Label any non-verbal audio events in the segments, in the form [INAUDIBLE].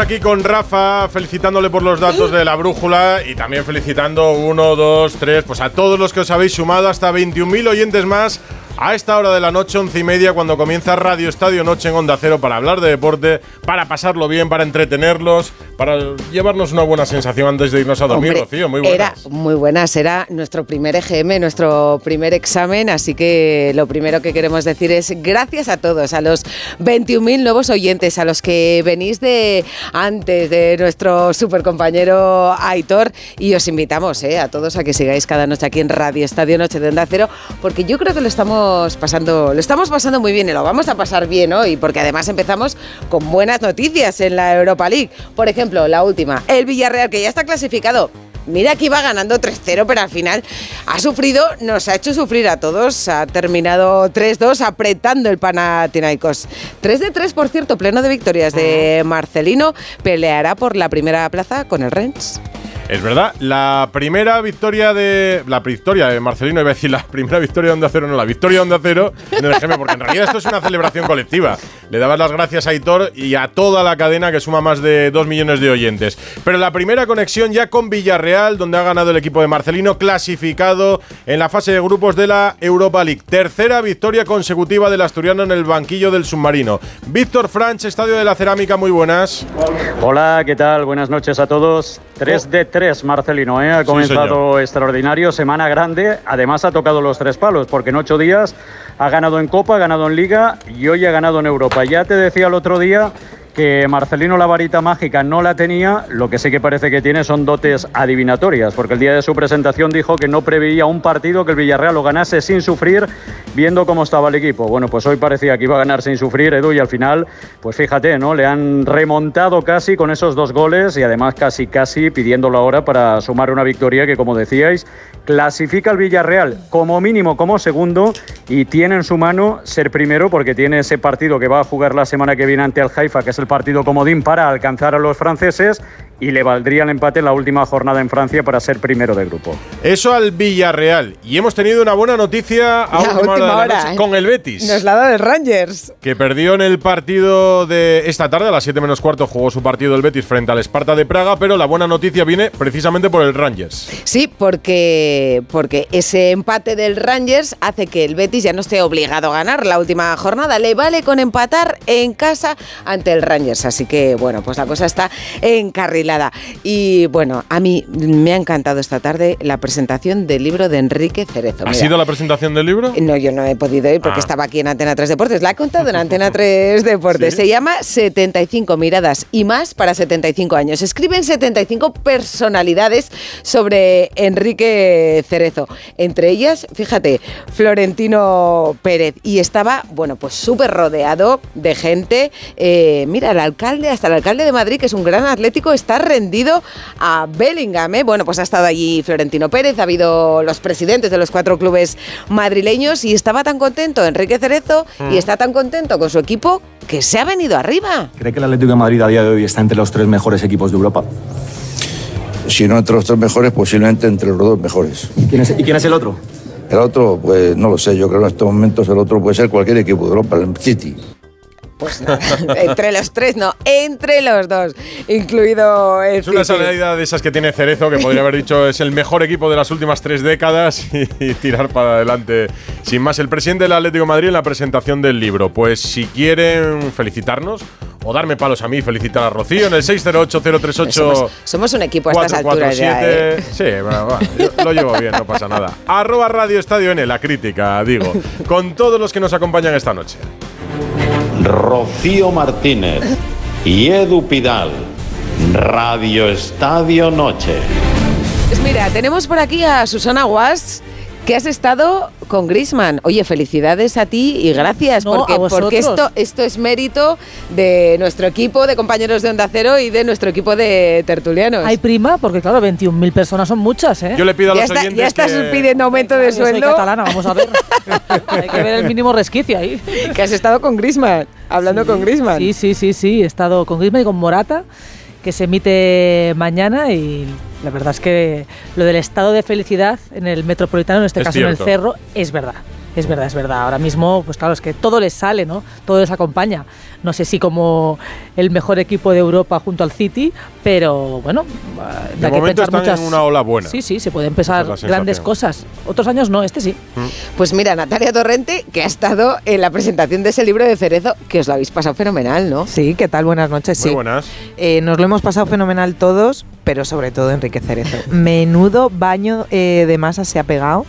Aquí con Rafa, felicitándole por los datos de la brújula y también felicitando uno, dos, tres, pues a todos los que os habéis sumado, hasta 21.000 oyentes más a esta hora de la noche, once y media, cuando comienza Radio Estadio Noche en Onda Cero para hablar de deporte, para pasarlo bien, para entretenerlos, para llevarnos una buena sensación antes de irnos a dormir, Hombre, Rocío. Muy buenas. Era muy buenas, era nuestro primer EGM, nuestro primer examen, así que lo primero que queremos decir es gracias a todos, a los 21.000 nuevos oyentes, a los que venís de antes de nuestro super compañero Aitor y os invitamos eh, a todos a que sigáis cada noche aquí en Radio Estadio Noche de Onda Cero, porque yo creo que lo estamos pasando, lo estamos pasando muy bien y lo vamos a pasar bien hoy, porque además empezamos con buenas noticias en la Europa League. Por ejemplo, la última, el Villarreal, que ya está clasificado. Mira que iba ganando 3-0, pero al final ha sufrido, nos ha hecho sufrir a todos. Ha terminado 3-2 apretando el Panathinaikos. 3-3, por cierto, pleno de victorias de Marcelino. Peleará por la primera plaza con el Rennes. Es verdad, la primera victoria de. La victoria de Marcelino, iba a decir la primera victoria de Onda Cero, no, la victoria de Onda Cero en el GM, porque en realidad esto es una celebración colectiva. Le dabas las gracias a Aitor y a toda la cadena que suma más de 2 millones de oyentes. Pero la primera conexión ya con Villarreal, donde ha ganado el equipo de Marcelino, clasificado en la fase de grupos de la Europa League. Tercera victoria consecutiva del asturiano en el banquillo del submarino. Víctor Franch, Estadio de la Cerámica, muy buenas. Hola, ¿qué tal? Buenas noches a todos. 3 de 3, Marcelino, ¿eh? ha Sí, comenzado extraordinario, semana grande, además ha tocado los tres palos, porque en ocho días ha ganado en Copa, ha ganado en Liga y hoy ha ganado en Europa. Ya te decía el otro día que Marcelino la varita mágica no la tenía, lo que sí que parece que tiene son dotes adivinatorias, porque el día de su presentación dijo que no preveía un partido que el Villarreal lo ganase sin sufrir, viendo cómo estaba el equipo. Bueno, pues hoy parecía que iba a ganar sin sufrir Edu y al final, pues fíjate, ¿no? Le han remontado casi con esos dos goles y además casi casi pidiéndolo ahora para sumar una victoria que, como decíais, clasifica al Villarreal como mínimo como segundo y tiene en su mano ser primero porque tiene ese partido que va a jugar la semana que viene ante el Haifa, que es el partido comodín para alcanzar a los franceses y le valdría el empate en la última jornada en Francia para ser primero de grupo. Eso al Villarreal. Y hemos tenido una buena noticia a La última, hora, de última la hora, noche ¿eh? con el Betis. Nos la dado el Rangers. que perdió en el partido de esta tarde, a las 7 menos cuarto, jugó su partido el Betis frente al Esparta de Praga, pero la buena noticia viene precisamente por el Rangers. Sí, porque, porque ese empate del Rangers hace que el Betis ya no esté obligado a ganar la última jornada. Le vale con empatar en casa ante el Rangers. Así que, bueno, pues la cosa está encarrilada. Y bueno, a mí me ha encantado esta tarde la presentación del libro de Enrique Cerezo. ¿Ha Mira, sido la presentación del libro? no, yo no he podido ir porque Ah. estaba aquí en Antena 3 Deportes. La he contado en Antena [LAUGHS] 3 Deportes. ¿Sí? Se llama 75 miradas y más para 75 años. Escriben 75 personalidades sobre Enrique Cerezo. Entre ellas, fíjate, Florentino Pérez. Y estaba, bueno, pues súper rodeado de gente. Eh, mira, el alcalde, hasta el alcalde de Madrid, que es un gran atlético, está rendido a Bellingham. ¿eh? Bueno, pues ha estado allí Florentino Pérez, ha habido los presidentes de los cuatro clubes madrileños y estaba tan contento Enrique Cerezo y está tan contento con su equipo que se ha venido arriba. ¿Cree que el Atlético de Madrid a día de hoy está entre los tres mejores equipos de Europa? Si no entre los tres mejores, posiblemente entre los dos mejores. ¿Quién es- ¿Y quién es el otro? El otro, pues no lo sé, yo creo que en estos momentos el otro puede ser cualquier equipo de Europa, el City. Pues nada, [LAUGHS] entre los tres, no, entre los dos, incluido el Es una salida de esas que tiene Cerezo, que podría haber dicho es el mejor equipo de las últimas tres décadas [LAUGHS] y, y tirar para adelante. Sin más, el presidente del Atlético de Madrid en la presentación del libro. Pues si quieren felicitarnos o darme palos a mí, felicitar a Rocío en el 608038447. Somos, somos un equipo a estas alturas ya, ¿eh? Sí, bueno, yo lo llevo bien, no pasa nada. [LAUGHS] Arroba Radio Estadio N, la crítica, digo, con todos los que nos acompañan esta noche. Rocío Martínez y Edu Pidal. Radio Estadio Noche. Pues mira, tenemos por aquí a Susana Guas, que has estado con Grisman. Oye, felicidades a ti y gracias, No, porque, esto, esto es mérito de nuestro equipo de compañeros de Onda Cero y de nuestro equipo de tertulianos. Hay prima, porque claro, 21.000 personas son muchas, ¿eh? Yo le pido a ya, los está- oyentes ya estás que- pidiendo aumento de Yo soy sueldo. catalana, vamos a ver. [LAUGHS] Hay que ver el mínimo resquicio ahí. Que has estado con Grisman, hablando con Grisman. Sí, sí, sí, sí. He estado con Griezmann y con Morata, que se emite mañana y la verdad es que lo del estado de felicidad en el Metropolitano, en este Es caso en el Cerro, es verdad. Es verdad, es verdad. Ahora mismo, pues claro, es que todo les sale, ¿no? Todo les acompaña. No sé si como el mejor equipo de Europa junto al City, pero bueno, ah, De hay que momento pensar están en una ola buena. Sí, sí, se pueden empezar es grandes cosas. Otros años no, este sí. Pues mira, Natalia Torrente, que ha estado en la presentación de ese libro de Cerezo, que os lo habéis pasado fenomenal, ¿no? Sí, ¿qué tal? Buenas noches. Muy sí. buenas. Eh, nos lo hemos pasado fenomenal todos, pero sobre todo Enrique Cerezo. Menudo baño eh, de masa se ha pegado.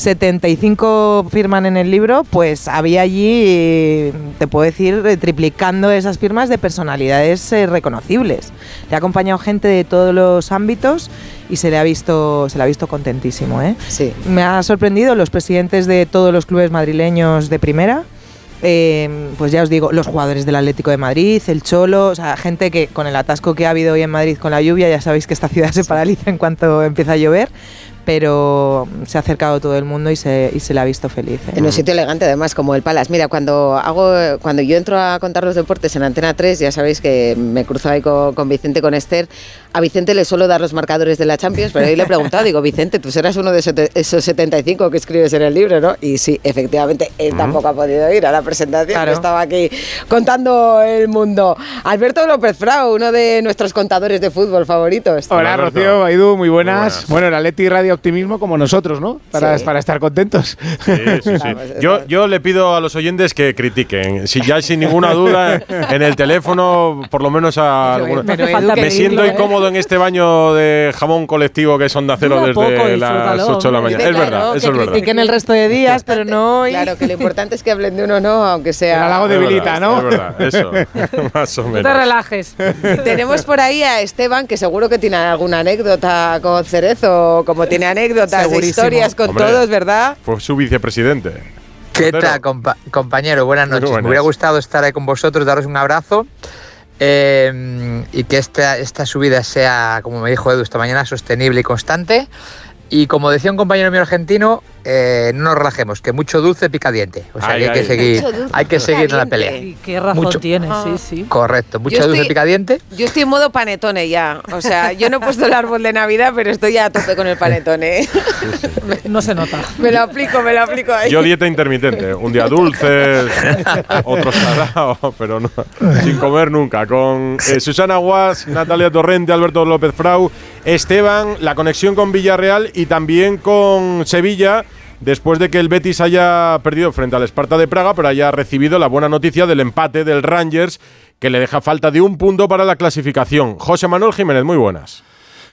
75 firman en el libro, pues había allí, te puedo decir, triplicando esas firmas de personalidades eh, reconocibles. Le ha acompañado gente de todos los ámbitos y se le ha visto, se le ha visto contentísimo. ¿eh? Sí. Me ha sorprendido los presidentes de todos los clubes madrileños de primera. Eh, pues ya os digo, los jugadores del Atlético de Madrid, el Cholo, o sea, gente que con el atasco que ha habido hoy en Madrid con la lluvia, ya sabéis que esta ciudad se paraliza en cuanto empieza a llover, pero se ha acercado todo el mundo y se, y se le ha visto feliz. ¿eh? En un sitio elegante, además, como el Palace. Mira, cuando hago, cuando yo entro a contar los deportes en Antena 3, ya sabéis que me cruzo ahí con, con Vicente, con Esther. A Vicente le suelo dar los marcadores de la Champions, pero ahí le he preguntado, digo, Vicente, tú serás uno de esos- esos 75 que escribes en el libro, ¿no? Y sí, efectivamente, él tampoco ha podido ir a la presentación, Claro. estaba aquí contando el mundo. Alberto López Frau, uno de nuestros contadores de fútbol favoritos. Hola, Alberto. Rocío, Aidu, muy buenas. Muy buenas. Bueno, el Atleti radio optimismo como nosotros, ¿no? Para, Sí. para estar contentos. Sí, sí, sí. [LAUGHS] Yo, yo le pido a los oyentes que critiquen. Si ya sin ninguna duda en el teléfono, por lo menos a Pero, algunos- pero, Me que- siento ¿eh? incómodo en este baño de jamón colectivo que son de acero Dura desde poco, las disfrútalo, 8 de la mañana. Es Claro, verdad, que eso es verdad. critiquen el resto de días, pero no [LAUGHS] hoy. Claro, que lo importante es que hablen de uno, no, aunque El sea... halago Es debilita, verdad, ¿no? Es verdad, eso. [LAUGHS] Más o No te menos. relajes. Tenemos por ahí a Esteban, que seguro que tiene alguna anécdota con Cerezo, como tiene anécdotas Segurísimo. historias con Hombre. todos, ¿verdad? Fue su vicepresidente. ¿Qué Montero. tal, compa- compañero? Buenas noches. buenas. Me hubiera gustado estar ahí con vosotros, daros un abrazo eh, y que esta, esta subida sea, como me dijo Edu esta mañana, sostenible y constante. Y como decía un compañero mío argentino, eh, no nos relajemos, que mucho dulce pica diente. O sea, Ay, que hay que seguir, hay que seguir en la pelea. Y qué razón Mucho. tiene, Ah. sí, sí. Correcto, mucho Yo dulce estoy- pica diente. Yo estoy en modo panetone ya. O sea, yo no he puesto el árbol de Navidad, pero estoy ya a tope con el panetone. No se nota. me lo aplico, me lo aplico ahí. Yo dieta intermitente. Un día dulces, otro salado, pero no, sin comer nunca. Con eh, Susana Guas, Natalia Torrente, Alberto López Frau, Esteban, la conexión con Villarreal y también con Sevilla. Después de que el Betis haya perdido frente al Esparta de Praga, pero haya recibido la buena noticia del empate del Rangers, que le deja falta de un punto para la clasificación. José Manuel Jiménez, muy buenas.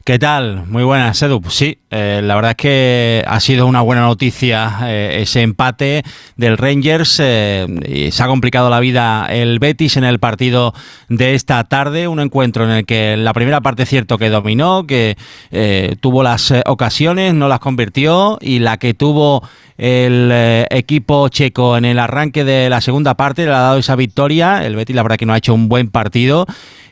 ¿Qué tal? Muy buenas, Edu. Pues sí, eh, la verdad es que ha sido una buena noticia eh, ese empate del Rangers. eh, se ha complicado la vida el Betis en el partido de esta tarde. Un encuentro en el que la primera parte cierto que dominó, que tuvo las ocasiones, no las convirtió y la que tuvo el equipo checo en el arranque de la segunda parte le ha dado esa victoria. El Betis la verdad que no ha hecho un buen partido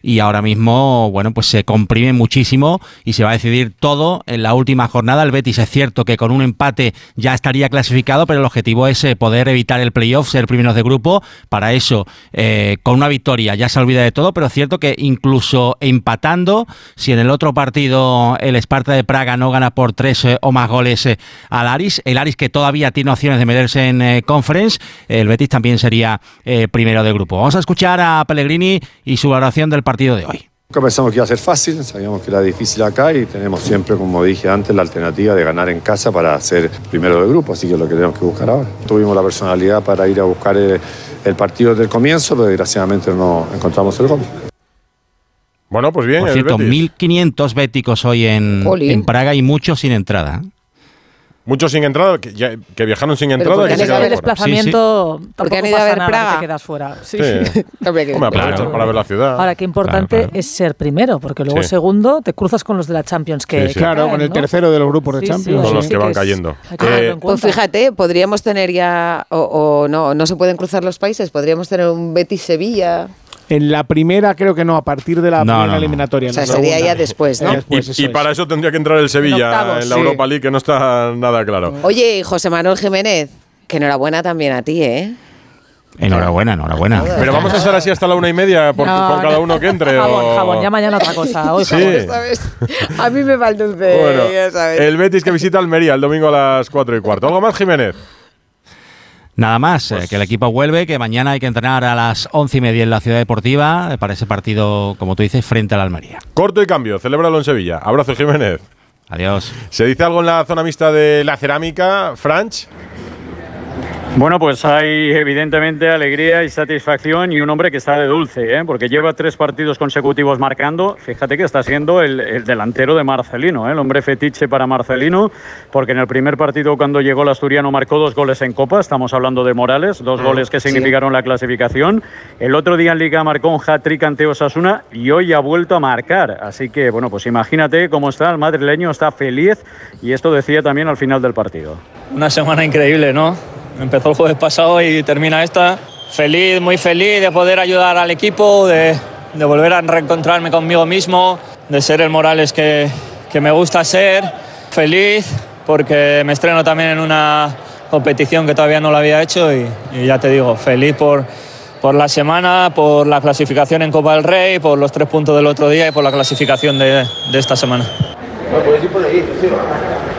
y ahora mismo, bueno, pues se comprime muchísimo y se va a decidir todo en la última jornada. El Betis es cierto que con un empate ya estaría clasificado, pero el objetivo es eh, poder evitar el playoff, ser primeros de grupo. Para eso, eh, con una victoria ya se olvida de todo, pero es cierto que incluso empatando, si en el otro partido el Esparta de Praga no gana por tres eh, o más goles al Aris, el Aris que todavía tiene opciones de meterse en Conference, el Betis también sería primero de grupo. Vamos a escuchar a Pellegrini y su valoración del partido de hoy. Nunca pensamos que iba a ser fácil, sabíamos que era difícil acá y tenemos siempre, como dije antes, la alternativa de ganar en casa para ser primero del grupo, así que es lo que tenemos que buscar ahora. Tuvimos la personalidad para ir a buscar el, el partido desde el comienzo, pero desgraciadamente no encontramos el gol. Bueno, pues bien, Por el cierto, Betis. 1.500 béticos hoy en, en Praga y muchos sin entrada. Muchos sin entrada, que, ya- que viajaron sin Pero entrada porque y que se el quedaron fuera. desplazamiento Porque han ido a ver nada, Praga. te quedas fuera. Sí. Sí. Hombre, Claro. para ver la ciudad. Ahora, qué importante es ser primero, porque luego Sí. segundo te cruzas con los de la Champions que, Sí, sí. que Claro, caen, con el ¿no? tercero de los grupos de Sí, sí, Champions. Así los que van es- cayendo. que Eh, Pues fíjate, podríamos tener ya, o, o no, no se pueden cruzar los países, podríamos tener un Betis-Sevilla. En la primera creo que no, a partir de la No, primera no, no. eliminatoria. O sea, sería segunda. ya después, ¿no? Después, y, eso y es. para eso tendría que entrar el Sevilla en, octavos. la Sí. Europa League, que no está nada claro. Oye, José Manuel Jiménez, que enhorabuena también a ti, ¿eh? Enhorabuena, enhorabuena. Pero vamos a estar así hasta la una y media por, No, con cada no. uno que entre. Jabón, o- jabón, ya mañana otra cosa. Hoy Sí. jabón. ¿Sabes? A mí me falta un C, Bueno, ya sabes. el Betis que visita Almería el domingo a las 4 y cuarto. ¿Algo más, Jiménez? Nada más, eh, que el equipo vuelve, que mañana hay que entrenar a las once y media en la Ciudad Deportiva eh, para ese partido, como tú dices, frente a la Almería. Corto y cambio, celébralo en Sevilla. Abrazo, Jiménez. Adiós. ¿Se dice algo en la zona mixta de la cerámica, Franch? Bueno, pues hay evidentemente alegría y satisfacción y un hombre que está de dulce, ¿eh? porque lleva tres partidos consecutivos marcando. Fíjate que está siendo el, el delantero de Marcelino, ¿eh? el hombre fetiche para Marcelino, porque en el primer partido cuando llegó el asturiano marcó dos goles en Copa, estamos hablando de Morales, dos goles que sí. significaron la clasificación. El otro día en Liga marcó un hat-trick ante Osasuna y hoy ha vuelto a marcar. Así que, bueno, pues imagínate cómo está el madrileño, está feliz y esto decía también al final del partido. Una semana increíble, ¿no? Empezó el jueves pasado y termina esta. Feliz, muy feliz de poder ayudar al equipo, de, de volver a reencontrarme conmigo mismo, de ser el Morales que, que me gusta ser. Feliz porque me estreno también en una competición que todavía no lo había hecho y, y ya te digo, feliz por, por la semana, por la clasificación en Copa del Rey, por los tres puntos del otro día y por la clasificación de, de esta semana.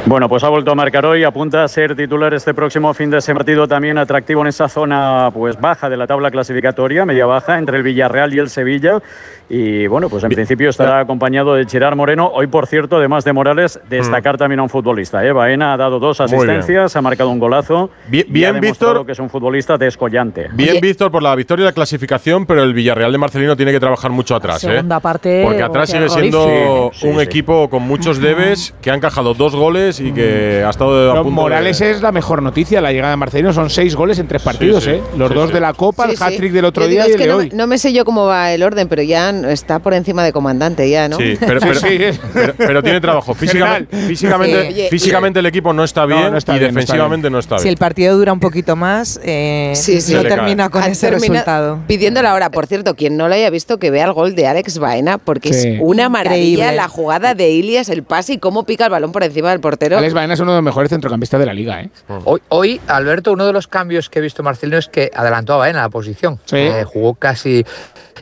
Bueno, pues ha vuelto a marcar hoy, apunta a ser titular este próximo fin de semana. Partido también atractivo en esa zona pues baja de la tabla clasificatoria, media baja, entre el Villarreal y el Sevilla. Y bueno, pues en principio estará acompañado de Gerard Moreno. Hoy, por cierto, además de Morales, destacar también a un futbolista. ¿eh? Baena ha dado dos Mm. Asistencias, ha marcado un golazo. Bien- y bien, ha Víctor. que es un futbolista descollante. Bien, Víctor, por la victoria y la clasificación, pero el Villarreal de Marcelino tiene que trabajar mucho atrás. ¿eh? Segunda parte. Porque atrás sigue siendo Sí, sí, un sí. equipo con muchos debes, que ha encajado dos goles y que ha estado a punto Morales de... es la mejor noticia. La llegada de Marcelino son seis goles en tres partidos, sí, ¿eh? Los sí, dos sí. de la Copa, Sí, el sí. hat-trick del otro día y el que de no, hoy. no me sé yo cómo va el orden, pero ya está por encima de comandante, ya, ¿no? Sí, pero, Sí, pero, sí. pero- pero tiene trabajo. Físicamente, General. físicamente, Sí. Oye, físicamente el equipo no está bien no está y bien, no está defensivamente no está Si bien. el partido dura un poquito más, eh, Sí, sí. no termina con ese resultado. Pidiendo la hora. Por cierto, quien no lo haya visto, que vea el gol de Alex Baena, porque Sí. es una maravilla Increíble. la jugada de Ilias, el pase y cómo pica el balón por encima del portero. Alex Baena es uno de los mejores centrocampistas de la liga, ¿eh? Hoy, hoy, Alberto, uno de los cambios que he visto Marcelino es que adelantó a Baena la posición. Sí. Eh, jugó casi.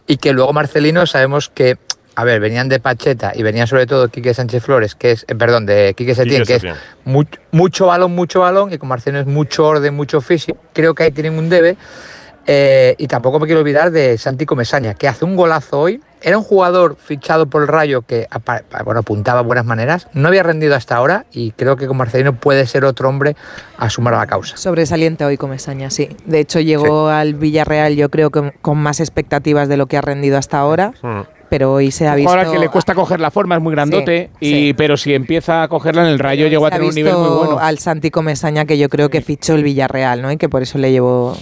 Y que luego Marcelino sabemos que. A ver, venían de Pacheta y venía sobre todo Quique Sánchez Flores, que es, eh, perdón, de Quique Setién, Quique que es mucho balón, mucho balón, y con Marcelino es mucho orden, mucho físico. Creo que ahí tienen un debe. Eh, y tampoco me quiero olvidar de Santi Comesaña, que hace un golazo hoy. Era un jugador fichado por el Rayo que bueno, apuntaba buenas maneras. No había rendido hasta ahora y creo que con Marcelino puede ser otro hombre a sumar a la causa. Sobresaliente hoy Comesaña, sí. De hecho, llegó al Villarreal yo creo que con más expectativas de lo que ha rendido hasta ahora, Mm. pero hoy se ha visto... Ahora que le cuesta coger la forma, es muy grandote, Sí, y, sí. pero si empieza a cogerla en el rayo, llegó a tener un nivel muy visto bueno. al Santi Comesaña que yo creo que fichó el Villarreal, ¿no? Y que por eso le llevó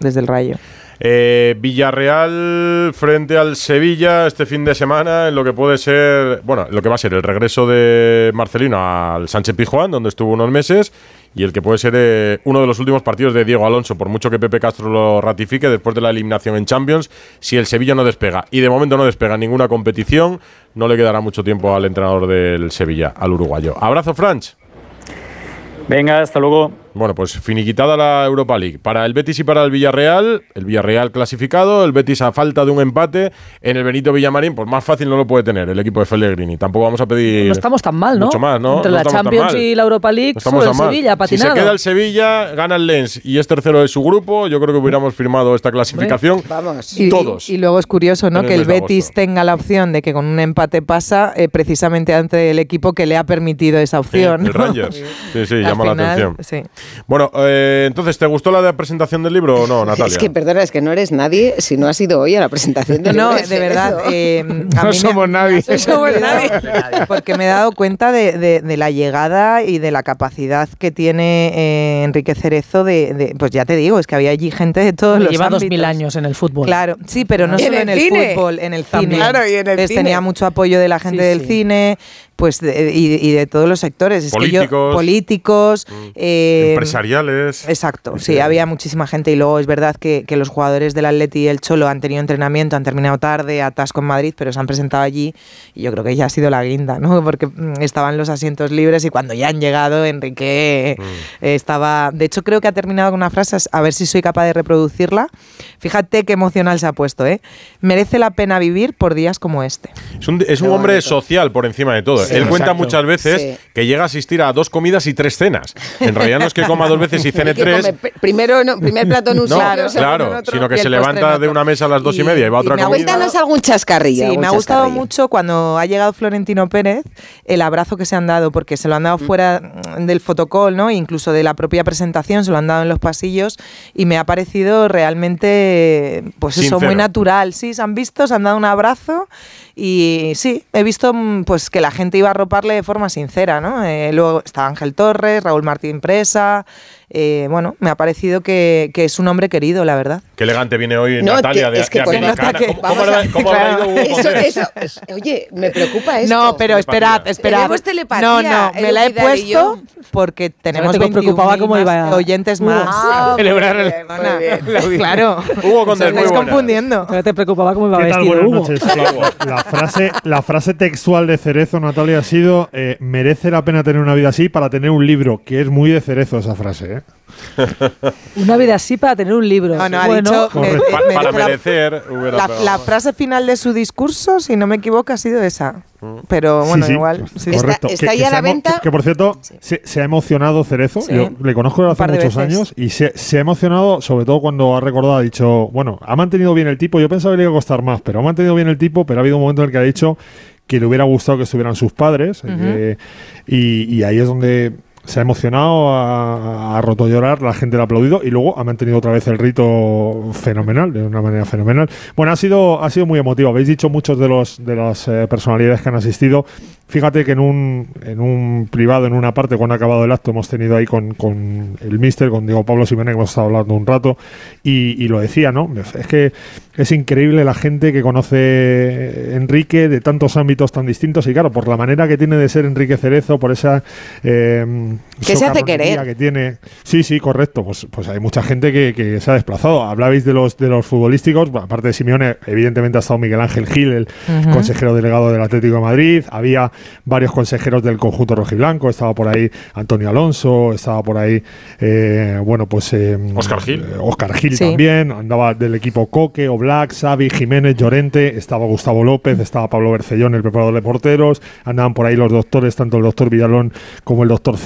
desde el Rayo. Eh, Villarreal frente al Sevilla este fin de semana en lo que puede ser, bueno, lo que va a ser el regreso de Marcelino al Sánchez Pijuán, donde estuvo unos meses, y el que puede ser eh, uno de los últimos partidos de Diego Alonso, por mucho que Pepe Castro lo ratifique después de la eliminación en Champions, si el Sevilla no despega, y de momento no despega ninguna competición, no le quedará mucho tiempo al entrenador del Sevilla, al uruguayo. Abrazo, Franch. Venga, hasta luego. Bueno, pues finiquitada la Europa League. Para el Betis y para el Villarreal, el Villarreal clasificado, el Betis a falta de un empate. En el Benito Villamarín, pues más fácil no lo puede tener el equipo de Pellegrini. Tampoco vamos a pedir No estamos tan mal, ¿no? mucho más, ¿no? Entre No la Champions y la Europa League, No estamos solo el tan mal. Sevilla ha Si patinado. se queda el Sevilla, gana el Lens y es tercero de su grupo, yo creo que hubiéramos firmado esta clasificación Vamos. todos. Y luego es curioso, ¿no? El Que el Betis tenga la opción de que con un empate pasa eh, precisamente ante el equipo que le ha permitido esa opción. el ¿no? Rangers. [LAUGHS] Sí, sí, Al llama la atención. sí. Bueno, eh, entonces, ¿te gustó la presentación del libro o no, Natalia? Es que, perdona, es que no eres nadie si no has ido hoy a la presentación del No, libro de verdad. Eh, [LAUGHS] a No mí me- somos nadie. [LAUGHS] No somos [LAUGHS] nadie. Porque me he dado cuenta de, de- de la llegada y de la capacidad que tiene eh, Enrique Cerezo de, de- Pues ya te digo, es que había allí gente de todos los Lleva dos mil años en el fútbol. Claro, sí, pero no en solo el en el fútbol, en el cine. Claro, y en el Entonces cine. tenía mucho apoyo de la gente Sí, del sí. cine, pues de- y, y de todos los sectores. Es que yo- Políticos. políticos, eh, Empresariales. Exacto, sí, había muchísima gente y luego es verdad que, que los jugadores del Atleti y el Cholo han tenido entrenamiento, han terminado tarde, atasco en Madrid, pero se han presentado allí y yo creo que ya ha sido la guinda, ¿no? [LAUGHS] Porque mm, estaban los asientos libres y cuando ya han llegado, Enrique eh, estaba... De hecho, creo que ha terminado con una frase, a ver si soy capaz de reproducirla. Fíjate qué emocional se ha puesto, ¿eh? Merece la pena vivir por días como este. Es un, es un hombre social por encima de todo. Sí, Él cuenta exacto. muchas veces Sí. que llega a asistir a dos comidas y tres cenas. En realidad no es que coma dos veces y cene [LAUGHS] tres. primero, no, primer plato en un No, claro, en otro. sino que se levanta de una mesa a las dos y, Y- media y va a y otra me ha comida. Cuéntanos algún chascarrillo. Sí, algún me ha gustado chascarrillo. mucho cuando ha llegado Florentino Pérez el abrazo que se han dado, porque se lo han dado fuera mm, del fotocall, ¿no? Incluso de la propia presentación, se lo han dado en los pasillos y me ha parecido realmente, pues eso, muy natural. Sí, se han visto, se han dado un abrazo y sí, he visto mm, pues que la gente iba a roparle de forma sincera, ¿no? Eh, luego está Ángel Torres, Raúl Martín Presa, eh, bueno, me ha parecido que, que es un hombre querido, la verdad. Qué elegante viene hoy No, Natalia que- de es que de americana. nota que- ¿Cómo, a- cómo habrá claro. ido Hugo Eso. Oye, me preocupa esto. No, pero esperad, esperad. Tenemos telepatía, no, no, me la he puesto porque tenemos te 21 preocupaba cómo iba a- oyentes más. Ah, Celebrar el-. Claro. Hugo Condés, estáis confundiendo. Pero te preocupaba cómo iba ¿Qué tal? vestido Buenas Hugo. noches. [LAUGHS] La, la frase, la frase textual de Cerezo, Natalia, ha sido eh, merece la pena tener una vida así para tener un libro, que es muy de Cerezo esa frase. ¿eh? [LAUGHS] Una vida así para tener un libro. No, no, ha bueno, dicho. Correcto. me- Pa- me- para la- merecer. La, frase final de su discurso, si no me equivoco, ha sido esa. Pero Sí, bueno, sí, igual. sí. Está- correcto. está ahí a la venta. Que, que, por cierto, se, se ha emocionado Cerezo. Sí. Yo le conozco desde hace muchos veces. años y se, se ha emocionado, sobre todo cuando ha recordado, ha dicho, bueno, ha mantenido bien el tipo. Yo pensaba que le iba a costar más, pero ha mantenido bien el tipo, pero ha habido un momento en el que ha dicho que le hubiera gustado que estuvieran sus padres. eh, y, y ahí es donde se ha emocionado, ha, roto a llorar, la gente le ha aplaudido y luego ha mantenido otra vez el rito fenomenal, de una manera fenomenal. Bueno, ha sido, ha sido muy emotivo. Habéis dicho muchos de los de las eh, personalidades que han asistido. Fíjate que en un, en un privado, en una parte, cuando ha acabado el acto, hemos tenido ahí con, con el mister, con Diego Pablo Simeone, que hemos estado hablando un rato, y, y lo decía, ¿no? Es que es increíble la gente que conoce Enrique de tantos ámbitos tan distintos, y claro, por la manera que tiene de ser Enrique Cerezo, por esa... eh, Que se hace querer. que tiene. Sí, sí, correcto. Pues, pues hay mucha gente que, que se ha desplazado. Hablabais de los de los futbolísticos. Bueno, aparte de Simeone, evidentemente ha estado Miguel Ángel Gil, el consejero delegado del Atlético de Madrid. Había varios consejeros del conjunto rojiblanco. Estaba por ahí Antonio Alonso, estaba por ahí, eh, bueno, pues. eh, Óscar Gil. eh, Óscar Gil Sí. también. Andaba del equipo Coque, Oblak, Xavi, Jiménez, Llorente. Estaba Gustavo López, estaba Pablo Bercellón, el preparador de porteros. Andaban por ahí los doctores, tanto el doctor Villalón como el doctor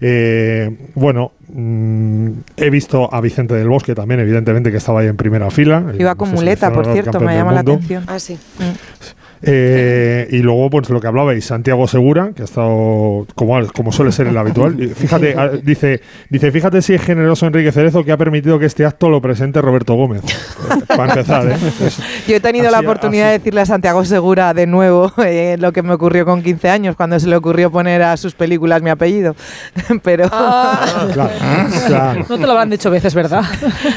Eh, bueno, mm, he visto a Vicente del Bosque también, evidentemente, que estaba ahí en primera fila. Iba con nuestro muleta, por cierto, me llama la atención. Ah, sí. Eh, y luego, pues lo que hablabais, Santiago Segura, que ha estado como, como suele ser el habitual. Fíjate, [LAUGHS] ah, dice, dice, fíjate si es generoso Enrique Cerezo que ha permitido que este acto lo presente Roberto Gómez. Eh, Para empezar, ¿eh? [LAUGHS] Yo he tenido la oportunidad así- de decirle a Santiago Segura de nuevo [LAUGHS] eh, lo que me ocurrió con 15 años, cuando se le ocurrió poner a sus películas mi apellido. Pero Claro, claro. No te lo habrán dicho veces, ¿verdad?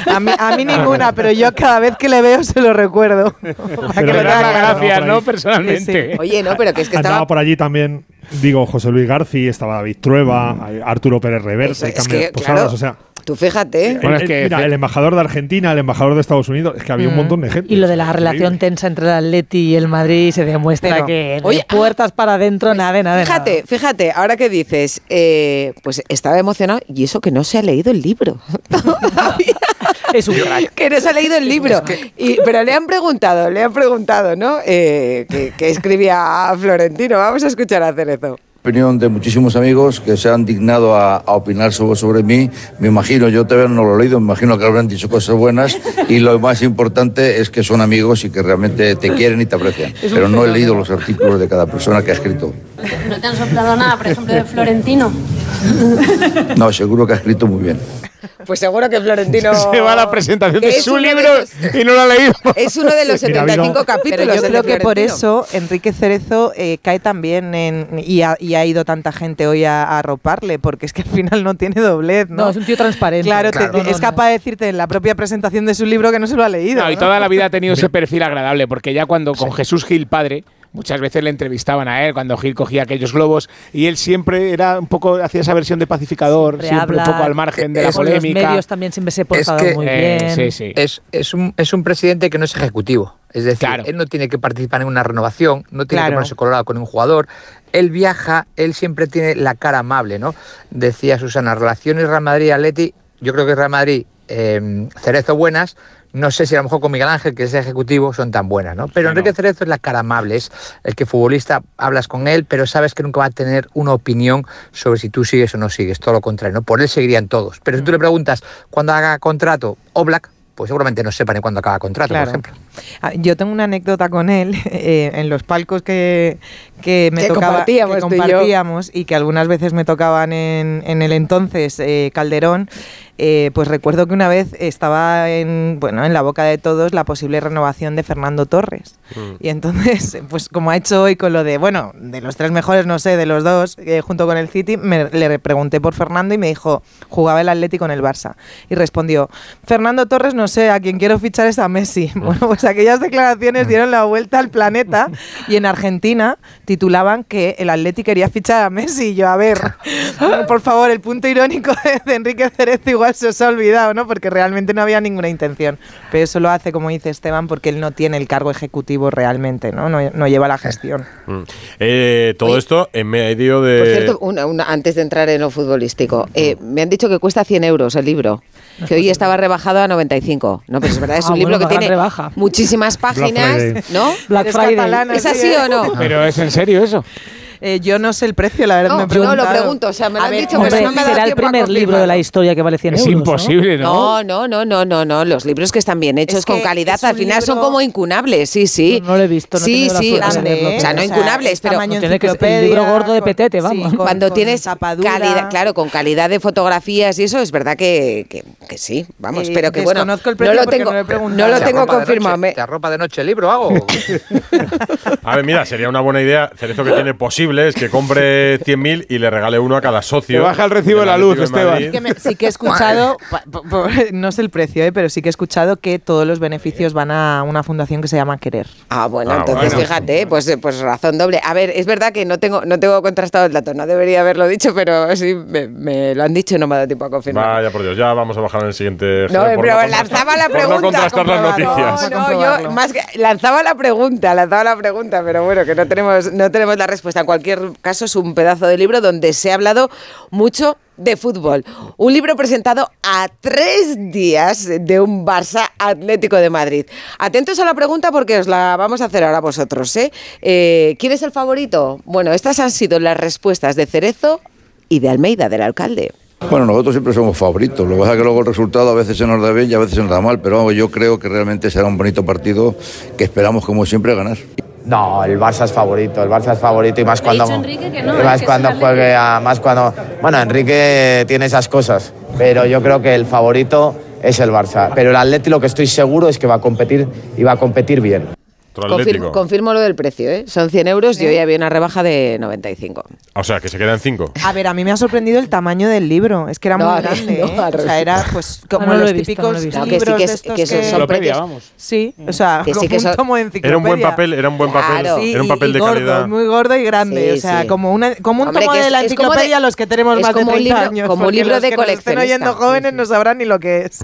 a, mí, a mí ninguna, pero yo cada vez que le veo se lo recuerdo. Para que lo gracias, ¿no? Sí, Personalmente. Oye, no, pero que es que [LAUGHS] Andaba estaba. por allí también, digo, José Luis García, estaba David Trueba, Arturo Pérez Reverte, Eso, es que, Posadas, claro. o sea, Tú fíjate. El- el- mira, el embajador de Argentina, el embajador de Estados Unidos, es que había un Mm. montón de gente. Y lo de la Es relación increíble. tensa entre el Atleti y el Madrid se demuestra Pero, que de oye, puertas para adentro, nada de nada. de Fíjate, fíjate, ahora que dices, eh, pues estaba emocionado y eso que no se ha leído el libro. [LAUGHS] es un crack. que no se ha leído el libro. Y- pero le han preguntado, le han preguntado, ¿no? Eh, que, que escribía a Florentino. Vamos a escuchar a Cerezo. opinión de muchísimos amigos que se han dignado a, a opinar sobre, sobre mí. Me imagino, yo todavía no lo he leído, me imagino que habrán dicho cosas buenas y lo más importante es que son amigos y que realmente te quieren y te aprecian. Pero no he leído los artículos de cada persona que ha escrito. ¿No te han soplado nada, por ejemplo, de Florentino? No, seguro que ha escrito muy bien. Pues seguro que Florentino. [LAUGHS] Se va a la presentación de es su uno de libro los- y no lo ha leído. Es uno de los [LAUGHS] Mira, ha 75 habido- capítulos. Pero yo creo que por eso Enrique Cerezo eh, cae también en, y, ha, y ha ido tanta gente hoy a, a arroparle, porque es que al final no tiene doblez, ¿no? No, es un tío transparente. Claro, te- Claro. No, no, es capaz de decirte en la propia presentación de su libro que no se lo ha leído. No, y toda la vida ha tenido [LAUGHS] ese perfil agradable, porque ya cuando con Jesús Gil padre, muchas veces le entrevistaban a él, cuando Gil cogía aquellos globos, y él siempre era un poco, hacía esa versión de pacificador, Siempre siempre, un poco al margen de la con los polémica. medios también siempre se ha Es portado que- muy Eh, bien. sí, sí. Es, es, un, es un presidente que no es ejecutivo. Es decir, Claro. él no tiene que participar en una renovación, no tiene Claro. que ponerse colorado con un jugador. Él viaja, él siempre tiene la cara amable, ¿no? Decía Susana, relaciones Real Madrid-Atleti, yo creo que Real Madrid, eh, Cerezo buenas, no sé si a lo mejor con Miguel Ángel, que es ejecutivo, son tan buenas, ¿no? Pero Enrique Cerezo es la cara amable, es el que futbolista hablas con él, pero sabes que nunca va a tener una opinión sobre si tú sigues o no sigues, todo lo contrario, ¿no? Por él seguirían todos. Pero si tú le preguntas cuándo haga contrato Oblak, pues seguramente no sepa ni cuándo acaba contrato, Claro. por ejemplo. Ah, Yo tengo una anécdota con él [LAUGHS] eh, en los palcos que, que me Que tocaba, compartíamos que y compartíamos y, que algunas veces me tocaban en, en el entonces eh, Calderón. eh, pues recuerdo que una vez estaba en, bueno, en la boca de todos la posible renovación de Fernando Torres. Y entonces, [LAUGHS] pues como ha hecho hoy con lo de, bueno, de los tres mejores, no sé, de los dos, eh, junto con el City, me, le pregunté por Fernando y me dijo, jugaba el Atlético con el Barça. Y respondió, Fernando Torres, no sé, a quien quiero fichar es a Messi. [LAUGHS] Bueno, pues aquellas declaraciones dieron la vuelta al planeta y en Argentina titulaban que el Atlético quería fichar a Messi. Y yo, a ver, [LAUGHS] por favor, el punto irónico [LAUGHS] de, Enrique Cerezo igual se os ha olvidado, ¿no? Porque realmente no había ninguna intención. Pero eso lo hace, como dice Esteban, porque él no tiene el cargo ejecutivo realmente, ¿no? No, no lleva la gestión. Mm. Eh, todo esto en medio de. Por cierto, una- una- antes de entrar en lo futbolístico, eh, me han dicho que cuesta 100 euros el libro. Que hoy estaba rebajado a 95. No, pero es verdad, es Ah, un libro bueno, que tiene rebaja. muchísimas páginas, Friday. ¿no? Black Friday. ¿Es sí, así o no? Pero es en serio eso. Eh, yo no sé el precio, la verdad, No, me he no lo pregunto, o sea, me lo han ver, dicho, hombre, pero no me será el primer libro de la historia que vale 100 Es euros. ¿no? imposible, ¿no? No, no, no, no, no, no. Los libros que están bien hechos Es con calidad es al final son como incunables, sí, sí. No lo he visto, no he sí, la sí, o sea, no es incunables, es pero tiene que ser el libro gordo de petete, vamos. con- cuando con tienes calidad, claro, con calidad de fotografías y eso, es verdad que, que, que sí, vamos, Eh, pero que bueno, desconozco el no precio lo tengo, no lo preguntado. no lo ¿Te tengo confirmado. ¿Te arropa de noche el libro hago? [LAUGHS] A ver, mira, sería una buena idea. Cerezo que tiene posible es que compre 100.000 y le regale uno a cada socio. Te baja el recibo de la del luz, Esteban. Madrid. que me- sí que he escuchado, [LAUGHS] pa- pa- pa- no sé el precio, eh, pero sí que he escuchado que todos los beneficios van a una fundación que se llama Querer. Ah, bueno, Ah, entonces bueno. fíjate, pues, pues razón doble. A ver, es verdad que no tengo, no tengo contrastado el dato, no debería haberlo dicho, pero sí me, me lo han dicho y no me ha dado tiempo a confirmar. Vaya por Dios, ya vamos a bajar en el siguiente. No, Joder, por pero contrastar- lanzaba la por pregunta. no contrastar las noticias. No, no, yo más que lanzaba la pregunta, lanzaba la pregunta, pero bueno, que no tenemos, no tenemos la respuesta. En cualquier caso, es un pedazo de libro donde se ha hablado mucho de fútbol. Un libro presentado a tres días de un Barça Atlético de Madrid. Atentos a la pregunta porque os la vamos a hacer ahora vosotros. ¿eh? Eh, ¿Quién es el favorito? Bueno, estas han sido las respuestas de Cerezo y de Almeida, del alcalde. Bueno, nosotros siempre somos favoritos. Lo que pasa es que luego el resultado a veces se nos da bien y a veces se nos da mal. Pero vamos, yo creo que realmente será un bonito partido que esperamos, como siempre, ganar. No, el Barça es favorito, el Barça es favorito y más cuando dicho Enrique que no, y más que cuando juegue a más cuando bueno, Enrique tiene esas cosas, pero yo creo que el favorito es el Barça, pero el Atleti lo que estoy seguro es que va a competir y va a competir bien. Confirmo, lo del precio, ¿eh? Son 100 euros y hoy había una rebaja de 95. O sea, que se quedan cinco. A ver, a mí me ha sorprendido el tamaño del libro. Es que era No, muy grande. no, ¿eh? o sea, era pues como no los he visto, típicos no lo visto. No, que sí que de es- estos que son que- sorprendentes. vamos. Sí, o sea, Que sí como que son- un tomo de enciclopedia. Era un buen papel, era un buen papel. Claro. Sí, era un papel y de gordo, calidad. muy gordo y grande. Sí, o sea, sí. como, una, como un Hombre, tomo de la como de- enciclopedia los que tenemos más de como un 30 libro- años. como un libro los de que nos estén coleccionista. oyendo jóvenes no sabrán ni lo que es.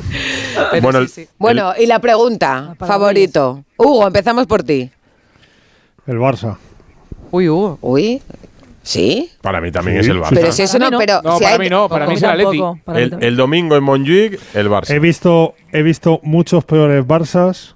Bueno, y la pregunta, favorito. Hugo, empezamos por ti. El Barça. Uy, Hugo. Uy, ¿sí? Para mí también Sí. es el Barça. Pero si eso no, pero No, si para hay- mí no, para mí es el Atleti. El, domingo en Montjuic, el Barça. He visto, he visto muchos peores Barças.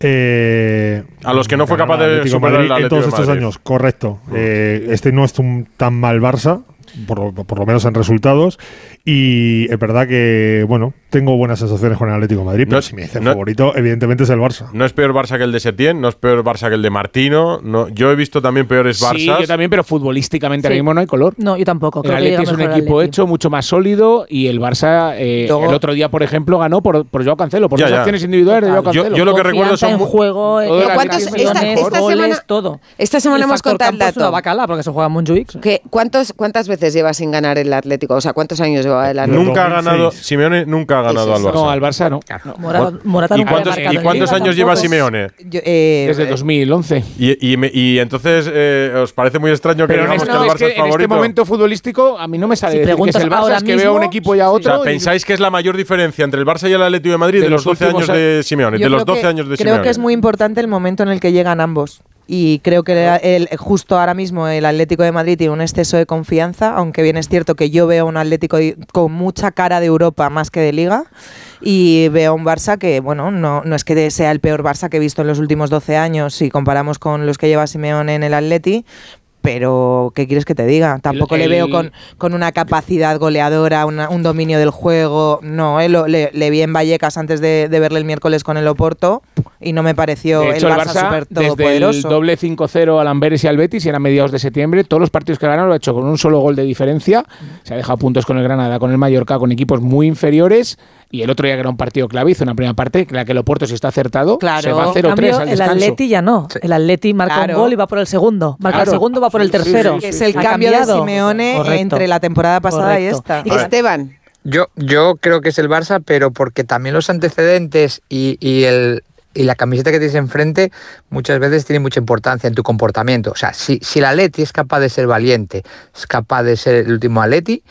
eh, A los que no fue capaz de superar Madrid el Atlético en todos estos Madrid. años. Correcto. Eh, este no es un tan mal Barça, por, lo- por lo menos en resultados. Y es verdad que, bueno, tengo buenas sensaciones con el Atlético de Madrid, pero No- si me dice no- favorito, evidentemente es el Barça. No es peor Barça que el de Setién, no es peor Barça que el de Martino. No, yo he visto también peores Barças. Sí, yo también, pero futbolísticamente ahora Sí. mismo no hay color. No, yo tampoco. El Creo que Atleti llega es un equipo Atleti. hecho mucho más sólido y el Barça eh, el otro día, por ejemplo, ganó por, por Joao Cancelo, por ya. acciones individuales de Joao Total. Yo- Cancelo. yo lo que recuerdo son en juego, Todo el eh, ¿Cuántos- esta- esta goles, semana- todo. esta semana El hemos contado el dato. una bacala porque se juega en Montjuic. ¿Qué- cuántos, ¿Cuántas veces lleva sin ganar el Atlético? O sea, ¿cuántos años lleva el Atlético? Nunca ha 2006. ganado, Simeone nunca ha ganado al Barça. No, al Barça no. Morata, Morata ¿Y cuántos, y cuántos años lleva. Simeone? Yo, eh, Desde eh, 2011. Y, y, me- y entonces, eh, ¿os parece muy extraño que Pero digamos este, que el es Barça que es en este favorito? momento futbolístico a mí no me sale Si decir que es el Barça, ahora es que veo un mismo, equipo y a O otro. sea, y- ¿pensáis que es la mayor diferencia entre el Barça y el Atlético de Madrid de, De los los 12 años de Simeone? De los creo 12 que- años de Creo Simeone. que es muy importante el momento en el que llegan ambos. Y creo que el- justo ahora mismo el Atlético de Madrid tiene un exceso de confianza, aunque bien es cierto que yo veo un Atlético con mucha cara de Europa más que de Liga. Y veo un Barça que, bueno, no, no es que sea el peor Barça que he visto en los últimos 12 años si comparamos con los que lleva Simeone en el Atleti. Pero, ¿qué quieres que te diga? Tampoco le el- veo con, con una capacidad goleadora, una- un dominio del juego. No, eh, lo- le, le vi en Vallecas antes de, de verle el miércoles con el Oporto y no me pareció De hecho, el el Barça, Barça, súper desde el todopoderoso. doble 5-0 al Amberes y al Betis, y era mediados de septiembre, todos los partidos que ganaron lo ha hecho con un solo gol de diferencia. Se ha dejado puntos con el Granada, con el Mallorca, con equipos muy inferiores. Y el otro día que era un partido clave, hizo una primera parte, en la que el Oporto, si está acertado, Claro. se va En 0-3 cambio, al el descanso. Atleti ya no. El Atleti marca Claro. un gol y va por el segundo. Marca Claro. el segundo, va por el Sí, sí, tercero. sí, Que sí, es el Ha cambio de. Simeone Correcto. entre la temporada pasada y esta. Esteban, Yo, yo creo que es el Barça, pero porque también los antecedentes y, y el, y la camiseta que tienes enfrente muchas veces tiene mucha importancia en tu comportamiento. O sea, si, si el Atleti es capaz de ser valiente, es capaz de ser el último Atleti,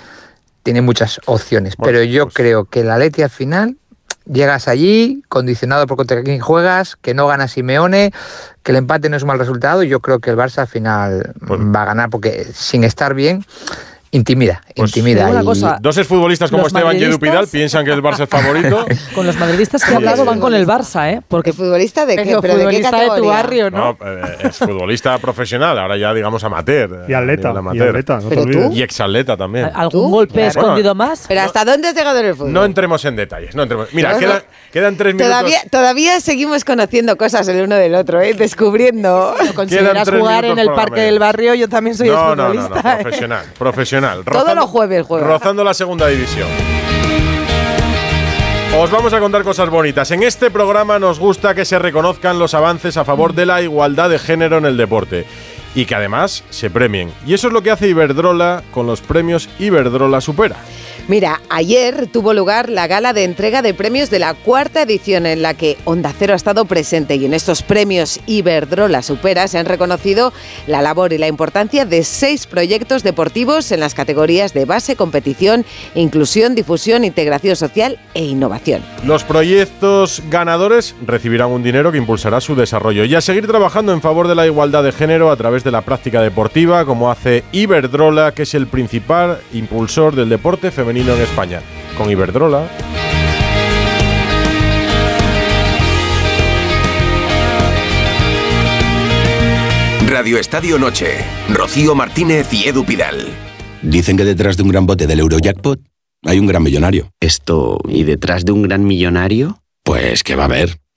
tiene muchas opciones. Bueno, pero yo pues- creo que el Atleti al final llegas allí condicionado por contra quién juegas, que no gana Simeone, que el empate no es un mal resultado. y Yo creo que el Barça al final Pues- va a ganar porque sin estar bien intimida, Pues- intimida. Una y- cosa, Dos exfutbolistas como Esteban y Pidal piensan que el Barça es favorito. [LAUGHS] Con los madridistas que he hablado van con el Barça, ¿eh? Porque ¿el futbolista de qué? Pero ¿Pero de qué futbolista de tu barrio, ¿no? No, eh, es futbolista profesional, ahora ya digamos amateur. [LAUGHS] Y eh, atleta, y amateur. atleta, no te Pero tú- olvides. Y exatleta también. algún ¿Tú? golpe Claro. escondido más. ¿Pero hasta dónde has llegado en el fútbol? No entremos en detalles. No entremos. Mira, no. quedan tres minutos. Todavía, todavía seguimos conociendo cosas el uno del otro, ¿eh? descubriendo. Si consideras jugar en el parque del barrio, yo también soy no, no, no, no, futbolista. ¿eh? profesional, Todos los jueves juega. Rozando la segunda división. Os vamos a contar cosas bonitas. En este programa nos gusta que se reconozcan los avances a favor de la igualdad de género en el deporte y que además se premien. Y eso es lo que hace Iberdrola con los premios Iberdrola Supera. Mira, ayer tuvo lugar la gala de entrega de premios de la cuarta edición en la que Onda Cero ha estado presente y en estos premios Iberdrola Supera se han reconocido la labor y la importancia de seis proyectos deportivos en las categorías de base, competición, inclusión, difusión, integración social e innovación. Los proyectos ganadores recibirán un dinero que impulsará su desarrollo y a seguir trabajando en favor de la igualdad de género a través de la práctica deportiva, como hace Iberdrola, que es el principal impulsor del deporte femenino en España. Con Iberdrola. Radio Estadio Noche. Rocío Martínez y Edu Pidal. Dicen que detrás de un gran bote del Eurojackpot hay un gran millonario. Esto, ¿y detrás de un gran millonario? Pues que va a haber.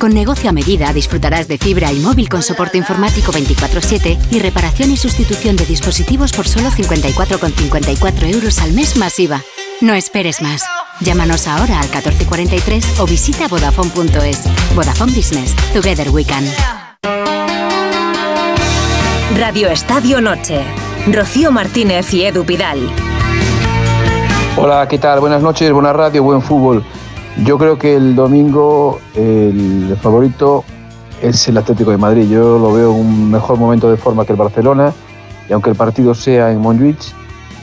Con negocio a medida disfrutarás de fibra y móvil con soporte informático 24/7 y reparación y sustitución de dispositivos por solo 54,54 euros al mes masiva. No esperes más. Llámanos ahora al 1443 o visita vodafone.es. Vodafone Business. Together we can. Radio Estadio Noche. Rocío Martínez y Edu Pidal. Hola, ¿qué tal? Buenas noches, buena radio, buen fútbol. Yo creo que el domingo el favorito es el Atlético de Madrid. Yo lo veo un mejor momento de forma que el Barcelona y aunque el partido sea en Montjuic,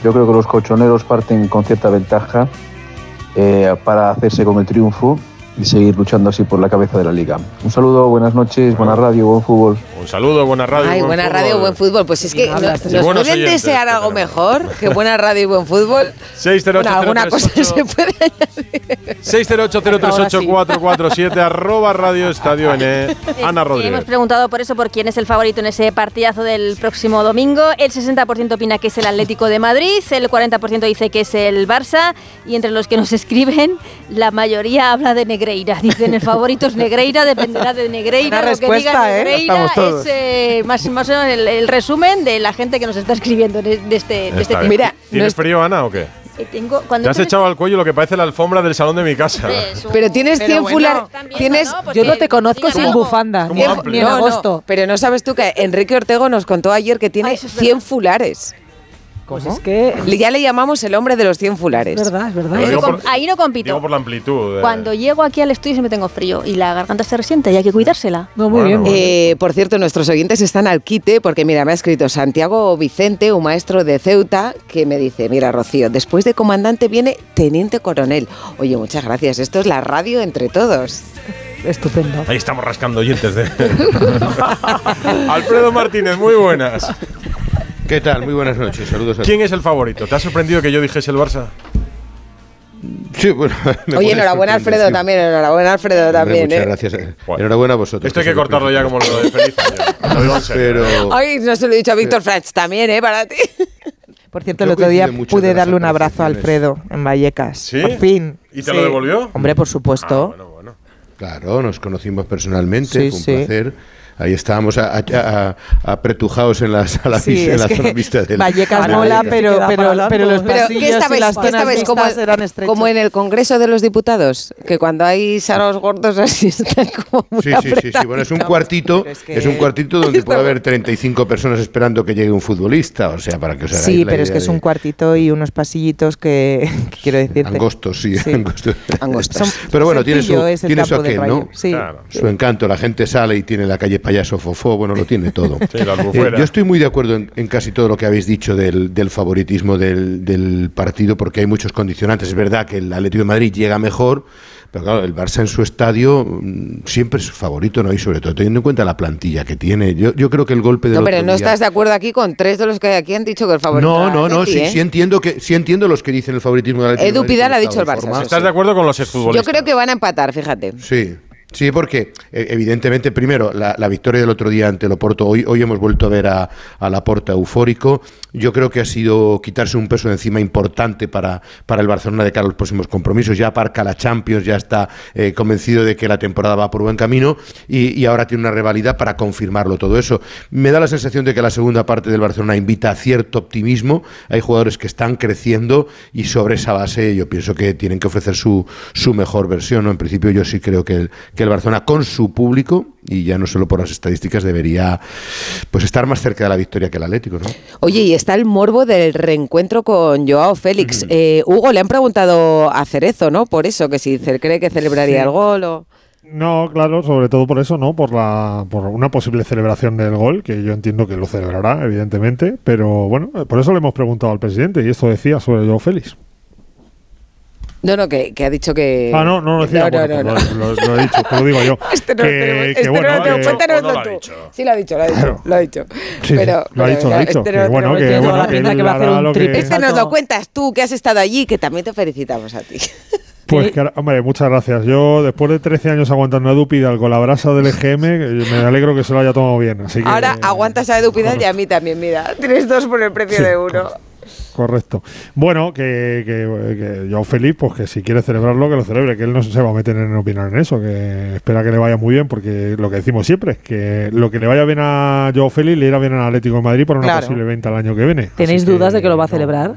yo creo que los colchoneros parten con cierta ventaja eh, para hacerse con el triunfo y seguir luchando así por la cabeza de la liga. Un saludo, buenas noches, buena radio, buen fútbol. Un saludo, buena radio. Ay, buen buena fútbol. radio, buen fútbol. Pues es que no- nos, pueden oyentes, desear algo mejor que [LAUGHS] buena radio y buen fútbol. 608 Bueno, alguna cosa se puede 608-038-447 arroba Radio Estadio N. [LAUGHS] Ana Sí, Rodríguez. hemos preguntado por eso, por quién es el favorito en ese partidazo del próximo domingo. El 60% opina que es el Atlético de Madrid, el 40% dice que es el Barça y entre los que nos escriben, la mayoría habla de Negreira. Dicen el favorito es Negreira, dependerá de Negreira. Lo que diga respuesta, ¿eh? Negreira es eh, más, más o menos el, el resumen de la gente que nos está escribiendo de, de este, de este tema. bien. ¿Tienes frío, Ana, o qué? Eh, tengo, cuando Te has echado al cuello lo que parece la alfombra del salón de mi casa. [LAUGHS] Pero tienes Pero 100 bueno, Tienes, ¿no? Yo no te conozco sin algo. bufanda, Como ni en- amplio. ni en No, no, agosto. pero no sabes tú que Enrique Ortego nos contó ayer que tiene 100 fulares. Pues es que Ya le llamamos el hombre de los 100 fulares. Es verdad, es verdad. Ahí no, por- ahí no compito. Digo por la amplitud. de- Cuando llego aquí al estudio siempre tengo frío y la garganta se resiente y hay que cuidársela. No, muy Bueno, bien. Eh, por cierto, nuestros oyentes están al quite porque, mira, me ha escrito Santiago Vicente, un maestro de Ceuta, que me dice, mira, Rocío, después de comandante viene teniente coronel. Oye, muchas gracias, esto es la radio entre todos. Estupendo. Ahí estamos rascando oyentes de. [LAUGHS] [LAUGHS] Alfredo Martínez, muy buenas. ¿Qué tal? Muy buenas noches. Saludos a ¿Quién es el favorito? ¿Te ha sorprendido que yo dijese el Barça? Sí, bueno. Oye, [LAUGHS] enhorabuena Alfredo también, enhorabuena Alfredo Hombre, también. Muchas ¿eh? gracias. Enhorabuena a vosotros. Esto hay que cortarlo ya como lo de feliz año. Pero Ay, no se lo he dicho a Víctor Franch también, ¿eh? Para ti. [LAUGHS] Por cierto, el otro día pude darle un abrazo a. Alfredo en Vallecas. ¿Sí? Por fin. ¿Y te lo devolvió? Hombre, por supuesto. Claro, nos conocimos personalmente, Sí, fue un sí. placer. Ahí estábamos apretujados en la, Sí, vis- en es la zona vista del Vallecas de la mola, Vallecas. pero, pero, pero los Pero, pasillos ¿qué esta y vez? las ¿Qué esta zonas vez? Como, mixtas eran estrechos. como en el Congreso de los Diputados, que cuando hay saros gordos así están como muy Sí, sí, sí, sí. Bueno, es un cuartito, Pero es es, que- un cuartito donde puede haber 35 personas esperando que llegue un futbolista, o sea, para que os hagáis Sí, la pero es que es un cuartito y unos pasillitos que, [LAUGHS] que quiero decirte. Angostos, sí, angostos. Son- Pero bueno, tiene su, es tiene su aquel, ¿no? Sí. Claro. Su encanto, la gente sale y tiene la calle Payaso Fofó, bueno, lo tiene todo. [LAUGHS] Sí, la Eh, yo estoy muy de acuerdo en, en casi todo lo que habéis dicho del, del favoritismo del, del partido, porque hay muchos condicionantes. Es verdad que el Atlético de Madrid llega mejor, pero claro, el Barça en su estadio mm, siempre es favorito, ¿no? Y sobre todo teniendo en cuenta la plantilla que tiene. Yo, yo creo que el golpe del No, pero no día- estás de acuerdo aquí con tres de los que hay aquí han dicho que el favorito No, no, no, sí, ¿eh? sí entiendo que sí entiendo los que dicen el favoritismo del Atlético de Edu Madrid Pidal ha dicho el de Barça. ¿Estás de acuerdo con los Yo exfutbolistas? creo que van a empatar, fíjate. Sí. Sí, porque eh, evidentemente, primero, la, victoria del otro día ante el Oporto, hoy, hoy hemos vuelto a ver a, a Laporta eufórico. Yo creo que ha sido quitarse un peso de encima importante para, para el Barcelona de cara a los próximos compromisos. Ya aparca la Champions, ya está eh, convencido de que la temporada va por buen camino y, y ahora tiene una rivalidad para confirmarlo todo eso. Me da la sensación de que la segunda parte del Barcelona invita a cierto optimismo. Hay jugadores que están creciendo y sobre esa base yo pienso que tienen que ofrecer su, su mejor versión. ¿no? En principio yo sí creo que el, que el Barcelona con su público, y ya no solo por las estadísticas, debería pues estar más cerca de la victoria que el Atlético. ¿no? Oye, y está el morbo del reencuentro con Joao Félix. Eh, Hugo, le han preguntado a Cerezo, ¿no? Por eso, que si cree que celebraría Sí. el gol o... No, claro, sobre todo por eso, ¿no? Por la por una posible celebración del gol, que yo entiendo que lo celebrará, evidentemente, pero bueno, por eso le hemos preguntado al presidente y esto decía sobre Joao Félix. No, no, que, que ha dicho que. Ah, no, no lo decía. No, no, bueno, no, pues no. Lo, lo- lo he dicho, te lo digo yo. [LAUGHS] Este no, que, este bueno, no lo tengo, cuéntanoslo tú. dicho. Sí, lo ha dicho, lo ha dicho. Claro. Lo ha dicho. Sí, pero, lo ha dicho, lo ha este dicho. Que bueno, que bueno, va a hacer un triple Este nos lo cuentas tú, que has estado allí, que también te felicitamos a ti. Pues, que, hombre, muchas gracias. Yo, después de 13 años aguantando a Dupidal con la brasa del EGM, me alegro que se lo haya tomado bien. Así que, Ahora aguantas a Edu Pidal y a mí también, mira. Tienes dos por el precio Sí, de uno. Correcto. Bueno, que, que, que Joao Félix, pues que si quiere celebrarlo, que lo celebre, que él no se va a meter en opinar en eso, que espera que le vaya muy bien, porque lo que decimos siempre es que lo que le vaya bien a Joao Félix le irá bien al Atlético de Madrid para una Claro. posible venta el año que viene. ¿Tenéis Así dudas de que lo va a no. celebrar?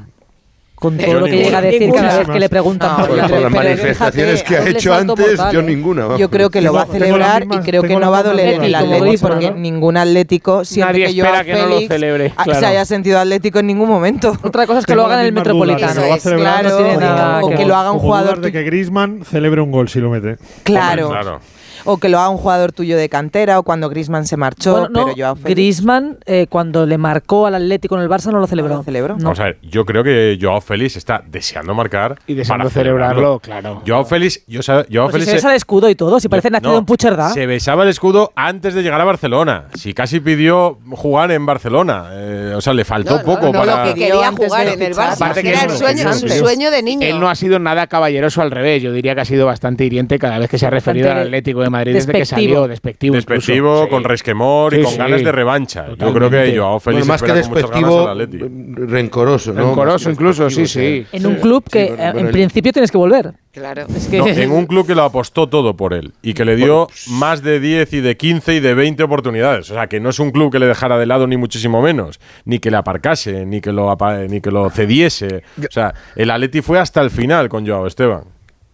Con Yo todo lo que llega a decir cada vez que le preguntan No, por Por, la por las manifestaciones fíjate, que ha hecho antes, yo ninguna. vamos. Yo creo que lo va a celebrar las mismas- y creo que no va a doler en el. Atlético porque ¿no? ningún Atlético siente Nadie que Joao espera que no lo Félix celebre, a- claro. se haya sentido Atlético en ningún momento. Otra cosa es que Tengo lo hagan en el Metropolitano. a Es claro, no tiene nada o que que lo haga un jugador de que Griezmann celebre un gol si lo mete. claro, Claro. O que lo haga un jugador tuyo de cantera o cuando Griezmann se marchó, Bueno, no, pero Joao Félix Griezmann, eh, cuando le marcó al Atlético en el Barça, no lo celebró. no lo celebró. No. Vamos a ver, yo creo que Joao Félix está deseando marcar Y deseando para celebrarlo, claro. Joao Félix, yo, Joao Pues si Félix se besa el escudo y todo, si parece No, nacido en Pucherdá. Se besaba el escudo antes de llegar a Barcelona. Si casi pidió jugar en Barcelona. Eh, o sea, le faltó No, poco no, no, para. lo que quería jugar en el. Barça. Aparte que era el sueño, su sueño de niño. Él no ha sido nada caballeroso al revés. Yo diría que ha sido bastante hiriente cada vez que se ha referido al Atlético de Madrid desde que despectivo. salió. Despectivo. incluso. Despectivo, Sí. con resquemor y Sí, con sí. ganas de revancha. Yo creo que Joao Félix Bueno, más que espera con muchas ganas despectivo, rencoroso, ¿no? Rencoroso incluso, sí, sí. En un club que bueno, bueno, en el- principio tienes que volver. Claro. Es que No, [LAUGHS] en un club que lo apostó todo por él y que le dio más de 10 y de 15 y de 20 oportunidades. O sea, que no es un club que le dejara de lado ni muchísimo menos, ni que le aparcase, ni que lo, ni que lo cediese. O sea, el Atleti fue hasta el final con Joao Esteban.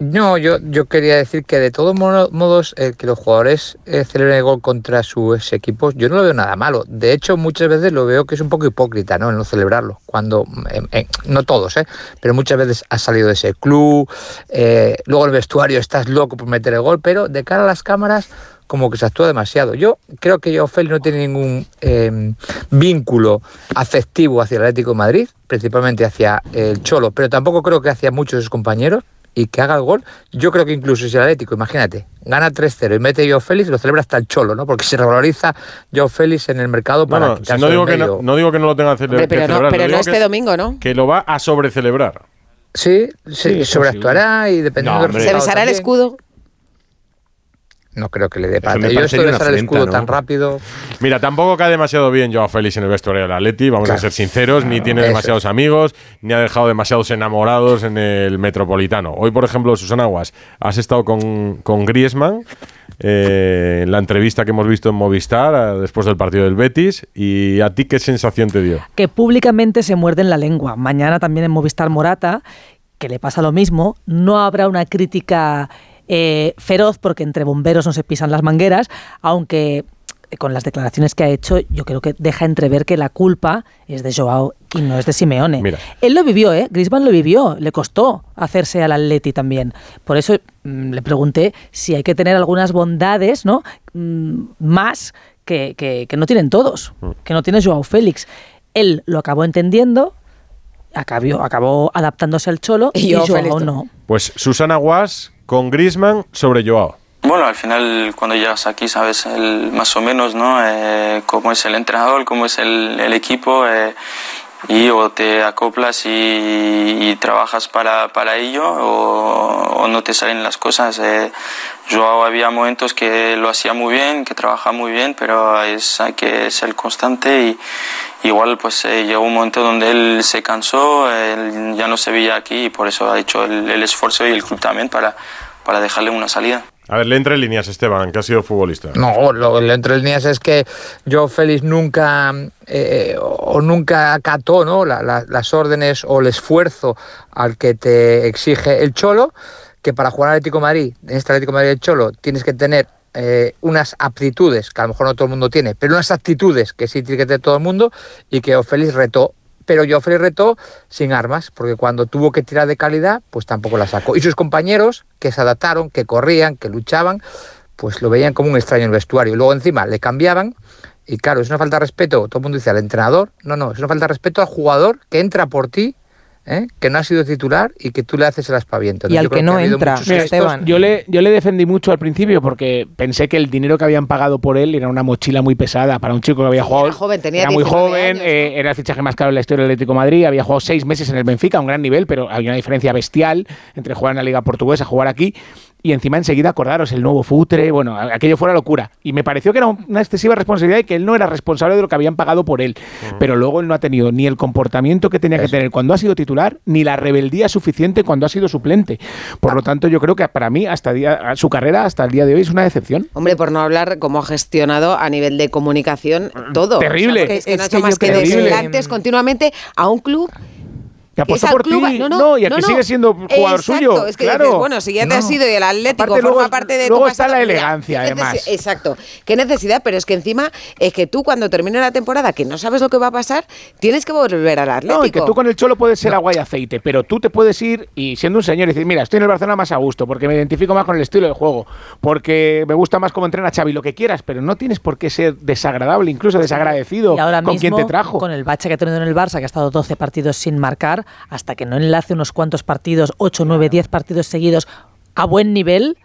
No, yo, yo quería decir que de todos modos que los jugadores eh, celebren el gol contra sus equipos, yo no lo veo nada malo. De hecho, muchas veces lo veo que es un poco hipócrita, ¿no? El no celebrarlo. Cuando, eh, eh, no todos, ¿eh? Pero muchas veces has salido de ese club, eh, luego el vestuario estás loco por meter el gol, pero de cara a las cámaras como que se actúa demasiado. Yo creo que Félix no tiene ningún eh, vínculo afectivo hacia el Atlético de Madrid, principalmente hacia el Cholo, pero tampoco creo que hacia muchos de sus compañeros y que haga el gol. Yo creo que incluso si el Atlético, imagínate, gana 3-0 y mete Joao Félix, lo celebra hasta el Cholo, ¿no? Porque se revaloriza Joao Félix en el mercado para no, si no digo que no, no digo que no lo tenga cele- Hombre, que pero no, celebrar, pero no este que, domingo, ¿no? que lo va a sobrecelebrar. Sí, sí, sobreactuará y dependiendo No, del. ¿Se besará el escudo? No creo que le dé me Yo esto de una besar el escudo ¿no? tan rápido. Mira, tampoco cae demasiado bien Joao Félix en el vestuario del Atleti, vamos a ser sinceros, ni tiene Eso demasiados amigos, ni ha dejado demasiados enamorados en el Metropolitano. Hoy, por ejemplo, Susana Aguas, has estado con, con Griezmann eh, en la entrevista que hemos visto en Movistar eh, después del partido del Betis, y ¿a ti qué sensación te dio? que públicamente se muerden la lengua. Mañana también en Movistar Morata, que le pasa lo mismo, no habrá una crítica eh, feroz porque entre bomberos no se pisan las mangueras, aunque eh, con las declaraciones que ha hecho yo creo que deja entrever que la culpa es de Joao y no es de Simeone. Mira. Él lo vivió, ¿eh? Griezmann lo vivió, le costó hacerse al Atleti también. Por eso mm, le pregunté si hay que tener algunas bondades, ¿no? Mm, más que, que- que no tienen todos, que no tiene Joao Félix. Él lo acabó entendiendo, acabó, acabó adaptándose al cholo Y y, Joao Joao, Félix no. Pues Susana Aguas con Griezmann sobre Joao. Bueno, al final cuando llegas aquí sabes el- más o menos ¿no? Eh, cómo es el entrenador, cómo es el, equipo eh, y o te acoplas y, trabajas para, para ello o, no te salen las cosas. Eh, había momentos que lo hacía muy bien, que trabajaba muy bien, pero es, hay que ser constante y igual pues eh, llegó un momento donde él se cansó, él ya no se veía aquí y por eso ha hecho el, el esfuerzo y el club también para, para dejarle una salida. A ver, le entre líneas, Esteban, que ha sido futbolista. No, lo, lo entre líneas es que Joao Félix nunca eh, o nunca acató ¿no? La- la- las órdenes o el esfuerzo al que te exige el Cholo, que para jugar al Atlético de Madrid, en este Atlético de Madrid del Cholo, tienes que tener eh, unas aptitudes que a lo mejor no todo el mundo tiene, pero unas actitudes que sí tiene que tener todo el mundo y que Félix retó. Pero Félix retó sin armas, porque cuando tuvo que tirar de calidad, pues tampoco la sacó. Y sus compañeros, que se adaptaron, que corrían, que luchaban, pues lo veían como un extraño en el vestuario. Luego encima le cambiaban y claro, es una falta de respeto, todo el mundo dice al entrenador, no, no, es una falta de respeto al jugador que entra por ti ¿eh? que no ha sido titular y que tú le haces el aspaviento. Y al Yo que no entra, Mira, Esteban. Yo le, yo le defendí mucho al principio porque pensé que el dinero que habían pagado por él era una mochila muy pesada para un chico que había jugado. Era joven, tenía era muy 19 joven, años, eh, era el fichaje más caro de la historia del Atlético de Madrid, había jugado seis meses en el Benfica, a un gran nivel, pero había una diferencia bestial entre jugar en la Liga Portuguesa, jugar aquí. Y encima enseguida acordaros el nuevo futre, bueno, aquello fuera locura. Y me pareció que era un- una excesiva responsabilidad y que él no era responsable de lo que habían pagado por él. Pero luego él no ha tenido ni el comportamiento que tenía que tener cuando ha sido titular, ni la rebeldía suficiente cuando ha sido suplente. Por lo tanto, yo creo que para mí, hasta día, su carrera hasta el día de hoy es una decepción. Hombre, por no hablar cómo ha gestionado a nivel de comunicación todo. Terrible. O sea, porque es que Es no ha que hecho más que que- desplantes continuamente a un club Que apostó por ti, no, no, no, y no, que sigue siendo jugador Exacto, suyo. Es que claro. dices, bueno, si ya te has ido y el Atlético Aparte, forma luego- parte de tu luego está pasado, la elegancia, además. Exacto. Qué necesidad, pero es que encima es que tú cuando termine la temporada, que no sabes lo que va a pasar, tienes que volver al Atlético. No, y que tú con el Cholo puedes ser agua y aceite, pero tú te puedes ir y siendo un señor y decir, mira, estoy en el Barcelona más a gusto, porque me identifico más con el estilo de juego, porque me gusta más cómo entrena Xavi, lo que quieras, pero no tienes por qué ser desagradable, incluso desagradecido Y ahora con mismo, quien te trajo. con el bache que ha tenido en el Barça, que ha estado 12 partidos sin marcar, hasta que no enlace unos cuantos partidos, 8, 9, 10 partidos seguidos a buen nivel,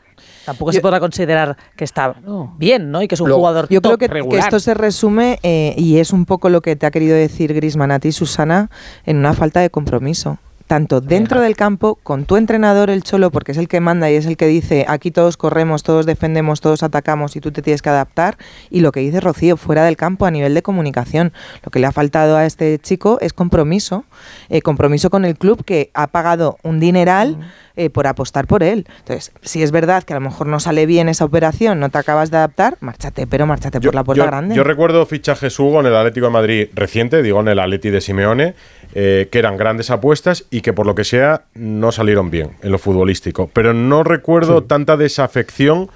tampoco se podrá considerar que está bien, ¿no? Y que es un Lo- jugador Yo creo que, que esto se resume, eh, y es un poco lo que te ha querido decir Grisman a ti, Susana, en una falta de compromiso. Tanto dentro del campo, con tu entrenador, el Cholo, porque es el que manda y es el que dice, aquí todos corremos, todos defendemos, todos atacamos y tú te tienes que adaptar. Y lo que dice Rocío, fuera del campo, a nivel de comunicación. Lo que le ha faltado a este chico es compromiso. eh, compromiso con el club que ha pagado un dineral eh, por apostar por él. Entonces, si es verdad que a lo mejor no sale bien esa operación, no te acabas de adaptar, márchate, pero márchate por la puerta yo, grande. yo recuerdo fichajes Hugo en el Atlético de Madrid reciente, digo en el Atleti de Simeone, eh, que eran grandes apuestas y que por lo que sea no salieron bien en lo futbolístico. Pero no recuerdo tanta desafección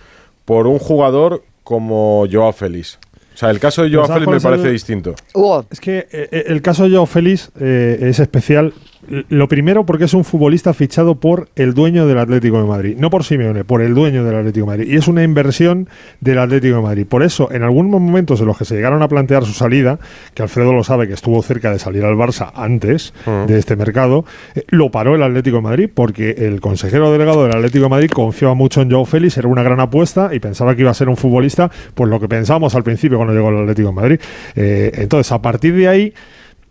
por un jugador como Joao Félix. O sea, el caso de Joao Félix ¿cuál me el- parece distinto. Hugo. Es que eh, el caso de Joao Félix eh, es especial. Lo primero porque es un futbolista fichado por el dueño del Atlético de Madrid, no por Simeone, por el dueño del Atlético de Madrid. Y es una inversión del Atlético de Madrid. Por eso, en algunos momentos en los que se llegaron a plantear su salida, que Alfredo lo sabe que estuvo cerca de salir al Barça antes de este mercado, eh, lo paró el Atlético de Madrid porque el consejero delegado del Atlético de Madrid confiaba mucho en Joao Félix, era una gran apuesta y pensaba que iba a ser un futbolista, pues lo que pensábamos al principio cuando llegó al Atlético de Madrid. Eh, entonces, a partir de ahí,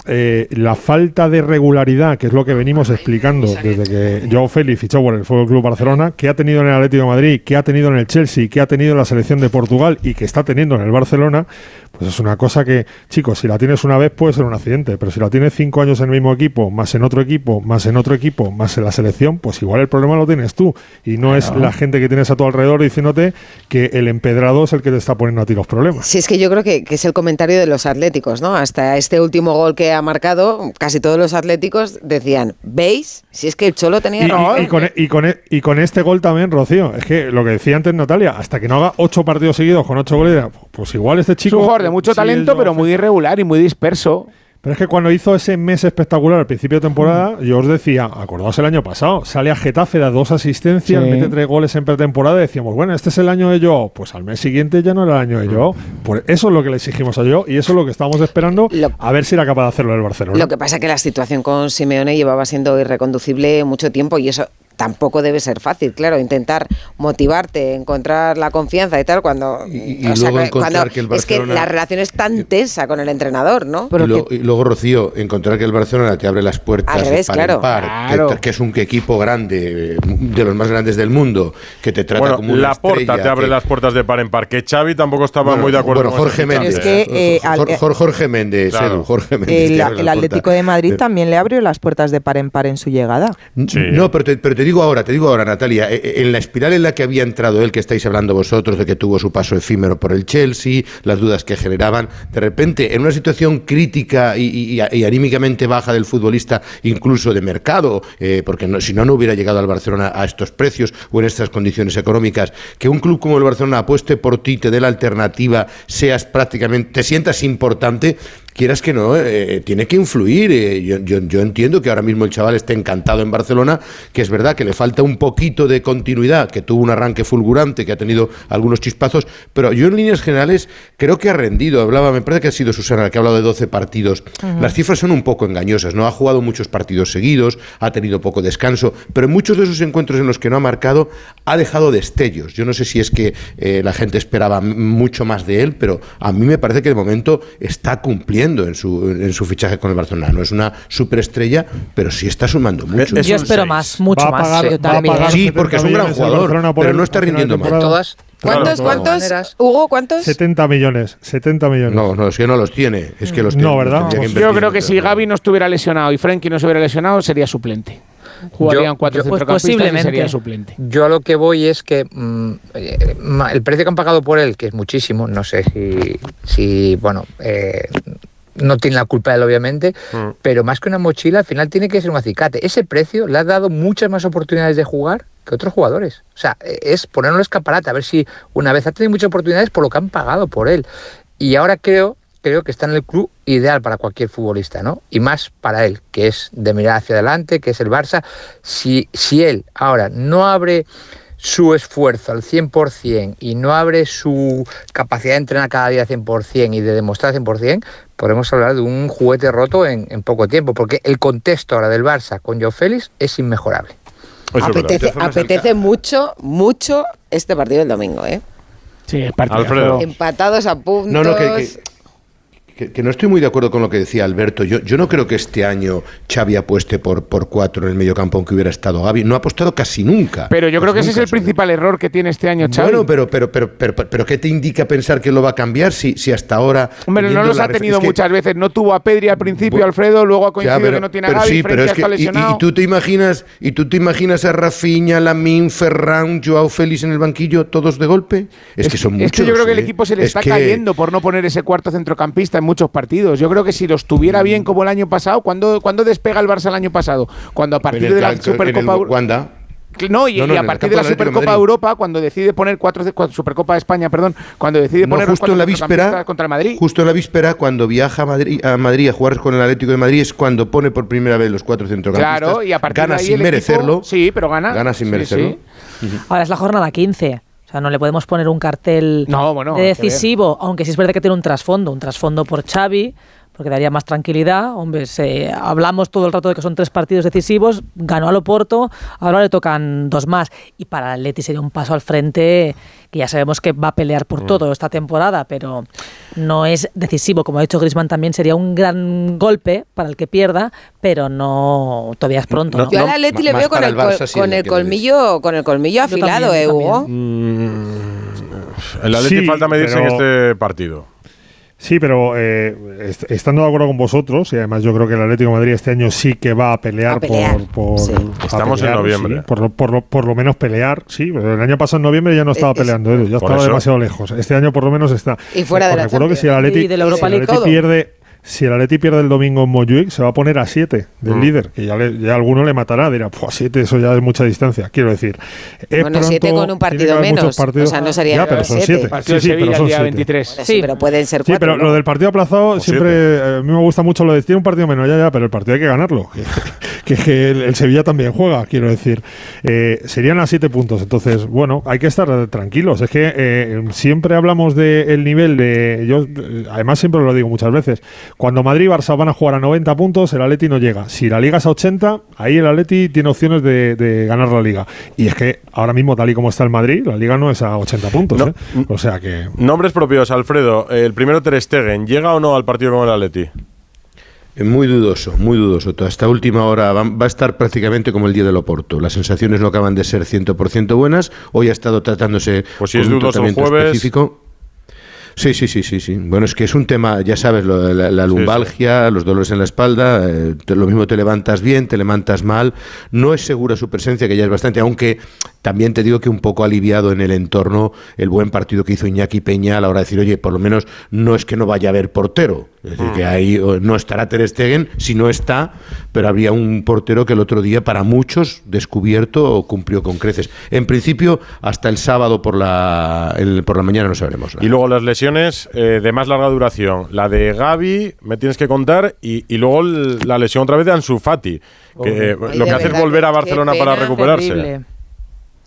eh, la falta de regularidad, que es lo que venimos explicando desde que Joao Félix fichó por el Fútbol Club Barcelona, que ha tenido en el Atlético de Madrid, que ha tenido en el Chelsea, que ha tenido en la selección de Portugal y que está teniendo en el Barcelona, pues es una cosa que, chicos, si la tienes una vez puede ser un accidente, pero si la tienes cinco años en el mismo equipo, más en otro equipo, más en otro equipo, más en la selección, pues igual el problema lo tienes tú y no es la gente que tienes a tu alrededor diciéndote que el empedrado es el que te está poniendo a ti los problemas. Sí, es que yo creo que, que es el comentario de los atléticos, ¿no? Hasta este último gol que ha marcado, casi todos los atléticos decían, ¿veis? Si es que el Cholo tenía Y, razón. y- y con, e- y, con, e- y con este gol también, Rocío, es que lo que decía antes Natalia, hasta que no haga ocho partidos seguidos con ocho goles, pues igual este Es chico... un jugador de mucho sí, talento, pero muy irregular y muy disperso. Pero es que cuando hizo ese mes espectacular al principio de temporada, yo os decía, acordaos el año pasado, sale a Getafe, da dos asistencias, Sí. mete tres goles en pretemporada y decíamos, bueno, este es el año de Joao. Pues al mes siguiente ya no era el año de Joao. Por eso es lo que le exigimos a Joao y eso es lo que estamos esperando a ver si era capaz de hacerlo el Barcelona. Lo que pasa es que la situación con Simeone llevaba siendo irreconducible mucho tiempo y eso tampoco debe ser fácil, claro, intentar motivarte, encontrar la confianza y tal cuando, y o sea, luego que- encontrar cuando- que el es que la relación es tan tensa con el entrenador, ¿no? y, lo- y luego, Rocío, encontrar que el Barcelona te abre las puertas Al revés, de par en claro. par, que- Claro. que, es un equipo grande, de los más grandes del mundo, que te trata Bueno, como una la porta estrella, te abre que- las puertas de par en par. Que Xavi tampoco estaba Bueno, muy de acuerdo bueno, con Jorge Méndez. Es que, eh, Jorge, Jorge- Jorge Méndez, Claro. Edu, Jorge Méndez. el, Atlético de Madrid también le abrió las puertas de par en par en su llegada. No, pero te, pero te digo ahora, te digo ahora, Natalia, eh, eh, en la espiral en la que había entrado él, que estáis hablando vosotros, de que tuvo su paso efímero por el Chelsea, las dudas que generaban, de repente, en una situación crítica y, anímicamente baja del futbolista, incluso de mercado, eh, porque no- si no, no hubiera llegado al Barcelona a estos precios o en estas condiciones económicas, que un club como el Barcelona apueste por ti, te dé la alternativa, seas prácticamente, te sientas importante, quieras que no, eh, tiene que influir. Eh, yo, yo- yo entiendo que ahora mismo el chaval esté encantado en Barcelona, que es verdad que le falta un poquito de continuidad, que tuvo un arranque fulgurante, que ha tenido algunos chispazos, pero yo en líneas generales creo que ha rendido. Hablaba, me parece que ha sido Susana la que ha hablado de 12 partidos. Las cifras son un poco engañosas, ¿no? Ha jugado muchos partidos seguidos, ha tenido poco descanso, pero en muchos de esos encuentros en los que no ha marcado, ha dejado destellos. Yo no sé si es que eh, la gente esperaba mucho más de él, pero a mí me parece que de momento está cumpliendo en su, en su fichaje con el Barcelona. No es una superestrella, pero sí está sumando mucho. Yo espero más, mucho Va a más. pagar- yo va a también. pagar Sí, porque es un gran 70 millones el jugador, pero no está rindiendo mal. temporada. ¿Cuántos, Claro, cuántos? Hugo, ¿cuántos? 70 millones, 70 millones. No, no, es que no los tiene. Es que los No, tiene, ¿verdad? los tendría que Yo creo que si Gaby no estuviera lesionado y Frenkie no se hubiera lesionado, sería suplente. Jugarían Yo- cuatro yo- pues centrocampistas y sería suplente. Yo a lo que voy es que mm, eh, el precio que han pagado por él, que es muchísimo, no sé si, si bueno, eh, no tiene la culpa él, obviamente, pero más que una mochila, al final tiene que ser un acicate. Ese precio le ha dado muchas más oportunidades de jugar que otros jugadores. O sea, es ponerlo escaparate, a ver si una vez ha tenido muchas oportunidades por lo que han pagado por él. Y ahora creo, creo que está en el club ideal para cualquier futbolista, ¿no? Y más para él, que es de mirar hacia adelante, que es el Barça. Si, si él ahora no abre su esfuerzo al 100% y no abre su capacidad de entrenar cada día al 100% y de demostrar al 100%, podemos hablar de un juguete roto en, en poco tiempo, porque el contexto ahora del Barça con Joe Félix es inmejorable. apetece apetece mucho, mucho este partido del domingo, ¿eh? Sí, es Alfredo. Empatados a puntos. No, no, que, que- que- que no estoy muy de acuerdo con lo que decía Alberto. Yo, yo no creo que este año Xavi apueste por, por cuatro en el medio campo, aunque hubiera estado Gaby. No ha apostado casi nunca. Pero yo creo que ese es el principal error que tiene este año Xavi. Bueno, pero, pero, pero, pero, pero, ¿qué te indica pensar que lo va a cambiar si, si hasta ahora. Hombre, no los ha tenido muchas veces. No tuvo a Pedri al principio, Alfredo, luego ha coincidido que no tiene a Gaby, sí, pero Frenkie es que- está y- tú te imaginas y tú te imaginas a Rafinha, Lamin, Ferran, Joao Félix en el banquillo todos de golpe es, que son Es muchos que yo creo que el ¿eh? equipo se le Es está cayendo por no poner ese cuarto centrocampista en muchos partidos. Yo creo que si los tuviera bien como el año pasado, ¿cuándo, ¿cuándo despega el Barça el año pasado? Cuando a partir el de la el Supercopa Wanda. No, y, No, no, y a partir de la de Supercopa. Europa, cuando decide poner cuatro, cuatro- Supercopa de España, perdón, cuando decide No, poner justo en la víspera, contra el Madrid. justo en la víspera, cuando viaja a Madrid, a Madrid a jugar con el Atlético de Madrid, es cuando pone por primera vez los cuatro centrocampistas. Claro, y a partir gana de ahí sin el merecerlo. equipo- sí, pero gana. Gana sin Sí, merecerlo. Ahora es la jornada 15. Sea, no le podemos poner un cartel No, bueno, de decisivo, aunque sí es verdad que tiene un trasfondo, un trasfondo por Xavi, porque daría más tranquilidad. Hombre, se- hablamos todo el rato de que son tres partidos decisivos, ganó al Oporto, ahora le tocan dos más. Y para el Atleti sería un paso al frente que ya sabemos que va a pelear por Mm. todo esta temporada, pero no es decisivo. Como ha dicho Griezmann también, sería un gran golpe para el que pierda, pero no todavía es pronto. ¿no? Yo al Atleti le veo con el, col- con el colmillo, con el colmillo afilado, también, ¿eh, Hugo? El Atleti Sí, falta medirse en este partido. Sí, pero eh, est- estando de acuerdo con vosotros, y además yo creo que el Atlético de Madrid este año sí que va a pelear, A pelear, por. por- sí. a Estamos en noviembre. sí, por, lo, por, lo, por lo menos pelear, sí. pero El año pasado en noviembre ya no estaba Es- es- peleando, Edu, ya estaba eso. demasiado lejos. Este año por lo menos está. Y fuera de la recuerdo que si el Champions. Atleti, Y de la Europa si pierde. Si el Atleti pierde el domingo en Montjuic, se va a poner a 7 del Mm. líder, que ya, le- ya alguno le matará, dirá, pues 7, eso ya es mucha distancia. Quiero decir, es Bueno, siete pronto, con un partido menos. partidos. O sea, no serían Ya, pero son siete. 7. Partido Sí, sí, pero Sevilla son el día 7. 23. Sí, pero pueden ser Sí, cuatro. pero ¿no? lo del partido aplazado O siempre eh, a mí me gusta mucho lo de tiene un partido menos ya ya, pero el partido hay que ganarlo. [LAUGHS] Que, que, que el, el Sevilla también juega, quiero decir. Eh, serían a siete puntos, entonces bueno, hay que estar tranquilos. Es que eh, siempre hablamos del nivel de yo además siempre lo digo muchas veces. Cuando Madrid y Barça van a jugar a 90 puntos, el Atleti no llega. Si la liga es a 80, ahí el Atleti tiene opciones de, de ganar la liga. Y es que ahora mismo tal y como está el Madrid, la liga no es a 80 puntos, No. ¿eh? O sea que Nombres propios, Alfredo. El primero Ter Stegen, ¿llega o no al partido con el Atleti? Eh, Muy dudoso, muy dudoso. Toda esta última hora va, va a estar prácticamente como el día del Oporto. Las sensaciones no acaban de ser 100% buenas. Hoy ha estado tratándose Pues si con es un tratamiento jueves- específico. Sí, sí, sí, sí, sí. Bueno, es que es un tema, ya sabes, lo la, la lumbalgia, los dolores en la espalda, eh, te- lo mismo te levantas bien, te levantas mal. No es segura su presencia, que ya es bastante, aunque También te digo que un poco aliviado en el entorno el buen partido que hizo Iñaki Peña a la hora de decir, oye, por lo menos no es que no vaya a haber portero. Es decir, que ahí o, no estará Ter Stegen, si no está, pero habría un portero que el otro día, para muchos, descubierto o cumplió con creces. En principio, hasta el sábado por la, el- por la mañana no sabremos nada. Y luego las lesiones eh, de más larga duración. La de Gaby, me tienes que contar, y, y luego la lesión otra vez de Ansu Fati, que eh, lo que hace es volver a Barcelona para recuperarse. terrible.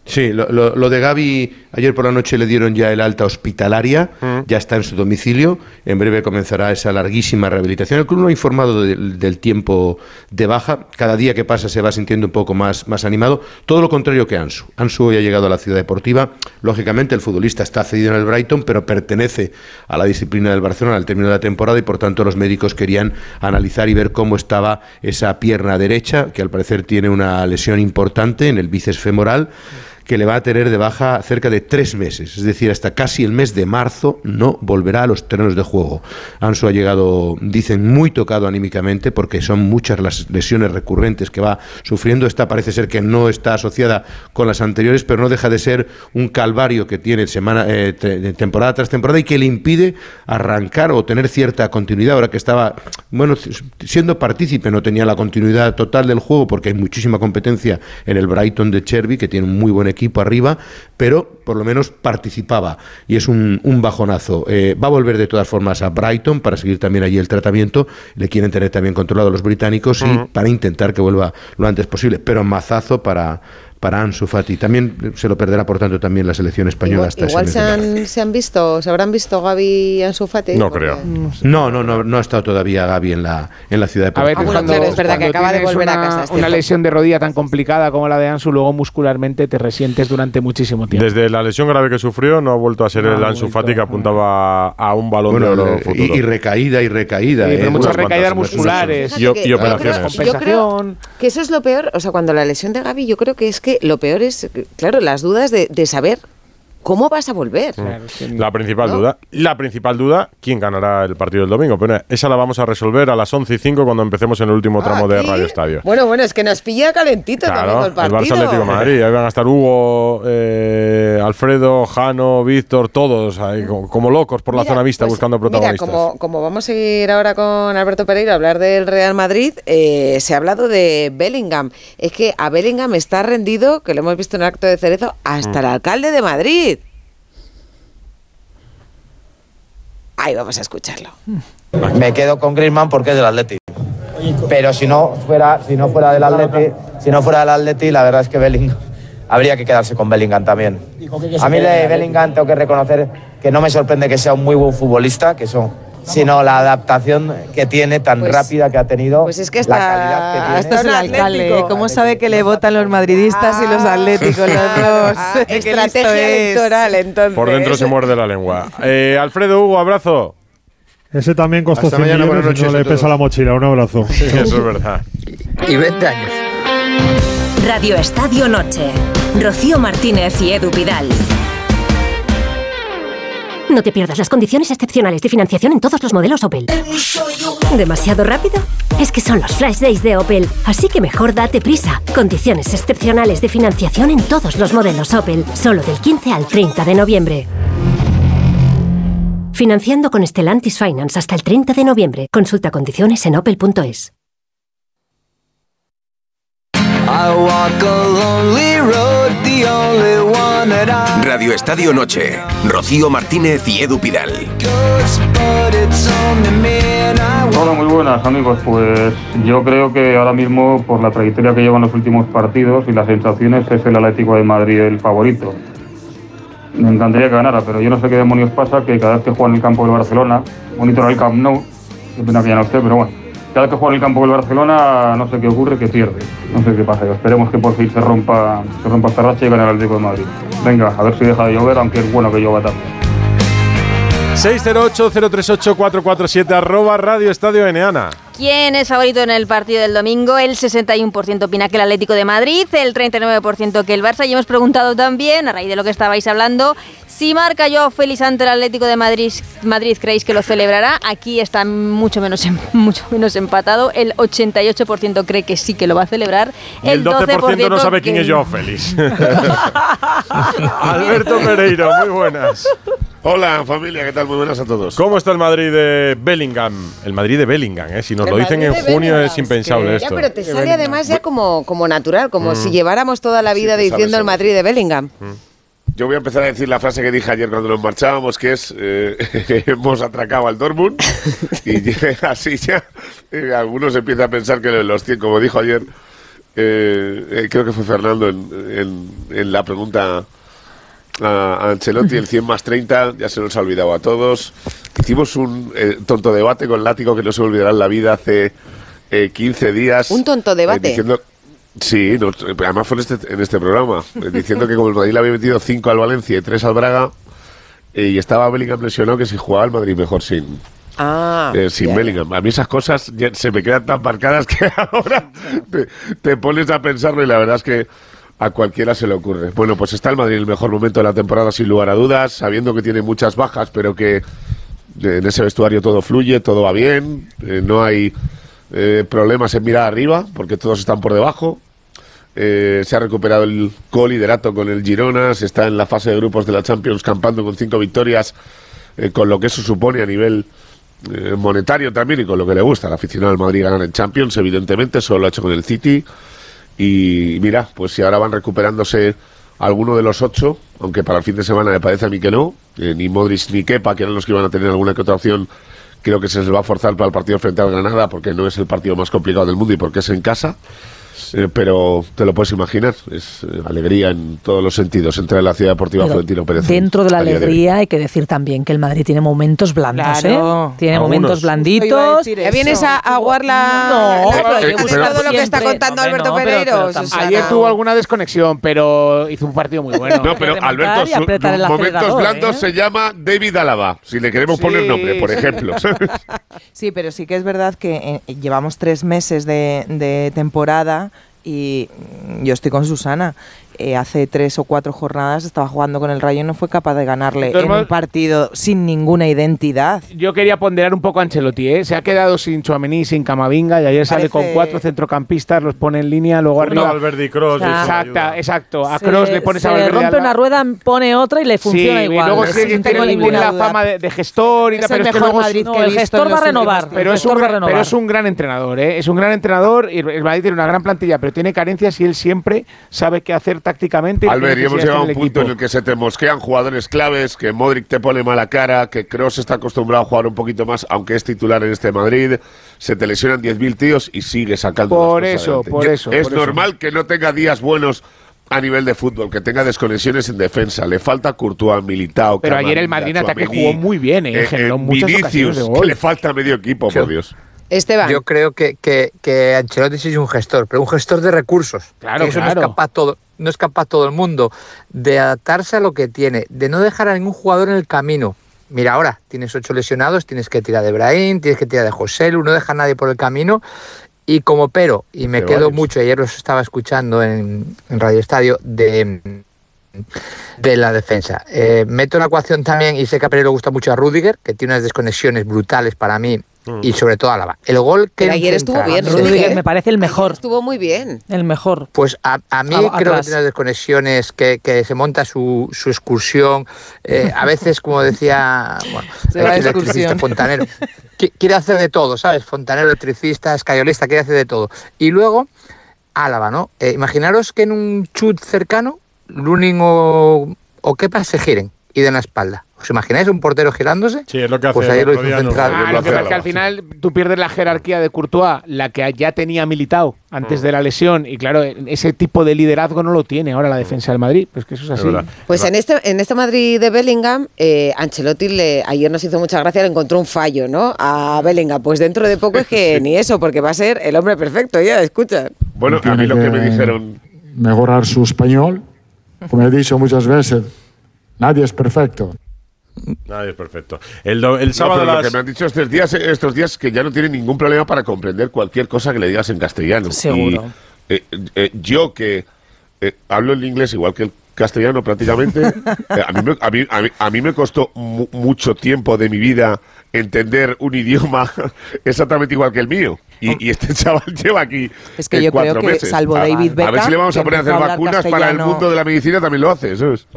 Sí, lo, lo- lo de Gaby, ayer por la noche le dieron ya el alta hospitalaria, ya está en su domicilio, en breve comenzará esa larguísima rehabilitación. El club no ha informado del, del tiempo de baja, cada día que pasa se va sintiendo un poco más, más animado, todo lo contrario que Ansu. Ansu hoy ha llegado a la ciudad deportiva, lógicamente el futbolista está cedido en el Brighton, pero pertenece a la disciplina del Barcelona al término de la temporada y por tanto los médicos querían analizar y ver cómo estaba esa pierna derecha, que al parecer tiene una lesión importante en el bíceps femoral que le va a tener de baja cerca de tres meses, es decir, hasta casi el mes de marzo no volverá a los terrenos de juego. Ansu ha llegado, dicen, muy tocado anímicamente porque son muchas las lesiones recurrentes que va sufriendo. Esta parece ser que no está asociada con las anteriores, pero no deja de ser un calvario que tiene semana, eh, te- temporada tras temporada y que le impide arrancar o tener cierta continuidad. Ahora que estaba, bueno, siendo partícipe, no tenía la continuidad total del juego porque hay muchísima competencia en el Brighton de Cherby, que tiene un muy buen equipo arriba, pero por lo menos participaba y es un, un bajonazo. Eh, va a volver de todas formas a Brighton para seguir también allí el tratamiento. Le quieren tener también controlado los británicos y para intentar que vuelva lo antes posible, pero mazazo para para Ansu Fati. También se lo perderá, por tanto, también la selección española Igual, hasta igual se han, se han visto, se habrán visto Gaby y Ansu Fati. porque- No, no, no, no ha estado todavía Gaby en la, en la ciudad de A ver, Portugal. cuando, es verdad que acaba de volver a una, casa, es una lesión de rodilla tan complicada como la de Ansu, luego muscularmente te resientes durante muchísimo tiempo. Desde la lesión grave que sufrió, no ha vuelto a ser No el Ansu vuelto, Fati que apuntaba a un balón Bueno, de oro futuro. y, y recaída y recaída. Sí, pero ¿eh? muchas recaídas musculares. Y, o- que y yo operaciones. creo- Yo creo que eso es lo peor, o sea, cuando la lesión de Gaby, yo creo que es que lo peor es, claro, las dudas de, de saber cómo vas a volver. La principal duda. La principal duda, ¿quién ganará el partido del domingo? Pero esa la vamos a resolver a las 11 y 5 cuando empecemos en el último tramo de Radio Estadio. Bueno, bueno, es que nos pilla calentito Claro, también el el partido. Barça Atlético Madrid. Ahí van a estar Hugo, eh, Alfredo, Jano, Víctor, todos ahí como, como locos por la Mira, zona vista pues, buscando Mira, protagonistas. como, como vamos a ir ahora con Alberto Pereira a hablar del Real Madrid, eh, se ha hablado de Bellingham. Es que a Bellingham está rendido, que lo hemos visto en el acto de Cerezo, hasta el alcalde de Madrid. Ahí vamos a escucharlo. Me quedo con Griezmann porque es del Atleti. Pero si no fuera, si no fuera del Atleti, si no fuera del Atleti, la verdad es que Bellingham habría que quedarse con Bellingham también. A mí de Bellingham tengo que reconocer que no me sorprende que sea un muy buen futbolista, que son, sino la adaptación que tiene tan rápida que ha tenido. Pues es que la calidad que tiene. Esto es el alcalde, atlético. ¿eh? ¿Cómo sabe que le votan los madridistas y los atléticos, [LAUGHS] los dos? Ah, [LAUGHS] listo estrategia es. electoral, entonces. Por dentro se muerde la lengua. Eh, Alfredo, Hugo, abrazo. Ese también costó Hasta 100 mañana, millones buenas y no noches le pesa la mochila. Un abrazo. Eso es verdad. Y 20 años. Radio Estadio Noche. Rocío Martínez y Edu Pidal. No te pierdas las condiciones excepcionales de financiación en todos los modelos Opel. ¿Demasiado rápido? Es que son los Flash Days de Opel, así que mejor date prisa. Condiciones excepcionales de financiación en todos los modelos Opel, solo del 15 al 30 de noviembre. Financiando con Stellantis Finance hasta el 30 de noviembre. Consulta condiciones en opel.es. Radio Estadio Noche. Rocío Martínez y Edu Pidal. Hola, muy buenas amigos. Pues yo creo que ahora mismo, por la trayectoria que llevan los últimos partidos y las sensaciones, es el Atlético de Madrid el favorito. Me encantaría que ganara, pero yo no sé qué demonios pasa, que cada vez que juega en el campo del Barcelona, bonito era el Camp Nou, qué pena que ya no esté, pero bueno, cada vez que juega en el campo del Barcelona, no sé qué ocurre, que pierde. No sé qué pasa, esperemos que por fin se rompa, se rompa esta racha y gane el Atlético de Madrid. Venga, a ver si deja de llover, aunque es bueno que llueva también. 608-038-447 arroba Radio Estadio Eneana. ¿Quién es favorito en el partido del domingo? El 61% opina que el Atlético de Madrid, el 39% que el Barça. Y hemos preguntado también, a raíz de lo que estabais hablando, Si marca yo Félix ante el Atlético de Madrid, Madrid creéis que lo celebrará. Aquí está mucho menos, em- [LAUGHS] mucho menos empatado. El 88% cree que sí que lo va a celebrar. Y el 12% no sabe quién que- es Joao Félix. [LAUGHS] Alberto Pereiro, muy buenas. Hola familia, ¿qué tal? Muy buenas a todos. ¿Cómo está el Madrid de Bellingham? El Madrid de Bellingham, ¿eh? Si nos El lo dicen en Madrid junio Bellingham, es impensable esto. pero te sale además ya como, como natural, como Mm. si lleváramos toda la vida diciendo el Madrid de Bellingham. Yo voy a empezar a decir la frase que dije ayer cuando nos marchábamos, que es eh, [LAUGHS] hemos atracado al Dortmund y [LAUGHS] así ya eh, algunos empiezan a pensar que los 100, como dijo ayer, eh, eh, creo que fue Fernando en, en- en la pregunta a, Ancelotti, el 100 más 30, ya se nos ha olvidado a todos. Hicimos un eh, tonto debate con Látigo que no se olvidará en la vida hace eh, 15 días. Un tonto eh, debate. diciendo, Sí, no, además fue en este, en este programa, eh, diciendo que como el Madrid le había metido 5 al Valencia y 3 al Braga, eh, y estaba Bellingham lesionado, que si jugaba el Madrid mejor sin, Ah, eh, sin ya. Bellingham. A mí esas cosas ya se me quedan tan marcadas que [LAUGHS] ahora te, te pones a pensarlo y la verdad es que a cualquiera se le ocurre. Bueno, pues está el Madrid en el mejor momento de la temporada, sin lugar a dudas, sabiendo que tiene muchas bajas, pero que en ese vestuario todo fluye, todo va bien, eh, no hay eh, problemas en mirar arriba, porque todos están por debajo. Eh, se ha recuperado el co-liderato con el Girona, se está en la fase de grupos de la Champions campando con cinco victorias, eh, con lo que eso supone a nivel monetario también y con lo que le gusta al aficionado del Madrid ganar en Champions, evidentemente, solo lo ha hecho con el City. Y mira, pues si ahora van recuperándose alguno de los ocho, aunque para el fin de semana me parece a mí que no, ni Modric ni Kepa, que eran los que iban a tener alguna que otra opción, creo que se les va a forzar para el partido frente al Granada, porque no es el partido más complicado del mundo y porque es en casa. Eh, pero te lo puedes imaginar, es eh, alegría en todos los sentidos entre la ciudad deportiva Pero Florentino Pérez. Dentro de la alegría hay que decir también que el Madrid tiene momentos blandos, Claro. ¿eh? Tiene Algunos. momentos blanditos. ¿Ya vienes a aguar la, No, la- pero de todo lo que está contando Hombre, Alberto no, pero- Pereiro? Ayer tuvo alguna desconexión, pero hizo un partido muy bueno. [LAUGHS] No, pero Alberto, su- momentos acelerador, blandos ¿eh? se llama David Álava, si le queremos Sí, poner nombre, por ejemplo. [LAUGHS] [LAUGHS] Sí, pero sí que es verdad que eh, llevamos tres meses de, de temporada y yo estoy con Susana. Eh, hace tres o cuatro jornadas estaba jugando con el Rayo y no fue capaz de ganarle todos en un partido sin ninguna identidad. Yo quería ponderar un poco a Ancelotti, ¿eh? Se ha quedado sin Chuamení, sin Camavinga y ayer sale con cuatro centrocampistas, los pone en línea, luego arriba. Valverde y Ah. eso Exacta, exacto. A Se- Kroos le pones a se Valverde. rompe una rueda, pone otra y le funciona sí, igual. Y luego sí tiene, ninguna la duda. fama de, de gestor y Es tal, pero el es que mejor luego Madrid no, el gestor va a. Pero es, un, a renovar. pero es un gran entrenador, ¿eh? Es un gran entrenador y el Madrid tiene una gran plantilla, pero tiene carencias y él siempre sabe qué hacer tácticamente. y Albert, y hemos llegado a un punto equipo. en el que se te mosquean jugadores claves, que Modric te pone mala cara, que Kroos está acostumbrado a jugar un poquito más, aunque es titular en este Madrid, se te lesionan 10.000 tíos y sigue sacando Por las eso, por Yo- eso, Es por eso. normal que no tenga días buenos a nivel de fútbol, que tenga desconexiones en defensa. Le falta Courtois, Militao, Pero ayer el Madrid en ataque jugó muy bien, ¿eh? Generó muchas Vinicius, que le falta medio equipo, por Dios. Esteban. Yo creo que, que, que Ancelotti sí es un gestor, pero un gestor de recursos. Claro, Y eso claro. No, es capaz todo, no es capaz todo el mundo de adaptarse a lo que tiene, de no dejar a ningún jugador en el camino. Mira, ahora tienes ocho lesionados, tienes que tirar de Brahim, tienes que tirar de José Lu, no deja a nadie por el camino. Y como pero, y me quedo varios. mucho, ayer los estaba escuchando en, en Radio Estadio, de, de la defensa. Eh, meto en la ecuación también, y sé que a Pérez le gusta mucho a Rudiger, que tiene unas desconexiones brutales para mí, y sobre todo Álava. El gol que Pero ayer estuvo bien. Rudiger. me parece el mejor. Estuvo muy bien. El mejor. Pues a, a mí A- creo atrás. que tiene unas desconexiones, que, que se monta su, su excursión. eh, a veces, como decía bueno, Se va electricista fontanero, qui- quiere hacer de todo, ¿sabes? Fontanero, electricista, escayolista, quiere hacer de todo. Y luego, Álava, ¿no? Eh, imaginaros que en un chut cercano, Lunin o, o Kepa se giren y den la espalda. ¿Os imagináis un portero girándose? Sí, es lo que hace Pues ayer lo hizo un central. Ah, lo lo que pasa es que al final tú pierdes la jerarquía de Courtois, la que ya tenía militado antes de la lesión, y claro, ese tipo de liderazgo no lo tiene ahora la defensa del Madrid. Pues que eso es así. verdad. Pues en este, en este Madrid de Bellingham, eh, Ancelotti le, ayer nos hizo mucha gracia, le encontró un fallo, ¿no? A Bellingham. Pues dentro de poco es que [LAUGHS] ni eso, porque va a ser el hombre perfecto, ya, escucha. Bueno, a mí lo que me dijeron Mejorar su español. Como he dicho muchas veces, nadie es perfecto. Nadie es perfecto. El, do- el No, sábado pero a lo las- que me han dicho estos días, estos días es que ya no tienen ningún problema para comprender cualquier cosa que le digas en castellano. Seguro. Y, eh, eh, yo que eh, hablo el inglés igual que el castellano prácticamente. [LAUGHS] Eh, a, mí me, a, mí, a, mí, a mí me costó mu- mucho tiempo de mi vida entender un idioma [LAUGHS] exactamente igual que el mío. Y, y este [LAUGHS] chaval lleva aquí Es que eh, yo creo cuatro que, meses. salvo a, David a ver Beckham, si le vamos a poner a hacer vacunas para el castellano- mundo de la medicina, también lo hace. ¿sabes?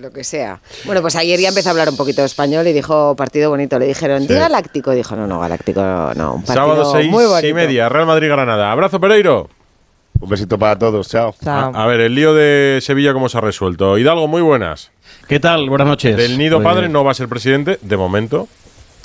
Lo que sea. Bueno, pues ayer ya empezó a hablar un poquito de español y dijo partido bonito. Le dijeron, ¿di galáctico? Y dijo, no, no, galáctico no. Un partido Sábado seis muy bonito. y media, Real Madrid-Granada. Abrazo, Pereiro. Un besito para todos, chao. A, a ver, el lío de Sevilla, ¿cómo se ha resuelto? Hidalgo, muy buenas. ¿Qué tal? Buenas noches. Del Nido Padre no va a ser presidente, de momento.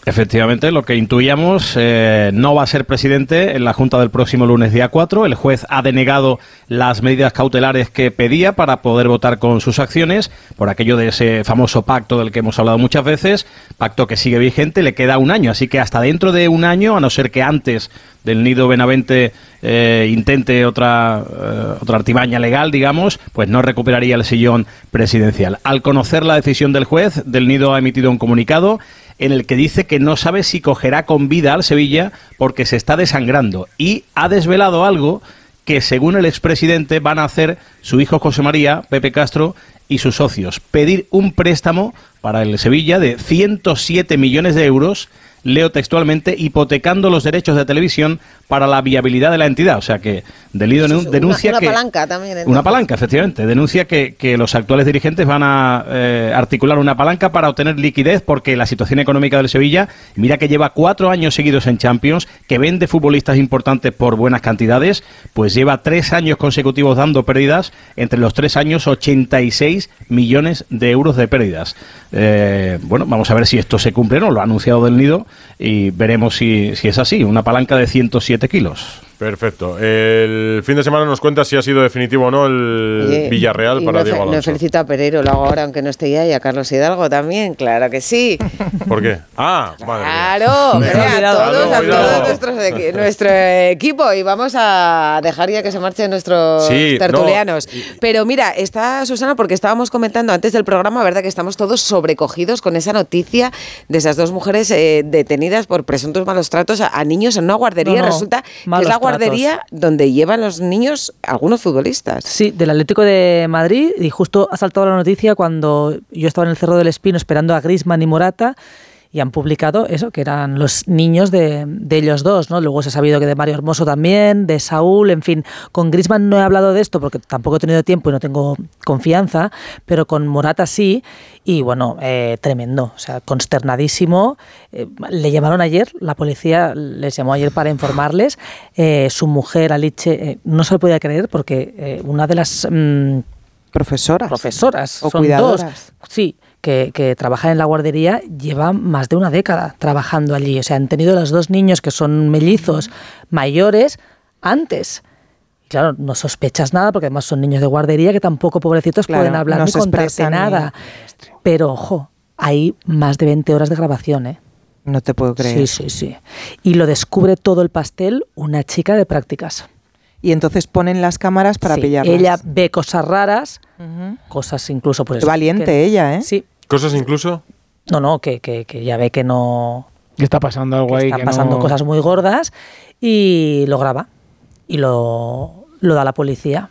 Efectivamente, lo que intuíamos, eh, no va a ser presidente en la Junta del próximo lunes día 4. El juez ha denegado las medidas cautelares que pedía para poder votar con sus acciones, por aquello de ese famoso pacto del que hemos hablado muchas veces, pacto que sigue vigente, le queda un año, así que hasta dentro de un año, a no ser que antes del Nido Benavente eh, intente otra, eh, otra artimaña legal, digamos, pues no recuperaría el sillón presidencial. Al conocer la decisión del juez, del Nido ha emitido un comunicado en el que dice que no sabe si cogerá con vida al Sevilla porque se está desangrando y ha desvelado algo que según el expresidente van a hacer su hijo José María, Pepe Castro y sus socios, pedir un préstamo para el Sevilla de 107 millones de euros, leo textualmente, hipotecando los derechos de televisión para la viabilidad de la entidad. O sea que Delido es denuncia una, una que... palanca también. Una palanca, efectivamente. Denuncia que, que los actuales dirigentes van a eh, articular una palanca para obtener liquidez porque la situación económica del Sevilla, mira que lleva cuatro años seguidos en Champions, que vende futbolistas importantes por buenas cantidades, pues lleva tres años consecutivos dando pérdidas, entre los tres años 86 millones de euros de pérdidas. Eh, bueno, vamos a ver si esto se cumple, ¿no? Lo ha anunciado del Nido y veremos si, si es así. Una palanca de 107 kilos. Perfecto. El fin de semana nos cuenta si ha sido definitivo o no el Oye, Villarreal para Diego Alonso. felicito a Pereiro, lo hago ahora aunque no esté ya, y a Carlos Hidalgo también, claro que sí. [LAUGHS] ¿Por qué? Ah, madre mía. Claro, hombre, a todos, a Cuidado. todos nuestros equi- [LAUGHS] nuestro equipo y vamos a dejar ya que se marchen nuestros Sí, no, tertulianos. Pero mira, está Susana porque estábamos comentando antes del programa, ¿verdad? Que estamos todos sobrecogidos con esa noticia de esas dos mujeres eh, detenidas por presuntos malos tratos a, a niños en una guardería. No, no, Resulta que es la guardería donde llevan los niños algunos futbolistas. Sí, del Atlético de Madrid y justo ha saltado la noticia cuando yo estaba en el Cerro del Espino esperando a Grisman y Morata y han publicado eso, que eran los niños de, de ellos dos, ¿no? Luego se ha sabido que de Mario Hermoso también, de Saúl, en fin. Con Grisman no he hablado de esto porque tampoco he tenido tiempo y no tengo confianza, pero con Morata sí. Y bueno, eh, tremendo, o sea, consternadísimo. Eh, le llamaron ayer, la policía les llamó ayer para informarles. Eh, su mujer, Alice, eh, no se lo podía creer porque eh, una de las... mm, Profesoras. Profesoras. O son cuidadoras. dos. Sí, que, que trabajan en la guardería lleva más de una década trabajando allí. O sea, han tenido los dos niños que son mellizos mayores antes. Y Claro, no sospechas nada porque además son niños de guardería que tampoco, pobrecitos, Claro, pueden hablar no ni se contarte ni- nada. Pero ojo, hay más de 20 horas de grabación, ¿eh? No te puedo creer. Sí, sí, sí. Y lo descubre todo el pastel una chica de prácticas. Y entonces ponen las cámaras para Sí, pillarlas. Ella ve cosas raras, cosas incluso pues Qué valiente que- ella, ¿eh? Sí. ¿Cosas incluso? No, no, que, que, que ya ve que no Que está pasando algo ahí. están que pasando no- cosas muy gordas y lo graba y lo, lo da a la policía.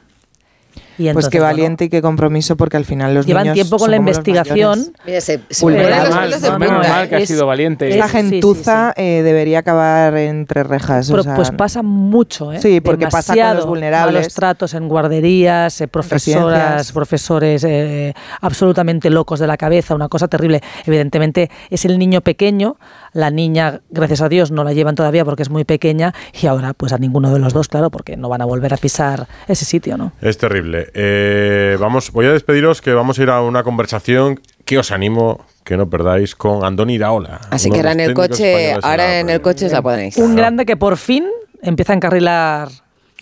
Y pues qué bueno, valiente y qué compromiso, porque al final los Llevan niños tiempo con la investigación. Mira, se, los mal, de punta. mal que ha Es- sido valiente. Esta Sí, sí, sí, gentuza eh, debería acabar entre rejas. o Pero, sea, pues pasa mucho, ¿eh? Sí, porque pasa con los vulnerables. Malos tratos en guarderías, eh, profesoras, profesores eh, absolutamente locos de la cabeza, una cosa terrible. Evidentemente es el niño pequeño, la niña, gracias a Dios, no la llevan todavía porque es muy pequeña y ahora pues a ninguno de los dos, claro, porque no van a volver a pisar ese sitio, ¿no? Es terrible. Eh, vamos, voy a despediros que vamos a ir a una conversación que os animo que no perdáis con Andoni Iraola. Así que ahora en el coche, ahora la en el coche os la ponéis. Un grande que por fin empieza a encarrilar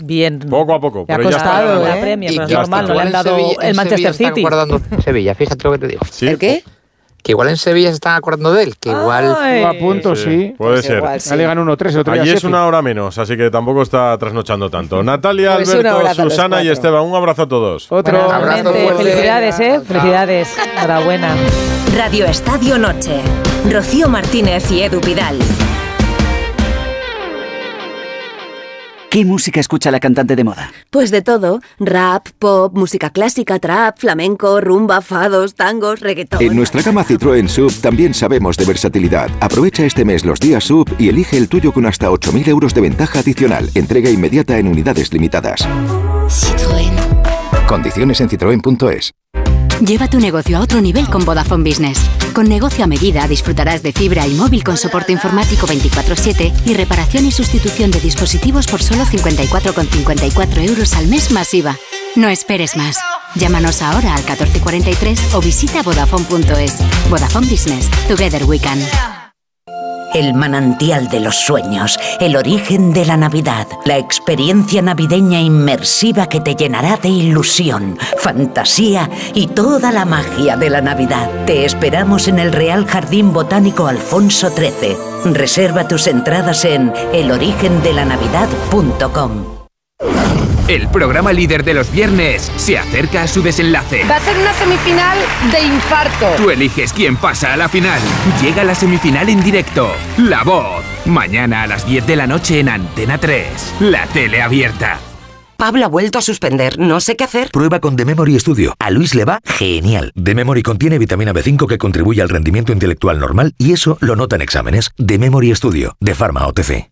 bien. Poco a poco. Le ha pero ya costado, está. ¿eh? La Y pero es normal, no le han dado Sevilla- el Manchester Sevilla City. acordando de Sevilla, fíjate lo que te digo. ¿Sí? ¿El qué? Que igual en Sevilla se están acordando de él, que igual... Ay. A punto, sí. Puede Pues ser. igual, sí. Le ganó 1-3, el otro Allí es una hora menos, así que tampoco está trasnochando tanto. [LAUGHS] Natalia, Pues Alberto, Susana y. Esteban, un abrazo a todos. Otro. Bueno, abrazo felicidades, ¿eh? Felicidades. Enhorabuena. Radio Estadio Noche. Rocío Martínez y Edu Pidal. ¿Qué música escucha la cantante de moda? Pues de todo. Rap, pop, música clásica, trap, flamenco, rumba, fados, tangos, reggaetón. En nuestra gama Citroën Sub también sabemos de versatilidad. Aprovecha este mes los días Sub y elige el tuyo con hasta 8.000 euros de ventaja adicional. Entrega inmediata en unidades limitadas. Citroën. Condiciones en citroen.es. Lleva tu negocio a otro nivel con Vodafone Business. Con negocio a medida disfrutarás de fibra y móvil con soporte informático 24/7 y reparación y sustitución de dispositivos por solo 54,54 euros al mes masiva. No esperes más. Llámanos ahora al 1443 o visita vodafone.es. Vodafone Business. Together we can. El manantial de los sueños, el origen de la Navidad, la experiencia navideña inmersiva que te llenará de ilusión, fantasía y toda la magia de la Navidad. Te esperamos en el Real Jardín Botánico Alfonso XIII. Reserva tus entradas en elorigendelanavidad.com. El programa líder de los viernes se acerca a su desenlace. Va a ser una semifinal de infarto. Tú eliges quién pasa a la final. Llega la semifinal en directo. La voz. Mañana a las 10 de la noche en Antena 3. La tele abierta. Pablo ha vuelto a suspender. No sé qué hacer. Prueba con The Memory Studio. A Luis le va genial. The Memory contiene vitamina B5 que contribuye al rendimiento intelectual normal y eso lo nota en exámenes. The Memory Studio, de Pharma OTC.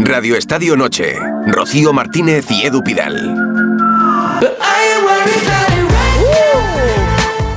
Radio Estadio Noche. Rocío Martínez y Edu Pidal.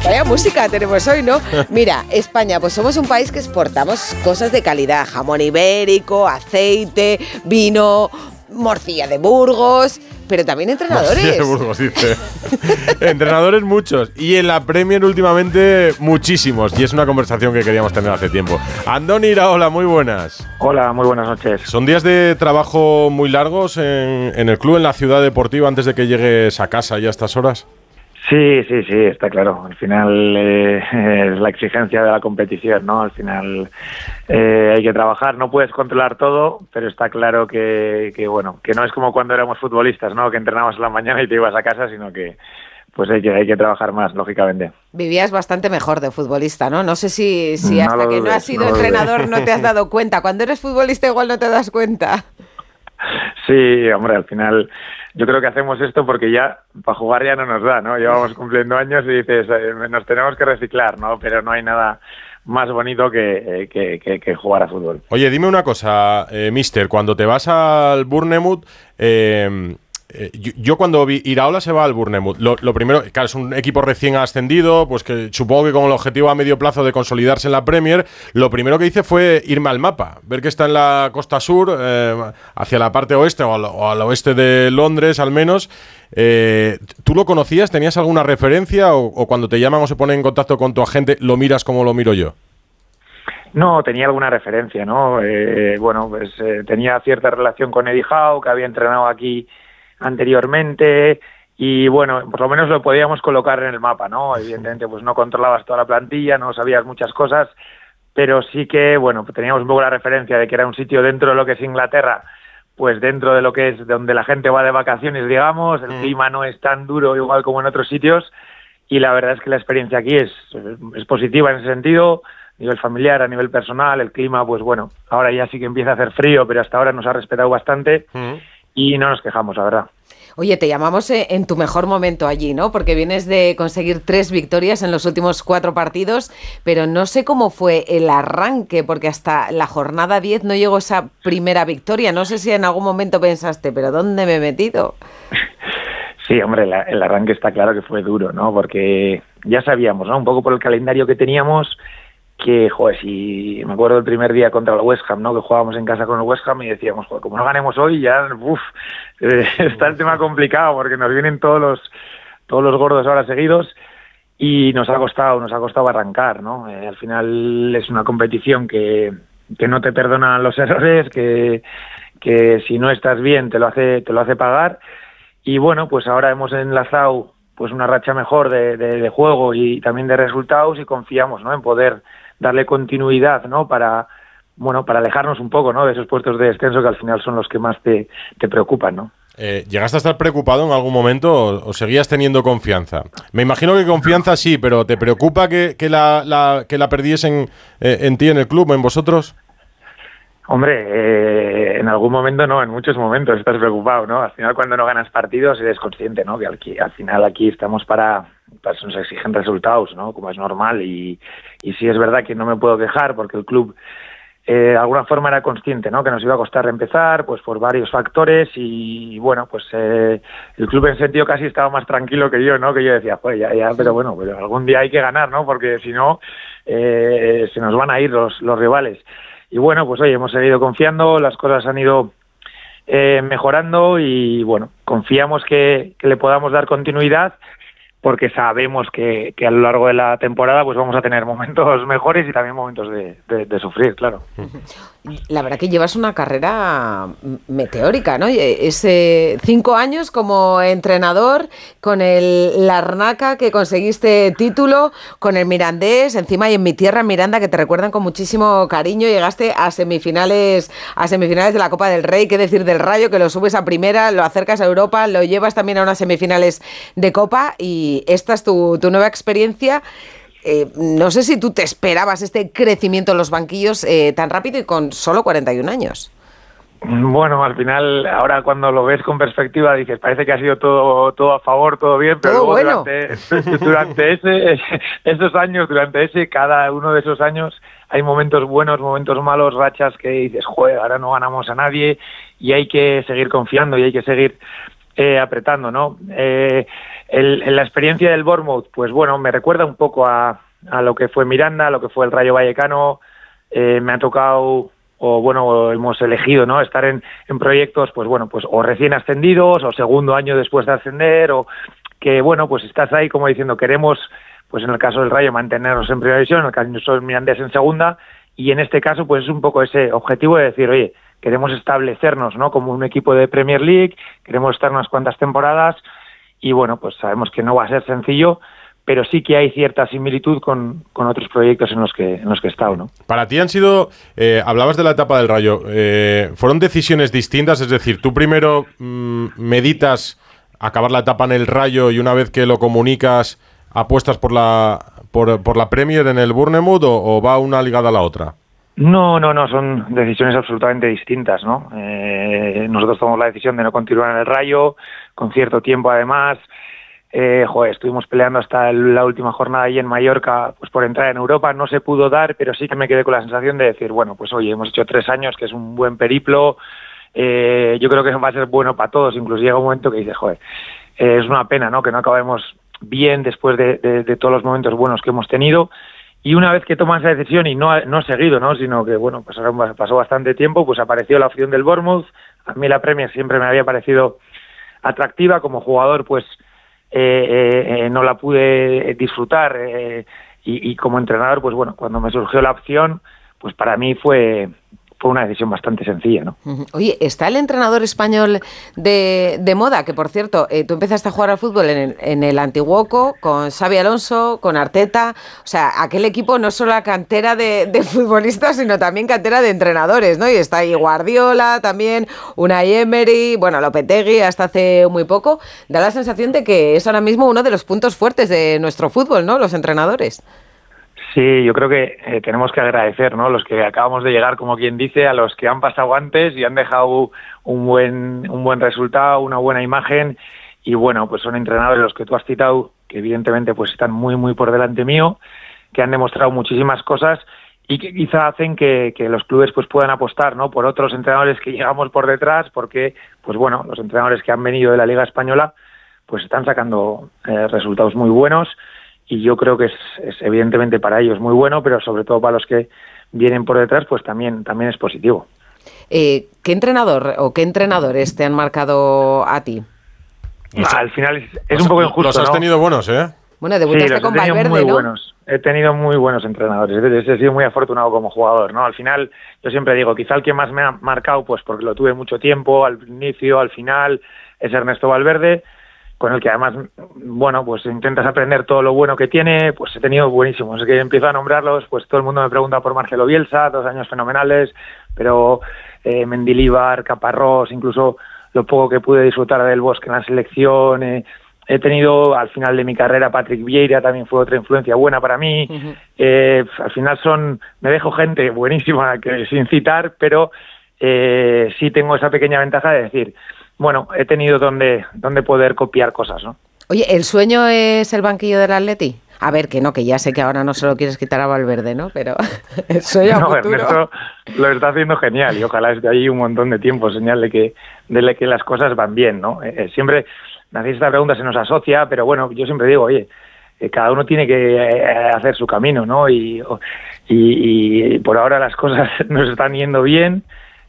Vaya música tenemos hoy, ¿no? [LAUGHS] Mira, España, pues somos un país que exportamos cosas de calidad, jamón ibérico, aceite, vino, morcilla de Burgos, pero también entrenadores. Morcilla de Burgos, dice. [LAUGHS] entrenadores muchos. Y en la Premier últimamente muchísimos. Y es una conversación que queríamos tener hace tiempo. Andoni Iraola, muy buenas. Hola, muy buenas noches. ¿Son días de trabajo muy largos en, en el club, en la ciudad deportiva, antes de que llegues a casa ya a estas horas? Sí, sí, sí, está claro. Al final eh, [LAUGHS] es la exigencia de la competición, ¿no? Al final eh, hay que trabajar, no puedes controlar todo, pero está claro que, que, bueno, que no es como cuando éramos futbolistas, ¿no? Que entrenabas en la mañana y te ibas a casa, sino que pues hay que, hay que trabajar más, lógicamente. Vivías bastante mejor de futbolista, ¿no? No sé si, si hasta que no has sido no entrenador no te has dado cuenta. Cuando eres futbolista igual no te das cuenta. [LAUGHS] Sí, hombre, al final yo creo que hacemos esto porque ya para jugar ya no nos da, ¿no? Llevamos cumpliendo años y dices, eh, nos tenemos que reciclar, ¿no? Pero no hay nada más bonito que, eh, que, que- que jugar a fútbol. Oye, dime una cosa, eh, mister. Cuando te vas al Bournemouth, eh, yo, cuando vi Iraola se va al Bournemouth, lo, primero, claro, es un equipo recién ascendido, pues que supongo que con el objetivo a medio plazo de consolidarse en la Premier, lo primero que hice fue irme al mapa, ver que está en la costa sur, eh, hacia la parte oeste o al, oeste de Londres al menos. Eh, ¿Tú lo conocías? ¿Tenías alguna referencia? O, o cuando te llaman o se ponen en contacto con tu agente, lo miras como lo miro yo? No, tenía alguna referencia, ¿no? Bueno, pues tenía cierta relación con Eddie Howe, que había entrenado aquí anteriormente, y bueno, por lo menos lo podíamos colocar en el mapa, ¿no? Evidentemente, pues no controlabas toda la plantilla, no sabías muchas cosas, pero sí que, bueno, pues teníamos un poco la referencia de que era un sitio dentro de lo que es Inglaterra, pues dentro de lo que es donde la gente va de vacaciones, digamos, el clima no es tan duro igual como en otros sitios, y la verdad es que la experiencia aquí es, es positiva en ese sentido, a nivel familiar, a nivel personal, el clima, pues bueno, ahora ya sí que empieza a hacer frío, pero hasta ahora nos ha respetado bastante y no nos quejamos, la verdad. Oye, te llamamos eh, en tu mejor momento allí, ¿no? Porque vienes de conseguir tres victorias en los últimos cuatro partidos, pero no sé cómo fue el arranque, porque hasta la jornada 10 no llegó esa primera victoria. No sé si en algún momento pensaste, pero ¿dónde me he metido? [LAUGHS] Sí, hombre, la- el arranque está claro que fue duro, ¿no? Porque ya sabíamos, ¿no? Un poco por el calendario que teníamos, que, joder, si me acuerdo el primer día contra el West Ham, ¿no? Que jugábamos en casa con el West Ham y decíamos, joder, como no ganemos hoy, ya, uff, [LAUGHS] está el tema complicado porque nos vienen todos los, todos los gordos ahora seguidos y nos ha costado, nos ha costado arrancar, ¿no? Eh, al final es una competición que, que no te perdonan los [LAUGHS] errores, que, que si no estás bien te lo hace, te lo hace pagar. Y bueno, pues ahora hemos enlazado pues una racha mejor de, de, de juego y también de resultados y confiamos ¿no? en poder darle continuidad ¿no? para bueno para alejarnos un poco ¿no? de esos puestos de descenso que al final son los que más te, te preocupan ¿no? Eh, ¿Llegaste a estar preocupado en algún momento o, o, seguías teniendo confianza? Me imagino que confianza sí, pero ¿te preocupa que, que la, la, que la perdiesen eh, en ti, en el club, en vosotros? Hombre, eh, en algún momento no, en muchos momentos estás preocupado, ¿no? Al final cuando no ganas partidos eres consciente, ¿no? Que al, al final aquí estamos para, pues nos exigen resultados, ¿no? Como es normal y, y sí es verdad que no me puedo quejar porque el club eh, de alguna forma era consciente, ¿no? Que nos iba a costar empezar, pues por varios factores y, bueno, pues eh, el club en sentido casi estaba más tranquilo que yo, ¿no? Que yo decía, pues ya, ya, pero bueno, pero algún día hay que ganar, ¿no? Porque si no, eh, se nos van a ir los, los rivales. Y bueno, pues oye, hemos seguido confiando, las cosas han ido eh, mejorando y bueno, confiamos que, que le podamos dar continuidad porque sabemos que, que, a lo largo de la temporada pues vamos a tener momentos [LAUGHS] mejores y también momentos de, de, de sufrir, claro. [LAUGHS] La verdad que llevas una carrera meteórica, ¿no? Ese cinco años como entrenador, con el Larnaca que conseguiste título, con el Mirandés, encima y en mi tierra Miranda que te recuerdan con muchísimo cariño, llegaste a semifinales, a semifinales de la Copa del Rey, qué decir del Rayo, que lo subes a primera, lo acercas a Europa, lo llevas también a unas semifinales de Copa y esta es tu nueva experiencia. Eh, no sé si tú te esperabas este crecimiento en los banquillos eh, tan rápido y con solo 41 años. Bueno, al final, ahora cuando lo ves con perspectiva, dices, parece que ha sido todo, todo a favor, todo bien, pero todo bueno. durante, [LAUGHS] durante ese, esos años, durante ese, cada uno de esos años, hay momentos buenos, momentos malos, rachas que dices, joder, ahora no ganamos a nadie y hay que seguir confiando y hay que seguir eh, apretando, ¿no? Eh, el, la experiencia del Bournemouth, pues bueno, me recuerda un poco a, a lo que fue Miranda, a lo que fue el Rayo Vallecano. Eh, me ha tocado, o bueno, hemos elegido, ¿no? Estar en, en proyectos, pues bueno, pues o recién ascendidos, o segundo año después de ascender, o que bueno, pues estás ahí como diciendo, queremos, pues en el caso del Rayo, mantenernos en primera división, en el caso del Mirandés en segunda, y en este caso, pues es un poco ese objetivo de decir, oye, queremos establecernos, ¿no? Como un equipo de Premier League, queremos estar unas cuantas temporadas, y bueno, pues sabemos que no va a ser sencillo, pero sí que hay cierta similitud con, con, otros proyectos en los que en los que he estado, ¿no? Para ti han sido, eh, hablabas de la etapa del Rayo, eh, fueron decisiones distintas, es decir, tú primero mmm, meditas acabar la etapa en el Rayo y una vez que lo comunicas apuestas por la por, por la Premier en el Bournemouth o, o, va una ligada a la otra. No, no, no, son decisiones absolutamente distintas, ¿no? Eh, nosotros tomamos la decisión de no continuar en el Rayo, con cierto tiempo además, eh, joder, estuvimos peleando hasta la última jornada ahí en Mallorca, pues por entrar en Europa, no se pudo dar, pero sí que me quedé con la sensación de decir, bueno, pues oye, hemos hecho tres años, que es un buen periplo, eh, yo creo que va a ser bueno para todos, incluso llega un momento que dices, joder, eh, es una pena, ¿no? Que no acabemos bien después de, todos los momentos buenos que hemos tenido, y una vez que toman esa decisión y no, no seguido, ¿no? Sino que, bueno, pues ahora pasó bastante tiempo, pues apareció la opción del Bournemouth, a mí la Premier siempre me había parecido atractiva, como jugador, pues eh, eh, no la pude disfrutar eh, y, como entrenador, pues bueno, cuando me surgió la opción, pues para mí fue fue una decisión bastante sencilla, ¿no? Oye, está el entrenador español de, moda, que por cierto, eh, tú empezaste a jugar al fútbol en el, en el Antiguoco, con Xavi Alonso, con Arteta, o sea, aquel equipo no solo cantera de, de, futbolistas, sino también cantera de entrenadores, ¿no? Y está ahí Guardiola también, Unai Emery, bueno, Lopetegui hasta hace muy poco, da la sensación de que es ahora mismo uno de los puntos fuertes de nuestro fútbol, ¿no? Los entrenadores. Sí, yo creo que eh, tenemos que agradecer, ¿no? Los que acabamos de llegar, como quien dice, a los que han pasado antes y han dejado un buen, un buen resultado, una buena imagen. Y bueno, pues son entrenadores los que tú has citado, que evidentemente pues están muy, muy por delante mío, que han demostrado muchísimas cosas y que quizá hacen que, que los clubes pues puedan apostar, ¿no? Por otros entrenadores que llegamos por detrás, porque, pues bueno, los entrenadores que han venido de la Liga Española, pues están sacando eh, resultados muy buenos y yo creo que es, es, evidentemente para ellos muy bueno, pero sobre todo para los que vienen por detrás, pues también, también es positivo. Eh, ¿Qué entrenador o qué entrenadores te han marcado a ti? Los, Al final es, es un poco injusto. Los has ¿no? tenido buenos, ¿eh? Bueno, Sí, debutaste he con tenido Valverde, muy ¿no? buenos. He tenido muy buenos entrenadores. He he sido muy afortunado como jugador, ¿no? Al final, yo siempre digo, quizá el que más me ha marcado, pues porque lo tuve mucho tiempo, al inicio, al final, es Ernesto Valverde, con el que además, bueno, pues intentas aprender todo lo bueno que tiene, pues he tenido buenísimos. Es que empiezo a nombrarlos, pues todo el mundo me pregunta por Marcelo Bielsa, dos años fenomenales, pero eh, Mendilíbar, Caparrós, incluso lo poco que pude disfrutar del Bosque en la selección, eh, he tenido al final de mi carrera Patrick Vieira, también fue otra influencia buena para mí. Eh, al final son, me dejo gente buenísima que sin citar, pero eh, sí tengo esa pequeña ventaja de decir, bueno, he tenido donde, donde poder copiar cosas, ¿no? Oye, ¿el sueño es el banquillo del Atleti? A ver, que no, que ya sé que ahora no se lo quieres quitar a Valverde, ¿no? Pero [LAUGHS] el sueño No. Ernesto lo está haciendo genial y ojalá esté ahí un montón de tiempo, señal de que, de que las cosas van bien, ¿no? Eh, eh, siempre, hacéis esta pregunta, se nos asocia, pero bueno, yo siempre digo, oye, eh, cada uno tiene que hacer su camino, ¿no? Y, o- y, y por ahora las cosas [LAUGHS] nos están yendo bien.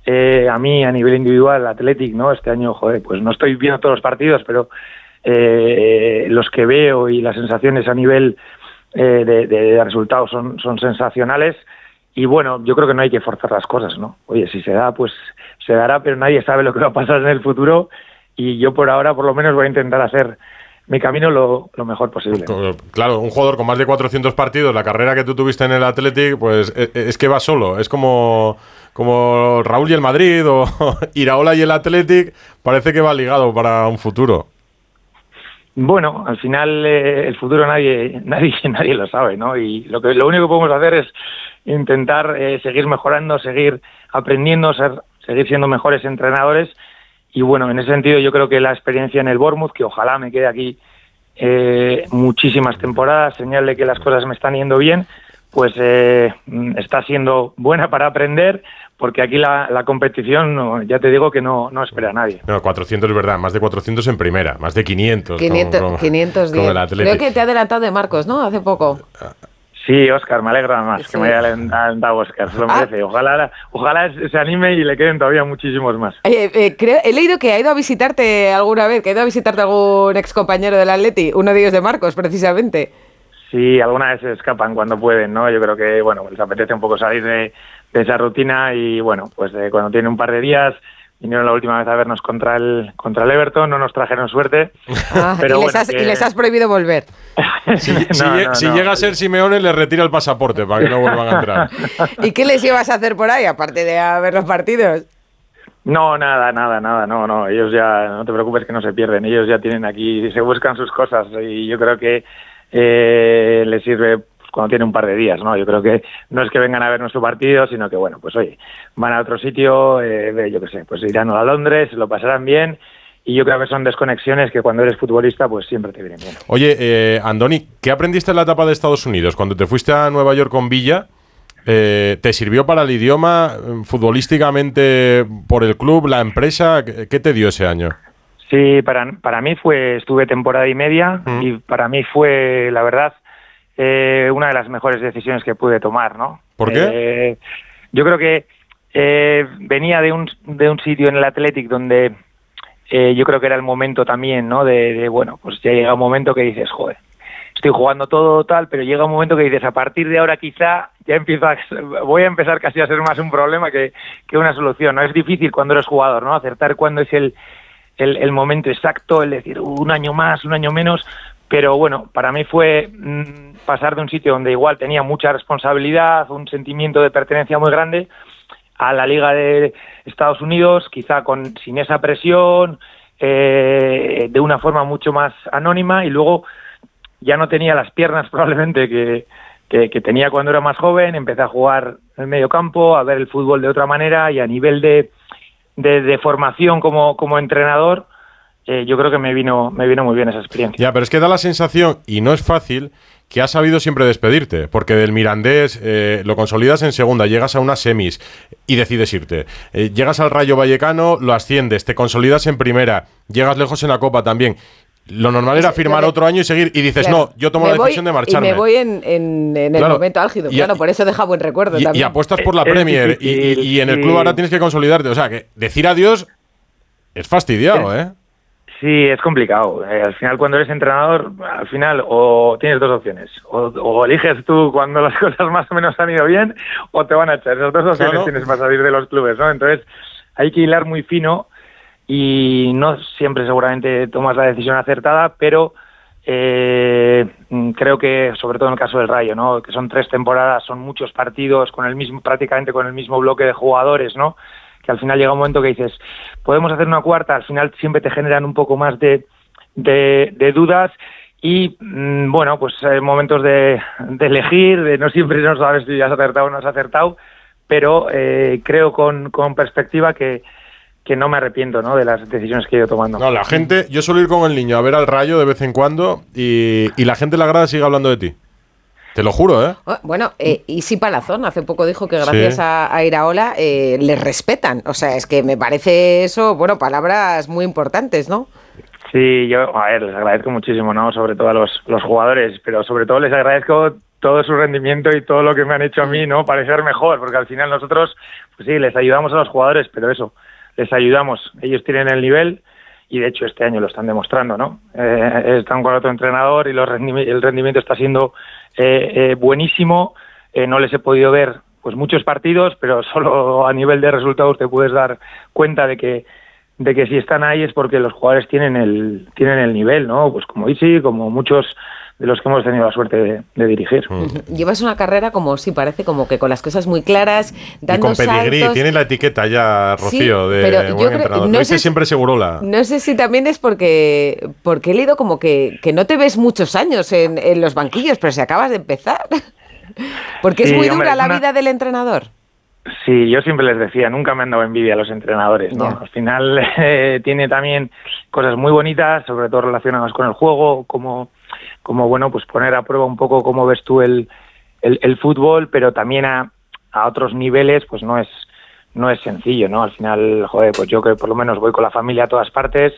Eh, a mí, a nivel individual, Athletic, ¿no? Este año, joder, pues no estoy viendo todos los partidos, pero eh, los que veo y las sensaciones a nivel eh, de, resultados son, son sensacionales. Y bueno, yo creo que no hay que forzar las cosas, ¿no? Oye, si se da, pues se dará, pero nadie sabe lo que va a pasar en el futuro. Y yo por ahora, por lo menos, voy a intentar hacer mi camino lo, lo mejor posible. Claro, un jugador con más de 400 partidos, la carrera que tú tuviste en el Athletic, pues e- e- es, que va solo. Es como, como Raúl y el Madrid o [LAUGHS] Iraola y el Athletic, parece que va ligado para un futuro. Bueno, al final eh, el futuro nadie, [LAUGHS] nadie, nadie lo sabe, ¿no? Y lo que lo único que podemos hacer es intentar eh, seguir mejorando, seguir aprendiendo, seguir siendo mejores entrenadores. Y bueno, en ese sentido yo creo que la experiencia en el Bournemouth, que ojalá me quede aquí eh, muchísimas temporadas, señal de que las cosas me están yendo bien, pues eh, mm, está siendo buena para aprender, porque aquí la, la competición, no, ya te digo que no, no espera a nadie. No, 400 es verdad, más de 400 en primera, más de 500. con- 500, con- 510. con el Creo que te ha adelantado de Marcos, ¿no? Hace poco. Sí, Oscar, me alegra más que me haya alentado Oscar, se lo merece. Ojalá, ojalá se anime y le queden todavía muchísimos más. Eh, eh, creo, he leído que ha ido a visitarte alguna vez, que ha ido a visitarte algún ex compañero del Atleti, uno de ellos de Marcos, precisamente. Sí, alguna vez se escapan cuando pueden, ¿no? Yo creo que, bueno, les apetece un poco salir de, de esa rutina y, bueno, pues eh, cuando tienen un par de días, vinieron la última vez a vernos contra el, contra el Everton, no nos trajeron suerte. [LAUGHS] Ah, pero y, les bueno, has, que- y les has prohibido volver. [LAUGHS] [LAUGHS] Si, No, lle- no, si no. llega a ser Simeone, le retira el pasaporte para que no vuelvan a entrar. ¿Y qué les ibas a hacer por ahí, aparte de a ver los partidos? No, nada, nada, nada, no, no, ellos ya, no te preocupes que no se pierden, ellos ya tienen aquí, se buscan sus cosas y yo creo que eh, les sirve cuando tiene un par de días, ¿no? Yo creo que no es que vengan a ver nuestro partido, sino que, bueno, pues oye, van a otro sitio, eh, yo qué sé, pues irán a Londres, lo pasarán bien y yo creo que son desconexiones que cuando eres futbolista pues siempre te vienen bien. Oye, eh, Andoni, ¿qué aprendiste en la etapa de Estados Unidos? Cuando te fuiste a Nueva York con Villa, eh, ¿te sirvió para el idioma eh, futbolísticamente por el club, la empresa? ¿Qué qué te dio ese año? Sí, para, para mí fue, estuve temporada y media y para mí fue, la verdad, eh, una de las mejores decisiones que pude tomar, ¿no? ¿Por qué? Eh, yo creo que eh, venía de un, de un sitio en el Athletic donde eh, yo creo que era el momento también, ¿no? De, de, bueno, pues ya llega un momento que dices, joder, estoy jugando todo tal, pero llega un momento que dices, a partir de ahora quizá ya empiezo a, voy a empezar casi a ser más un problema que, que una solución, ¿no? Es difícil cuando eres jugador, ¿no? Acertar cuándo es el, el, el momento exacto, el decir un año más, un año menos, pero bueno, para mí fue mm, pasar de un sitio donde igual tenía mucha responsabilidad, un sentimiento de pertenencia muy grande, a la Liga de Estados Unidos, quizá con sin esa presión, eh, de una forma mucho más anónima y luego ya no tenía las piernas [LAUGHS] probablemente que, que, que tenía cuando era más joven, empecé a jugar en el medio campo, a ver el fútbol de otra manera y a nivel de, de, formación como, como entrenador, eh, yo creo que me vino, me vino muy bien esa experiencia. Ya, pero es que da la sensación, y no es fácil, que has sabido siempre despedirte, porque del Mirandés eh, lo consolidas en segunda, llegas a unas semis y decides irte. Eh, llegas al Rayo Vallecano, lo asciendes, te consolidas en primera, llegas lejos en la Copa también. Lo normal era firmar otro año y seguir, y dices, Claro. no, yo tomo la decisión de marcharme. Y me voy en, en- en el Claro. momento álgido, Y- claro, y- por eso deja buen recuerdo Y, y también. apuestas por la Es Premier, y, difícil, y- y en el sí. club ahora tienes que consolidarte. O sea, que decir adiós es fastidiado, ¿eh? Sí, es complicado. Eh, al final, cuando eres entrenador, al final o tienes dos opciones. O, o eliges tú cuando las [LAUGHS] cosas más o menos han ido bien, o te van a echar. Esas dos opciones Claro. tienes para salir de los clubes, ¿no? Entonces, hay que hilar muy fino y no siempre seguramente tomas la decisión acertada, pero eh, creo que, sobre todo en el caso del Rayo, ¿no? Que son tres temporadas, son muchos partidos con el mismo, prácticamente con el mismo bloque de jugadores, ¿no? Que al final llega un momento que dices, podemos hacer una cuarta, al final siempre te generan un poco más de, de, de dudas y mm, bueno, pues hay momentos de, de elegir, de no siempre no sabes si has acertado o no has acertado, pero eh, creo con, con perspectiva que, que no me arrepiento ¿no? de las decisiones que he ido tomando. No, la gente, yo suelo ir con el niño a ver al rayo de vez en cuando y, y la gente en la grada sigue hablando de ti. Te lo juro, ¿eh? Oh, Bueno, eh, Isi Palazón hace poco dijo que gracias Sí. a, a Iraola eh, le respetan. O sea, es que me parece eso, bueno, palabras muy importantes, ¿no? Sí, yo, a ver, les agradezco muchísimo, ¿no? Sobre todo a los, los jugadores, pero sobre todo les agradezco todo su rendimiento y todo lo que me han hecho a mí, ¿no? Parecer mejor, porque al final nosotros, pues sí, les ayudamos a los jugadores, pero eso, les ayudamos. Ellos tienen el nivel y de hecho este año lo están demostrando, ¿no? Eh, están con otro entrenador y los el rendimiento está siendo eh, eh, buenísimo. Eh, no les he podido ver pues muchos partidos, pero [LAUGHS] solo a nivel de resultados te puedes dar cuenta de que de que si están ahí es porque los jugadores tienen el tienen el nivel, ¿no? Pues como Isi, como muchos de los que hemos tenido la suerte de, de dirigir. Llevas una carrera como, sí, parece como que con las cosas muy claras, Y dando con pedigrí, saltos. tiene la etiqueta ya, Rocío, Sí, de pero yo buen creo- entrenador. no Lo sé si- siempre Segurola. No sé si también es porque, porque he leído como que, que no te ves muchos años en, en los banquillos, pero si acabas de empezar. [LAUGHS] porque es muy dura la una- vida del entrenador. Sí, yo siempre les decía, nunca me han dado envidia a los entrenadores, ¿no? Al final [LAUGHS] eh, tiene también cosas muy bonitas, sobre todo relacionadas con el juego, como, como bueno, pues poner a prueba un poco cómo ves tú el, el, fútbol, pero también a, a otros niveles, pues no es no es sencillo, ¿no? Al final, joder, pues yo que por lo menos voy con la familia a todas partes,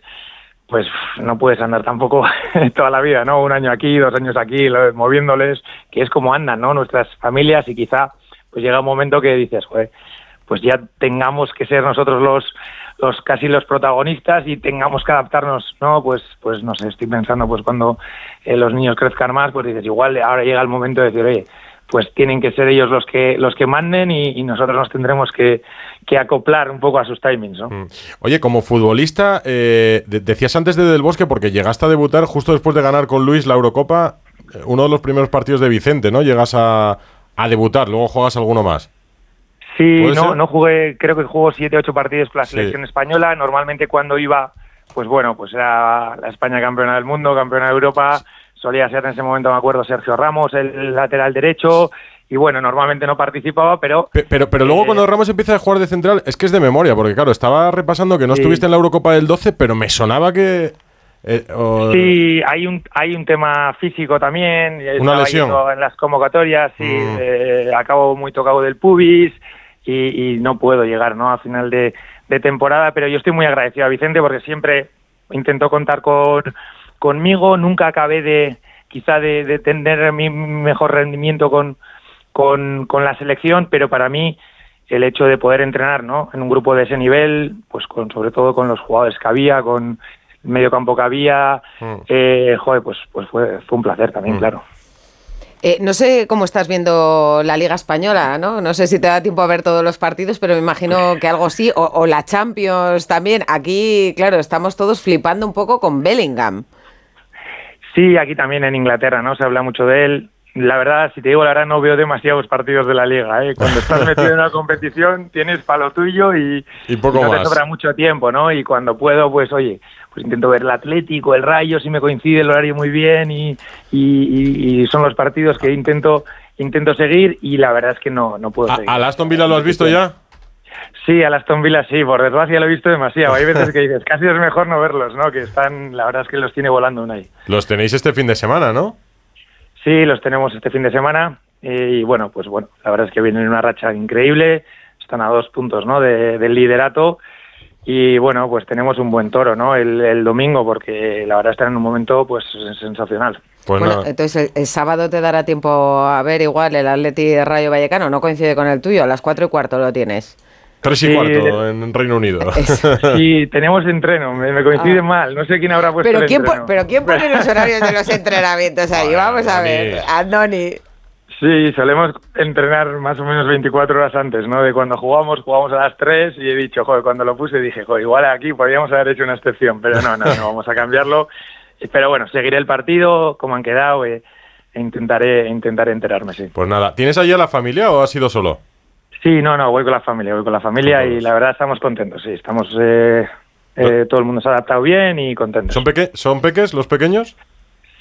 pues no puedes andar tampoco [LAUGHS] toda la vida, ¿no? Un año aquí, dos años aquí, moviéndoles, que es como andan, ¿no? Nuestras familias y quizá pues llega un momento que dices, joder, pues ya tengamos que ser nosotros los los casi los protagonistas y tengamos que adaptarnos, ¿no? Pues pues no sé, estoy pensando pues cuando eh, los niños crezcan más, pues dices, igual ahora llega el momento de decir, oye, pues tienen que ser ellos los que los que manden y, nosotros nos tendremos que, que acoplar un poco a sus timings, ¿no? Oye, como futbolista, eh, de- decías antes de Del Bosque, porque llegaste a debutar justo después de ganar con Luis la Eurocopa, eh, uno de los primeros partidos de Vicente, ¿no? Llegas a, a debutar, luego juegas alguno más. Sí, ¿Puede no, ser? no jugué, creo que jugó siete, ocho partidos con la Sí. selección española. Normalmente cuando iba, pues bueno, pues era la España campeona del mundo, campeona de Europa. Solía ser en ese momento, me acuerdo, Sergio Ramos, el lateral derecho. Y bueno, normalmente no participaba, pero Pe- Pero, pero luego cuando Ramos empieza a jugar de central, es que es de memoria, porque claro, estaba repasando que no Sí. estuviste en la Eurocopa del 12, pero me sonaba que... eh, o- Sí, hay un hay un tema físico también. Estaba lesión. En las convocatorias, sí, Mm. eh, acabo muy tocado del pubis y, y no puedo llegar, ¿no? A final de, de temporada, pero yo estoy muy agradecido a Vicente porque siempre intentó contar con conmigo. Nunca acabé de quizá de, de tener mi mejor rendimiento con, con, con la selección, pero para mí el hecho de poder entrenar ¿no? en un grupo de ese nivel, pues con, sobre todo con los jugadores que había, con el medio campo que había, eh, joder, pues, pues fue, fue un placer también, claro. Eh, no sé cómo estás viendo la Liga Española, ¿no? No sé si te da tiempo a ver todos los partidos, pero me imagino que algo sí. O, o la Champions también. Aquí, claro, estamos todos flipando un poco con Bellingham. Sí, aquí también en Inglaterra, ¿no? Se habla mucho de él. La verdad, si te digo la verdad, no veo demasiados partidos de la liga, ¿eh? Cuando estás [LAUGHS] metido en una competición, tienes para lo tuyo y, Y poco no te sobra mucho tiempo, ¿no? Y cuando puedo, pues oye, pues intento ver el Atlético, el Rayo, si me coincide el horario muy bien y, y- son los partidos que intento intento seguir y la verdad es que no, no puedo seguir. ¿Al Aston Villa lo has visto ya? Sí, al Aston Villa sí, por desgracia lo he visto demasiado. Hay veces [LAUGHS] que dices, casi es mejor no verlos, ¿no? Que están, la verdad es que los tiene volando una ahí. Los tenéis este fin de semana, ¿no? Sí, los tenemos este fin de semana eh, y bueno, pues bueno, la verdad es que vienen en una racha increíble, están a dos puntos, ¿no? de- del liderato y bueno, pues tenemos un buen toro, ¿no? El, el domingo porque la verdad están en un momento pues sensacional. Pues bueno, entonces el, el sábado te dará tiempo a ver igual el Atleti de Rayo Vallecano. No coincide con el tuyo, a las cuatro y cuarto lo tienes. Tres y Sí. cuarto en Reino Unido. [LAUGHS] [LAUGHS] Sí, tenemos entreno, me, me coincide mal. No sé quién habrá puesto Pero el ¿quién, po- entreno. pero ¿quién pone los horarios de los [LAUGHS] entrenamientos ahí? Vamos a ver, Andoni. Sí, solemos entrenar más o menos 24 horas antes, ¿no? De cuando jugamos, jugamos a las 3 y he dicho, joder, cuando lo puse dije, joder, igual aquí podríamos haber hecho una excepción, pero no, no, no vamos a cambiarlo. Pero bueno, seguiré el partido, como han quedado, e intentaré, intentaré enterarme, sí. Pues nada, ¿tienes allí a la familia o has ido solo? Sí, no, no, voy con la familia, voy con la familia y la verdad estamos contentos, sí, estamos, eh, eh, todo el mundo se ha adaptado bien y contentos. ¿Son, peque ¿Son peques los pequeños?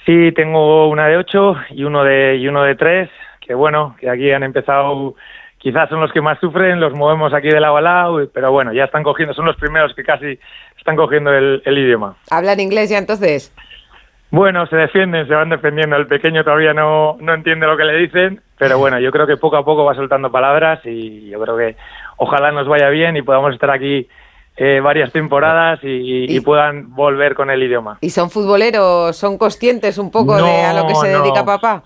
Sí, tengo una de 8 y uno de, y uno de 3, que bueno, que aquí han empezado, quizás son los que más sufren, los movemos aquí de lado a lado, pero bueno, ya están cogiendo, son los primeros que casi están cogiendo el, el idioma. ¿Hablan inglés ya entonces? Bueno, se defienden, se van defendiendo. El pequeño todavía no, no entiende lo que le dicen, pero bueno, yo creo que poco a poco va soltando palabras y yo creo que ojalá nos vaya bien y podamos estar aquí eh, varias temporadas y, y puedan volver con el idioma. ¿Y son futboleros? ¿Son conscientes un poco de a lo que se no. dedica papá?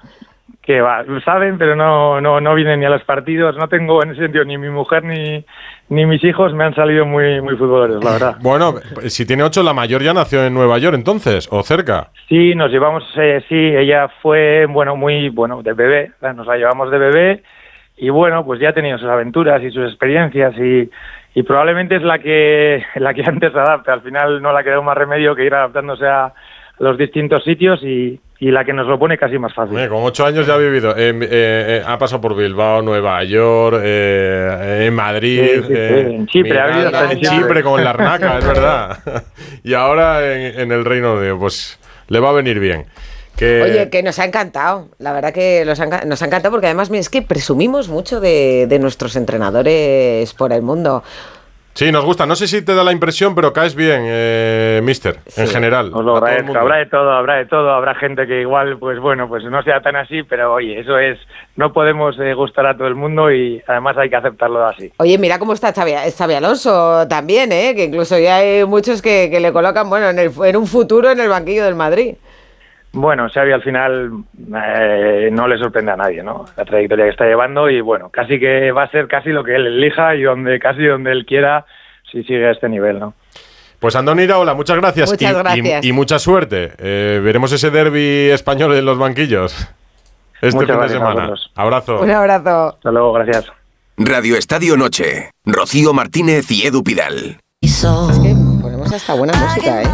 Que va, saben, pero no, no, no vienen ni a los partidos. No tengo en ese sentido ni mi mujer ni, ni mis hijos me han salido muy, muy futboleros, la verdad. Bueno, si tiene ocho, la mayor ya nació en Nueva York entonces, o cerca. Sí, nos llevamos, eh, sí, ella fue, bueno, muy, bueno, de bebé, nos la llevamos de bebé y bueno, pues ya ha tenido sus aventuras y sus experiencias y, y probablemente es la que, la que [LAUGHS] antes adapta. Al final no la quedó más remedio que ir adaptándose a los distintos sitios y, y la que nos lo pone casi más fácil. Eh, con ocho años ya ha vivido. en- eh, eh, ha pasado por Bilbao, Nueva York, eh, en Madrid. Sí, sí, sí, eh, en Chipre, ha vivido Milán, hasta en Chipre. Chipre con la arnaca, es verdad. [LAUGHS] [LAUGHS] y ahora en, en el Reino Unido, pues le va a venir bien. Que, Oye, que nos ha encantado. La verdad que nos ha, enca- nos ha encantado porque además es que presumimos mucho de, de nuestros entrenadores por el mundo. Sí, nos gusta. No sé si te da la impresión, pero caes bien, eh, mister, en general. Os lo agradezco. Habrá de todo, habrá de todo. Habrá gente que igual, pues bueno, pues no sea tan así, pero oye, eso es, no podemos eh, gustar a todo el mundo y además hay que aceptarlo así. Oye, mira cómo está Xavi, Xavi Alonso también, ¿eh? que incluso ya hay muchos que, que le colocan bueno, en, el- en un futuro en el banquillo del Madrid. Bueno, Xavi al final eh, no le sorprende a nadie, ¿no? La trayectoria que está llevando y bueno, casi que va a ser casi lo que él elija y donde casi donde él quiera si sigue a este nivel, ¿no? Pues Andón Iraola, muchas gracias. Muchas y, y- gracias. y mucha suerte. Eh, veremos ese derby español en los banquillos este Muchas fin de semana. Abrazo. Un abrazo. Hasta luego, gracias. Radio Estadio Noche. Rocío Martínez y Edu Pidal. Ponemos hasta buena música, ¿eh?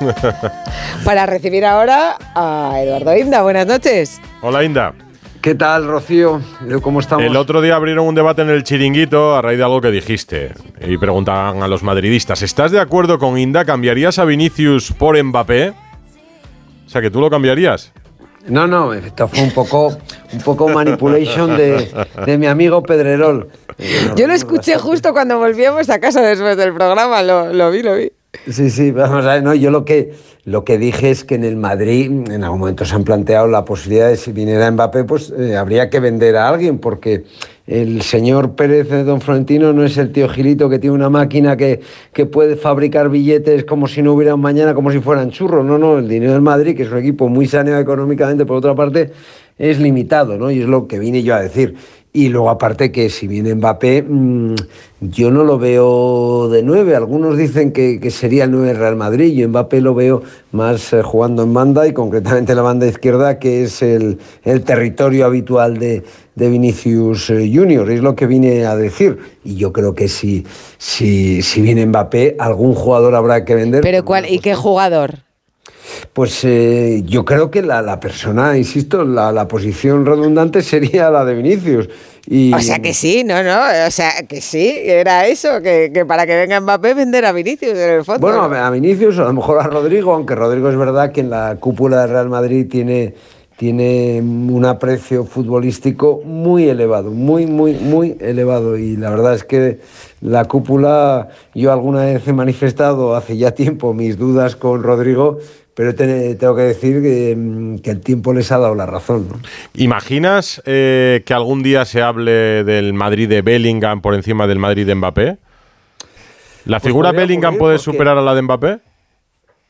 [LAUGHS] Para recibir ahora a Eduardo Inda. Buenas noches. Hola, Inda. ¿Qué tal, Rocío? ¿Cómo estamos? El otro día abrieron un debate en el chiringuito a raíz de algo que dijiste. Y preguntaban a los madridistas: ¿Estás de acuerdo con Inda? ¿Cambiarías a Vinicius por Mbappé? O sea, que tú lo cambiarías. No, no, esto fue un poco, un poco manipulation de, de mi amigo Pedrerol. Yo lo escuché justo cuando volvíamos a casa después del programa. Lo, lo vi, lo vi. Sí, sí, vamos a ver, no, yo lo que, lo que dije es que en el Madrid en algún momento se han planteado la posibilidad de si viniera Mbappé, pues eh, habría que vender a alguien, porque el señor Pérez de Don Florentino no es el tío Gilito que tiene una máquina que, que puede fabricar billetes como si no hubiera un mañana, como si fueran churros. No, no, el dinero del Madrid, que es un equipo muy saneado económicamente, por otra parte, es limitado, ¿no? Y es lo que vine yo a decir. Y luego aparte que si viene Mbappé, mm, yo no lo veo de nueve. Algunos dicen que, que sería el nueve Real Madrid. Yo Mbappé lo veo más eh, jugando en banda y concretamente en la banda izquierda, que es el, el territorio habitual de, de Vinicius eh, Junior. Es lo que vine a decir. Y yo creo que si, si, si viene Mbappé, algún jugador habrá que vender. Pero ¿cuál, ¿y qué jugador? Pues eh, yo creo que la, la persona, insisto, la, la posición redundante sería la de Vinicius. Y, O sea que sí, no, no, o sea que sí, era eso, que, que para que venga Mbappé vender a Vinicius en el fondo. Bueno, a Vinicius, a lo mejor a Rodrigo, aunque Rodrigo es verdad que en la cúpula del Real Madrid tiene, tiene un aprecio futbolístico muy elevado, muy, muy, muy elevado. Y la verdad es que la cúpula, yo alguna vez he manifestado hace ya tiempo mis dudas con Rodrigo, pero te- tengo que decir que, mm, que el tiempo les ha dado la razón. ¿no? ¿Imaginas eh, que algún día se hable del Madrid de Bellingham por encima del Madrid de Mbappé? ¿La Pues figura Bellingham puede porque- superar a la de Mbappé?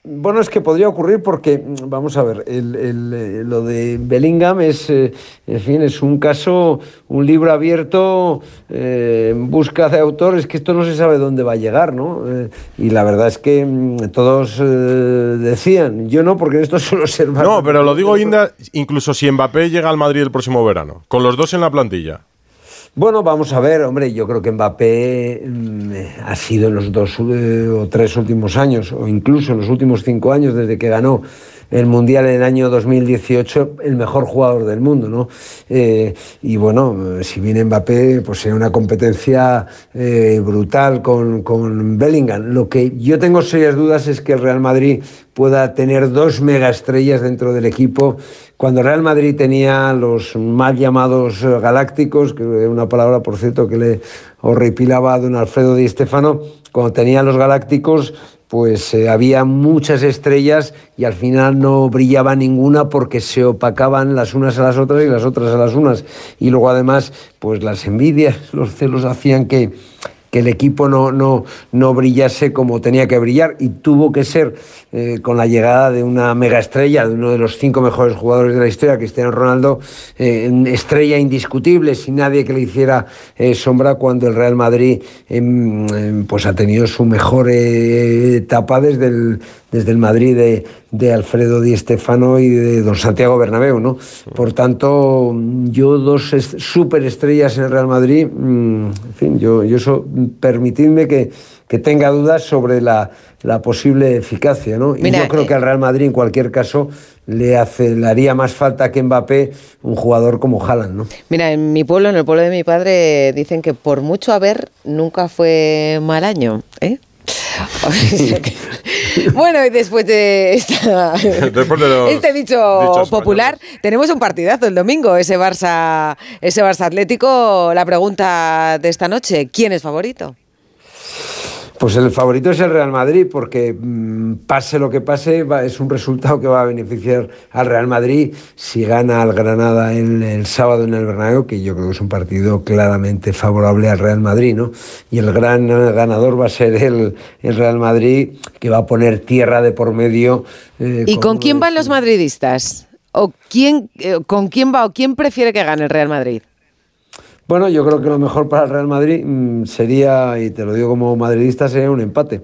Bueno, es que podría ocurrir porque, mm, vamos a ver, el, el, eh, lo de Bellingham es, eh, en fin, es un caso, un libro abierto eh, en busca de autores, que esto no se sabe dónde va a llegar, ¿no? Eh, y la verdad es que mm, todos decían, yo no, porque esto [LAUGHS] solo ser más. No, pero lo digo, Inda, incluso si Mbappé llega al Madrid el próximo verano, con los dos en la plantilla. Bueno, vamos a ver, hombre, yo creo que Mbappé mm, ha sido en los dos eh, o tres últimos años, o incluso en los últimos cinco años, desde que ganó el Mundial en el año 2018, el mejor jugador del mundo, ¿no? Eh, y bueno, si viene Mbappé, pues será una competencia eh, brutal con, con Bellingham. Lo que yo tengo serias dudas es que el Real Madrid pueda tener dos megaestrellas dentro del equipo. Cuando Real Madrid tenía los mal llamados eh, galácticos, que es una palabra, por cierto, que le horripilaba a don Alfredo Di Stefano, cuando tenía los galácticos, pues eh, había muchas estrellas y al final no brillaba ninguna porque se opacaban las unas a las otras y las otras a las unas. Y luego además, pues las envidias, [LAUGHS] los celos hacían que, que el equipo no, no, no brillase como tenía que brillar y tuvo que ser eh, con la llegada de una mega estrella, de uno de los cinco mejores jugadores de la historia, Cristiano Ronaldo, eh, estrella indiscutible, sin nadie que le hiciera eh, sombra cuando el Real Madrid em, em, pues ha tenido su mejor etapa desde el, desde el Madrid de, de Alfredo Di Stefano y de don Santiago Bernabéu, ¿no? Por tanto, yo dos est- superestrellas en el Real Madrid, mm, en fin, yo, yo eso, permitidme que, que tenga dudas sobre la, la posible eficacia, ¿no? Y Mira, yo creo eh, que al Real Madrid, en cualquier caso, le, hace, le haría más falta que Mbappé un jugador como Haaland, ¿no? Mira, en mi pueblo, en el pueblo de mi padre, dicen que por mucho haber, nunca fue mal año. ¿eh? [LAUGHS] Bueno, y después de esta- [LAUGHS] Después de los este dicho popular, tenemos un partidazo el domingo, ese Barça, ese Barça Atlético. La pregunta de esta noche, ¿quién es favorito? Pues el favorito es el Real Madrid, porque mm, pase lo que pase, va- es un resultado que va a beneficiar al Real Madrid si gana al Granada el, el sábado en el Bernabéu, que yo creo que es un partido claramente favorable al Real Madrid, ¿no? Y el gran ganador va a ser el, el Real Madrid, que va a poner tierra de por medio. eh, ¿Y con quién van los madridistas? ¿O quién, eh, con quién va o quién prefiere que gane el Real Madrid? Bueno, yo creo que lo mejor para el Real Madrid mm, sería, y te lo digo como madridista, sería un empate.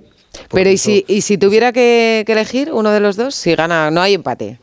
Pero ¿y si, y si tuviera que, que elegir uno de los dos? Si gana, no hay empate.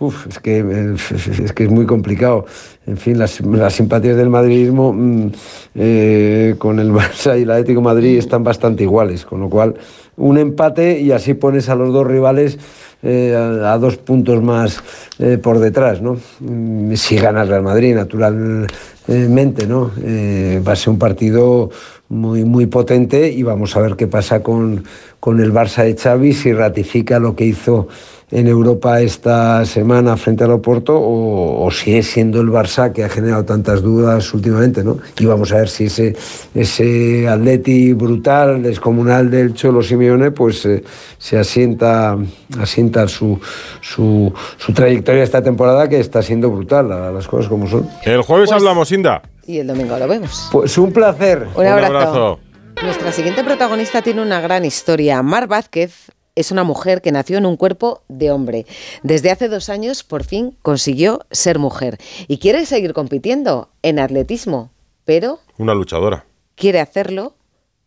Uf, es que, eh, [LAUGHS] es que es muy complicado. En fin, las, las simpatías del madridismo mm, eh, con el [LAUGHS] Barça y el Atlético de Madrid están bastante iguales, con lo cual un empate y así pones a los dos rivales eh, a, dos puntos más eh, por detrás, ¿no? Mm, Si gana el Real Madrid, naturalmente, ¿no? Eh, va a ser un partido muy, muy potente y vamos a ver qué pasa con, con el Barça de Xavi, si ratifica lo que hizo en Europa esta semana frente al Oporto o, o sigue siendo el Barça que ha generado tantas dudas últimamente, ¿no? Y vamos a ver si ese, ese atleti brutal, descomunal del Cholo Simeone, pues eh, se asienta, asienta su, su, su trayectoria esta temporada que está siendo brutal, la- las cosas como son. El jueves hablamos, Inda. Y el domingo lo vemos. Pues un placer. Un abrazo. Nuestra siguiente protagonista tiene una gran historia. Mar Vázquez es una mujer que nació en un cuerpo de hombre. Desde hace dos años por fin consiguió ser mujer y quiere seguir compitiendo en atletismo, pero Una luchadora. quiere hacerlo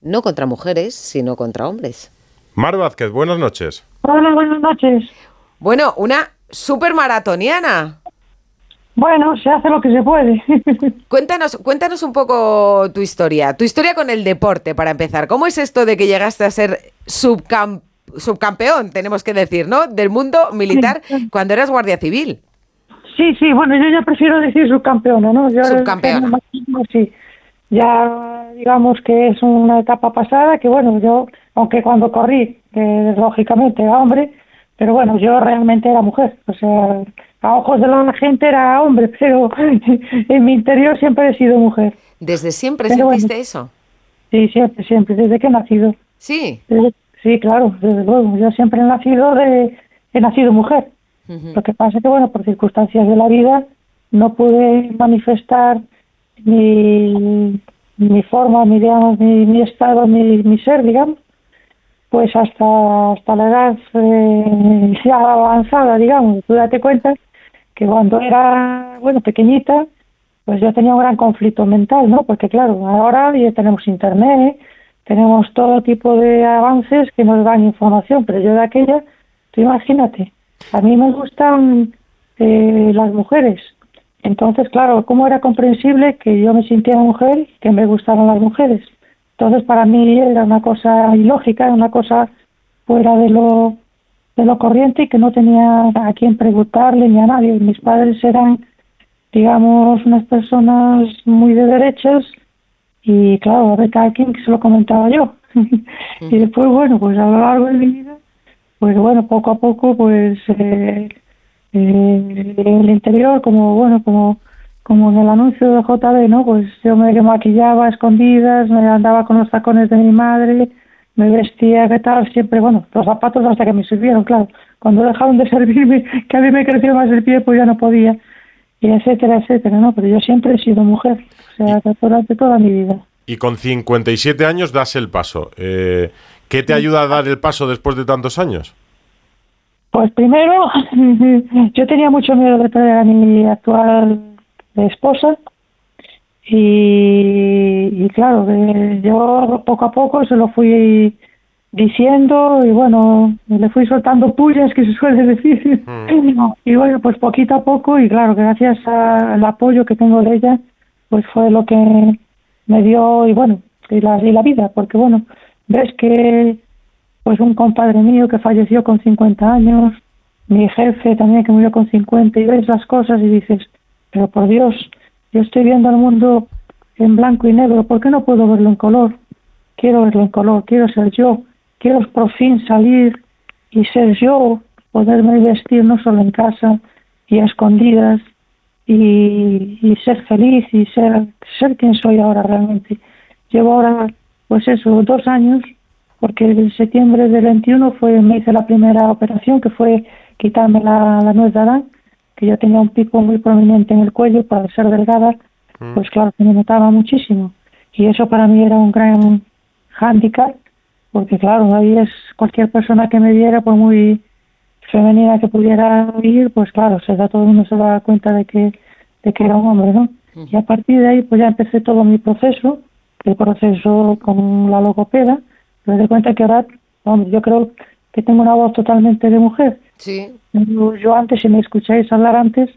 no contra mujeres, sino contra hombres. Mar Vázquez, buenas noches. Hola, buenas noches. Bueno, una super maratoniana. Bueno, se hace lo que se puede. [LAUGHS] Cuéntanos, cuéntanos un poco tu historia, tu historia con el deporte para empezar. ¿Cómo es esto de que llegaste a ser subcam- subcampeón, tenemos que decir, ¿no? Del mundo militar cuando eras guardia civil. Sí, sí, bueno, yo ya prefiero decir subcampeona, ¿no? Yo Subcampeona. Sí, ya digamos que es una etapa pasada que, bueno, yo, aunque cuando corrí, que lógicamente era hombre, pero bueno, yo realmente era mujer. O sea, a ojos de la gente era hombre, [LAUGHS] pero en mi interior siempre he sido mujer. ¿Desde siempre Pero bueno. sentiste eso? Sí, siempre, siempre, desde que he nacido. Sí. Desde- sí, claro, desde luego. Yo siempre he nacido de, he nacido mujer. Lo que pasa es que, bueno, por circunstancias de la vida no pude manifestar mi, mi forma, mi, digamos, mi, mi estado, mi, mi ser, digamos, pues hasta, hasta la edad eh, ya avanzada, digamos. Tú date cuenta que cuando era, bueno, pequeñita, pues yo tenía un gran conflicto mental, ¿no? Porque claro, ahora ya tenemos internet, tenemos todo tipo de avances que nos dan información, pero yo de aquella, tú imagínate, a mí me gustan eh, las mujeres. Entonces, claro, ¿cómo era comprensible que yo me sintiera mujer que me gustaran las mujeres? Entonces, para mí era una cosa ilógica, una cosa fuera de lo, de lo corriente y que no tenía a quien preguntarle ni a nadie. Mis padres eran, digamos, unas personas muy de derechas y, claro, a cada quien que se lo comentaba yo. [LAUGHS] y después, bueno, pues a lo largo de mi vida, pues bueno, poco a poco, pues eh, eh, el interior, como bueno, como como en el anuncio de JB, ¿no? Pues yo me maquillaba a escondidas, me andaba con los tacones de mi madre, me vestía, ¿qué tal? Siempre, bueno, los zapatos hasta que me sirvieron, claro. Cuando dejaron de [LAUGHS] servirme, que a mí me creció más el pie, pues ya no podía, y etcétera, etcétera, ¿no? Pero yo siempre he sido mujer, o sea, durante toda mi vida. Y con 57 años das el paso. Eh, ¿Qué te ayuda a dar el paso después de tantos años? Pues primero, [LAUGHS] yo tenía mucho miedo de perder a mi actual esposa y, claro, yo poco a poco se lo fui diciendo y bueno, le fui soltando pullas que se suele decir. [LAUGHS] Y bueno, pues poquito a poco y claro, gracias al apoyo que tengo de ella, pues fue lo que me dio y bueno, y la, y la vida, porque bueno, ves que pues un compadre mío que falleció con 50 años, mi jefe también que murió con 50 y ves las cosas y dices, pero por Dios, yo estoy viendo el mundo en blanco y negro, ¿por qué no puedo verlo en color? Quiero verlo en color, quiero ser yo, quiero por fin salir y ser yo, poderme vestir no solo en casa y a escondidas y, ser feliz y ser, ser quien soy ahora realmente. Llevo ahora, pues eso, dos años porque en septiembre del 21 fue, me hice la primera operación, que fue quitarme la, la nuez de Adán, que yo tenía un pico muy prominente en el cuello para ser delgada, mm. pues claro que me notaba muchísimo. Y eso para mí era un gran hándicap, porque claro, ahí es cualquier persona que me viera, por muy femenina que pudiera ir, pues claro, se da, todo el mundo se da cuenta de que, de que era un hombre, ¿no? Mm. Y a partir de ahí, pues ya empecé todo mi proceso, el proceso con la logopeda, me doy cuenta que ahora, yo creo que tengo una voz totalmente de mujer. Sí. Yo, antes, si me escucháis hablar antes,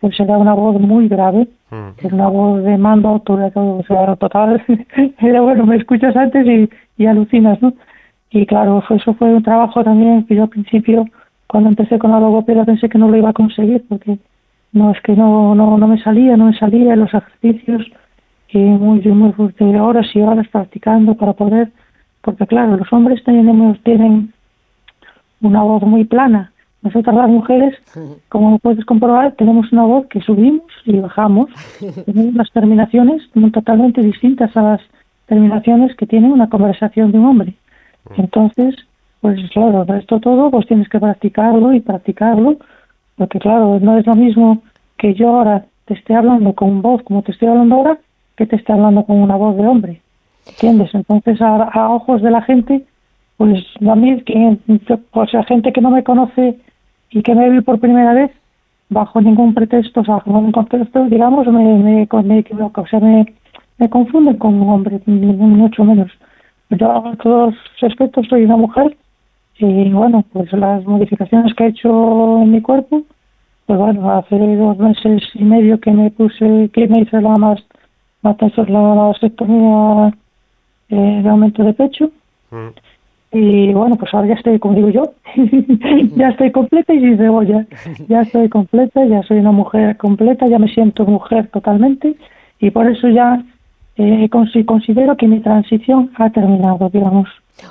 pues era una voz muy grave, mm. era una voz de mando, o sea, total, [LAUGHS] era bueno, me escuchas antes y, y alucinas, ¿no? Y claro, eso fue un trabajo también que yo al principio, cuando empecé con la logopeda, pensé que no lo iba a conseguir, porque no, es que no, no, no me salía, no me salía los ejercicios, y muy, muy fuerte, horas y horas practicando para poder porque claro, los hombres tenemos, tienen una voz muy plana. Nosotras las mujeres, [LAUGHS] como puedes comprobar, tenemos una voz que subimos y bajamos. [LAUGHS] tenemos unas terminaciones totalmente distintas a las terminaciones que tiene una conversación de un hombre. Entonces, pues claro, esto todo pues tienes que practicarlo y practicarlo, porque claro, no es lo mismo que yo ahora te esté hablando con voz como te estoy hablando ahora, que te esté hablando con una voz de hombre. ¿Entiendes? Entonces, a, ojos de la gente, pues a mí, que, o sea, gente que no me conoce y que me ve por primera vez, bajo ningún pretexto, o sea, bajo ningún contexto, digamos, me, me, me equivoco, o sea, me, me confunden con un hombre, mucho menos. Yo en todos los aspectos soy una mujer y bueno, pues las modificaciones que he hecho en mi cuerpo, pues bueno, hace dos meses y medio que me puse, que me hice la más, la, la vasectomía eh, de aumento de pecho. Mm. Y bueno, pues ahora ya estoy, como digo yo, [LAUGHS] ya estoy completa y sin cebolla. Ya estoy completa, ya soy una mujer completa, ya me siento mujer totalmente y por eso ya eh, considero que mi transición ha terminado, digamos.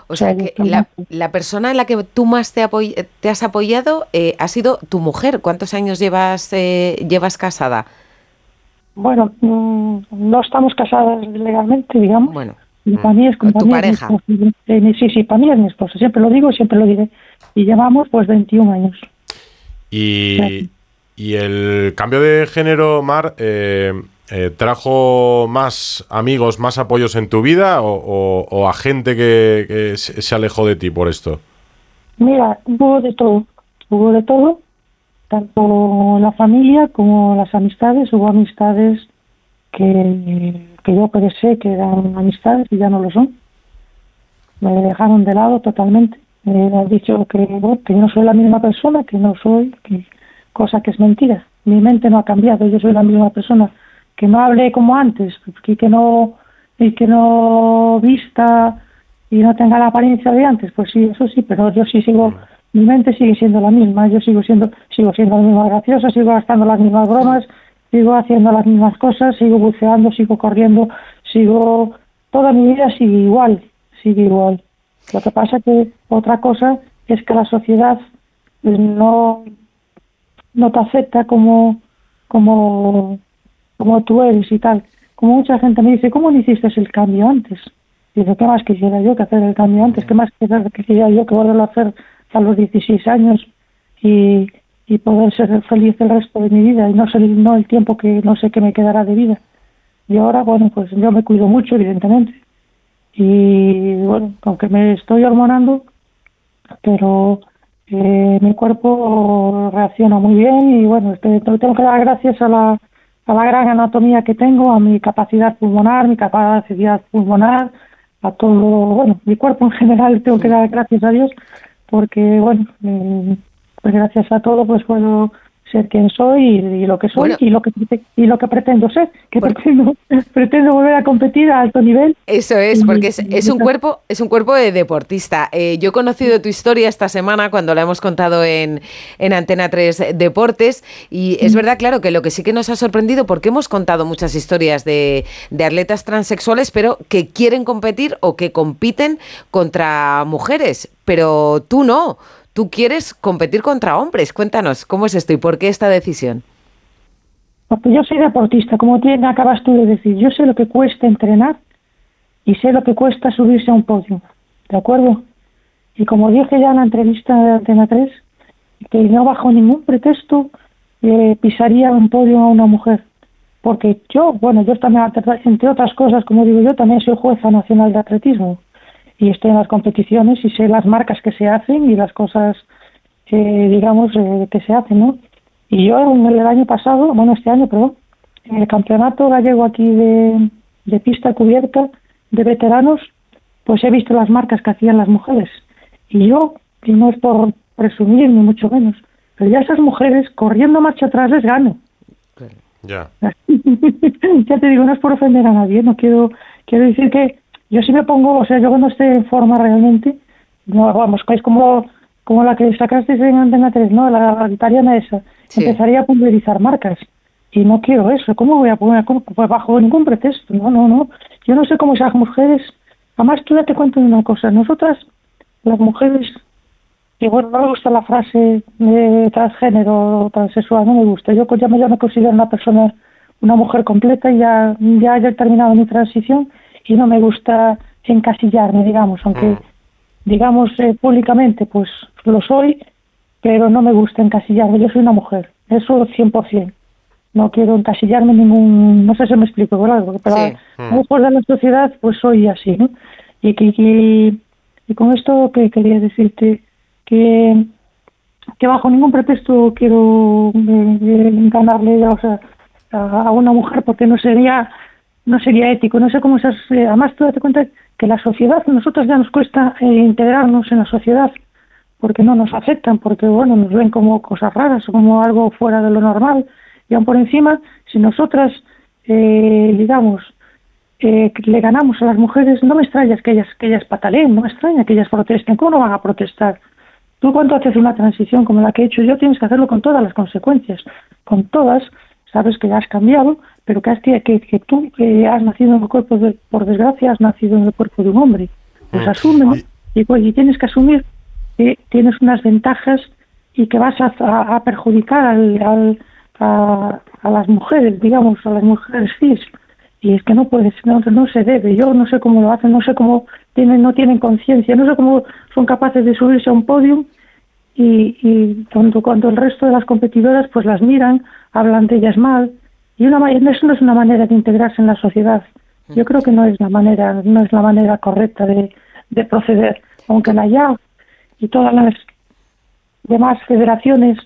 O sea, que la, la, persona en la que tú más te, te has apoyado eh, ha sido tu mujer. ¿Cuántos años llevas, eh, llevas casada? Bueno, mm, no estamos casadas legalmente, digamos. Bueno. Y para mí es como tu pareja. Eh, sí, sí, para mí es mi esposa. Siempre lo digo, siempre lo diré. Y llevamos pues 21 años. Y, y el cambio de género, Mar, eh, eh, ¿trajo más amigos, más apoyos en tu vida o, a gente que, se alejó de ti por esto? Mira, hubo de todo, hubo de todo, tanto la familia como las amistades, hubo amistades que, que yo pensé que eran amistades y ya no lo son. Me dejaron de lado totalmente. Me han dicho que, que yo no soy la misma persona, que no soy, que, cosa que es mentira. Mi mente no ha cambiado, yo soy la misma persona. Que no hable como antes, y que no, y que no vista y no tenga la apariencia de antes, pues sí, eso sí, pero yo sí sigo, mi mente sigue siendo la misma, yo sigo siendo, sigo siendo la misma graciosa, sigo gastando las mismas bromas, sigo haciendo las mismas cosas, sigo buceando, sigo corriendo, sigo, toda mi vida sigue igual, sigue igual. Lo que pasa que otra cosa es que la sociedad no, no te acepta como, como, como tú eres y tal. Como mucha gente me dice, ¿cómo no hiciste el cambio antes? Dice, ¿qué más quisiera yo que hacer el cambio antes? ¿Qué más quisiera yo que volverlo a hacer a los 16 años y, y poder ser feliz el resto de mi vida y no, ser, no el tiempo que no sé qué me quedará de vida? Y ahora, bueno, pues yo me cuido mucho, evidentemente. Y bueno, aunque me estoy hormonando, pero eh, mi cuerpo reacciona muy bien y bueno, este, tengo que dar gracias a la, a la gran anatomía que tengo, a mi capacidad pulmonar, mi capacidad pulmonar, a todo, bueno, mi cuerpo en general tengo que dar gracias a Dios porque bueno, eh, pues gracias a todo pues puedo ser quien soy y, lo que soy y lo que y lo que pretendo ser que pretendo, [LAUGHS] pretendo volver a competir a alto nivel. Eso es porque es, un cuerpo es un cuerpo de deportista. Eh, yo he conocido tu historia esta semana cuando la hemos contado en, en Antena 3 Deportes y es verdad claro que lo que sí que nos ha sorprendido porque hemos contado muchas historias de, de atletas transexuales pero que quieren competir o que compiten contra mujeres pero tú no tú quieres competir contra hombres. Cuéntanos, ¿cómo es esto y por qué esta decisión? Porque yo soy deportista, como tú acabas tú de decir. Yo sé lo que cuesta entrenar y sé lo que cuesta subirse a un podio. ¿De acuerdo? Y como dije ya en la entrevista de Antena 3, que no bajo ningún pretexto eh, pisaría un podio a una mujer. Porque yo, bueno, yo también, entre otras cosas, como digo yo, también soy jueza nacional de atletismo y estoy en las competiciones y sé las marcas que se hacen y las cosas, digamos, eh, que se hacen, ¿no? Y yo en el año pasado, bueno, este año, perdón, en el campeonato gallego aquí de, de pista cubierta de veteranos, pues he visto las marcas que hacían las mujeres. Y yo, y no es por presumir ni mucho menos, pero ya esas mujeres corriendo marcha atrás les gano. Ya. [LAUGHS] ya te digo, no es por ofender a nadie, no quiero, quiero decir que yo sí me pongo, o sea, yo cuando esté en forma realmente, no, vamos, es como, como la que sacaste en Antena 3, ¿no? La, italiana esa. Empezaría a pulverizar marcas. Y no quiero eso. ¿Cómo voy a poner? Pues bajo ningún pretexto. No, no, no. Yo no sé cómo esas mujeres. Además, tú ya te cuento una cosa. Nosotras, las mujeres, y bueno, no me gusta la frase de transgénero o transexual, no me gusta. Yo ya me, ya me considero una persona, una mujer completa y ya, ya he terminado mi transición y no me gusta encasillarme, digamos, aunque mm. digamos eh, públicamente pues lo soy, pero no me gusta encasillarme, yo soy una mujer, eso 100%. No quiero encasillarme en ningún, no sé si me explico, ¿verdad? pero sí. Mm. de la sociedad pues soy así, ¿no? Y, y, y con esto que quería decirte que que bajo ningún pretexto quiero eh, eh, ganarle o sea, a una mujer porque no sería no sería ético. No sé cómo esas. Además, tú date cuenta que la sociedad, nosotros ya nos cuesta eh, integrarnos en la sociedad porque no nos aceptan, porque bueno, nos ven como cosas raras, como algo fuera de lo normal. Y aún por encima, si nosotras, eh, digamos, eh, le ganamos a las mujeres, no me extraña que ellas, que ellas pataleen, no me extraña que ellas protesten. ¿Cómo no van a protestar? Tú cuando haces una transición como la que he hecho yo, tienes que hacerlo con todas las consecuencias, con todas, sabes que has cambiado, pero que, has, que, que tú que has nacido en el cuerpo, de, por desgracia, has nacido en el cuerpo de un hombre. Pues mm. asume, y, pues, y tienes que asumir que tienes unas ventajas y que vas a, a, perjudicar al, a, a, las mujeres, digamos, a las mujeres cis. Y es que no puede no, no se debe. Yo no sé cómo lo hacen, no sé cómo tienen, no tienen conciencia, no sé cómo son capaces de subirse a un podio y, y cuando el resto de las competidoras pues las miran, hablan de ellas mal, y una eso no es una manera de integrarse en la sociedad. Yo creo que no es la manera, no es la manera correcta de, de proceder, aunque la y todas las demás federaciones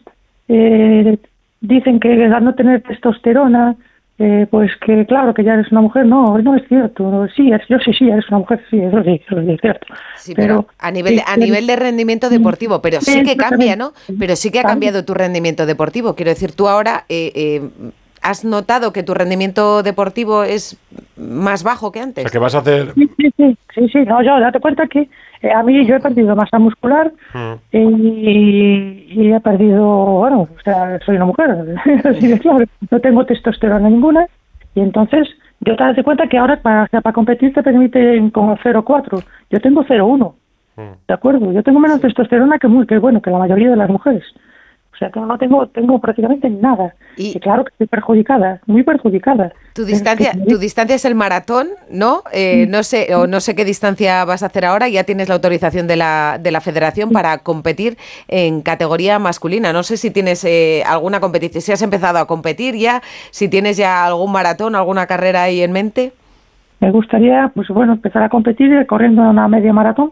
eh, dicen que al no tener testosterona, eh, pues que claro que ya eres una mujer, no, no es cierto, sí, es- yo sí, sí, eres una mujer, sí, eso sí, eso sí es cierto. Sí, pero, a nivel, de, a nivel de rendimiento deportivo, pero sí que cambia, ¿no? Pero sí que ha cambiado tu rendimiento deportivo. Quiero decir, tú ahora eh, eh, has notado que tu rendimiento deportivo es más bajo que O antes. sea, que vas a hacer... Sí, sí, sí, sí, sí, no, yo date cuenta que eh, a mí yo he perdido masa muscular Mm. y, y he perdido, bueno, o sea, soy una mujer, [LAUGHS] así de claro, no tengo testosterona ninguna y entonces yo te das cuenta que ahora para, o competir te permiten como 0,4, yo tengo 0,1, ¿de acuerdo? Yo tengo menos testosterona que, muy, que, bueno, que la mayoría de las mujeres. O sea, que no tengo, tengo prácticamente nada. Y, claro que estoy perjudicada, muy perjudicada. Tu distancia, tu distancia es el maratón, ¿no? Eh, no sé, o no sé qué distancia vas a hacer ahora. Ya tienes la autorización de la, de la Federación para competir en categoría masculina. No sé si tienes eh, alguna competición, si has empezado a competir ya, si tienes ya algún maratón, alguna carrera ahí en mente. Me gustaría, pues bueno, empezar a competir corriendo una media maratón,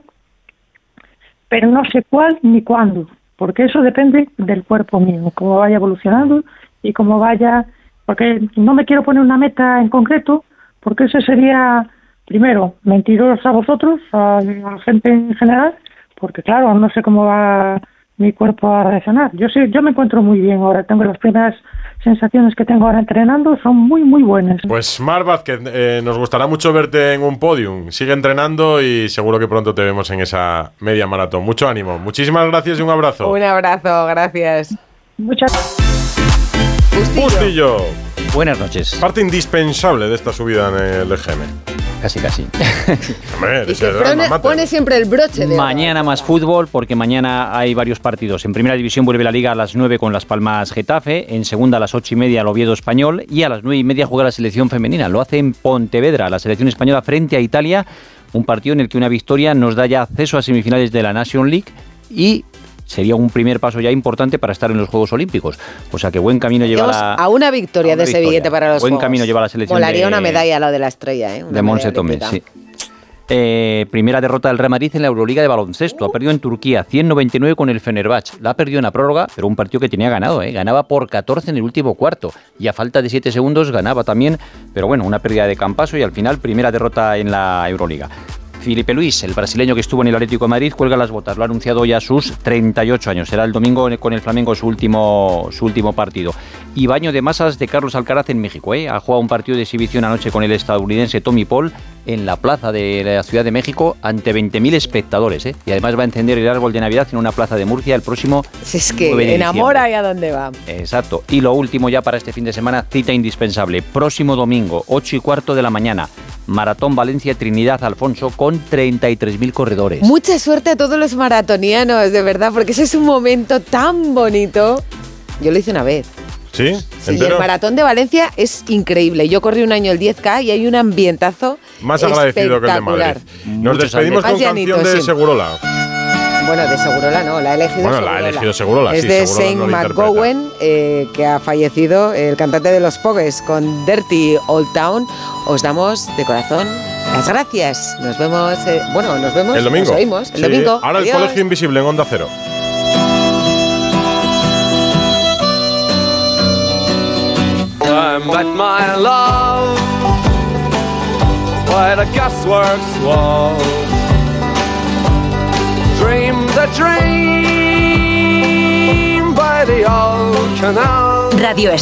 pero no sé cuál ni cuándo, porque eso depende del cuerpo mío, cómo vaya evolucionando y cómo vaya, porque no me quiero poner una meta en concreto, porque eso sería, primero, mentiros a vosotros, a, la gente en general, porque claro, no sé cómo va mi cuerpo a reaccionar. Yo sé, yo me encuentro muy bien ahora, tengo las primeras sensaciones que tengo ahora entrenando, son muy, muy buenas. Pues Mar Vázquez, eh, nos gustará mucho verte en un podium. Sigue entrenando y seguro que pronto te vemos en esa media maratón. Mucho ánimo. Muchísimas gracias y un abrazo. Un abrazo, gracias. Muchas Bustillo. Buenas noches. Parte indispensable de esta subida en el EGM. Casi, casi. [LAUGHS] Hombre, Y ese que drama pone, siempre el broche de oro. Mañana más fútbol porque mañana hay varios partidos. En primera división vuelve la liga a las 9 con Las Palmas Getafe, en segunda a las 8 y media el Oviedo Español y a las 9 y media juega la selección femenina. Lo hace en Pontevedra, la selección española frente a Italia, un partido en el que una victoria nos da ya acceso a semifinales de la Nation League y sería un primer paso ya importante para estar en los Juegos Olímpicos. O sea que buen camino lleva la... a una victoria de ese victoria. billete para los Buen Juegos. camino lleva la selección Molaría de- una medalla a lo de la estrella, ¿eh? Una de Monse Tomé, sí. Eh, primera derrota del Real Madrid en la Euroliga de baloncesto. Ha perdido en Turquía 199 con el Fenerbahce. La ha perdido en la prórroga, pero un partido que tenía ganado. ¿eh? Ganaba por 14 en el último cuarto. Y a falta de 7 segundos ganaba también. Pero bueno, una pérdida de campaso y al final primera derrota en la Euroliga. Felipe Luis, el brasileño que estuvo en el Atlético de Madrid, cuelga las botas. Lo ha anunciado ya sus 38 años. Será el domingo con el Flamengo su último, su último partido. Y baño de masas de Carlos Alcaraz en México. ¿eh? Ha jugado un partido de exhibición anoche con el estadounidense Tommy Paul en la plaza de la Ciudad de México ante 20.000 espectadores. ¿eh? Y además va a encender el árbol de Navidad en una plaza de Murcia el próximo Si es que 9 de enamora y a dónde va. Exacto. Y lo último ya para este fin de semana, cita indispensable. Próximo domingo, 8 y cuarto de la mañana. Maratón Valencia Trinidad Alfonso con 33.000 corredores. Mucha suerte a todos los maratonianos, de verdad, porque ese es un momento tan bonito. Yo lo hice una vez. ¿Sí? El maratón de Valencia es increíble. Yo corrí un año el 10K y hay un ambientazo Más agradecido que el de Madrid. Nos Muchos despedimos con Más llanito, canción de sí. Segurola. Bueno, de Segurola no, la ha elegido Bueno, la ha Segurola. elegido Segurola, Es sí, de Segurola Shane no. McGowan, eh, que ha fallecido, el cantante de los Pogues, con Dirty Old Town. Os damos de corazón las gracias. Nos vemos, eh, bueno, nos vemos, El domingo. nos oímos el Sí, domingo. Ahora el. Colegio Invisible en Onda Cero. I'm my love by the gasworks wall. Dream the dream by the old canal. Radio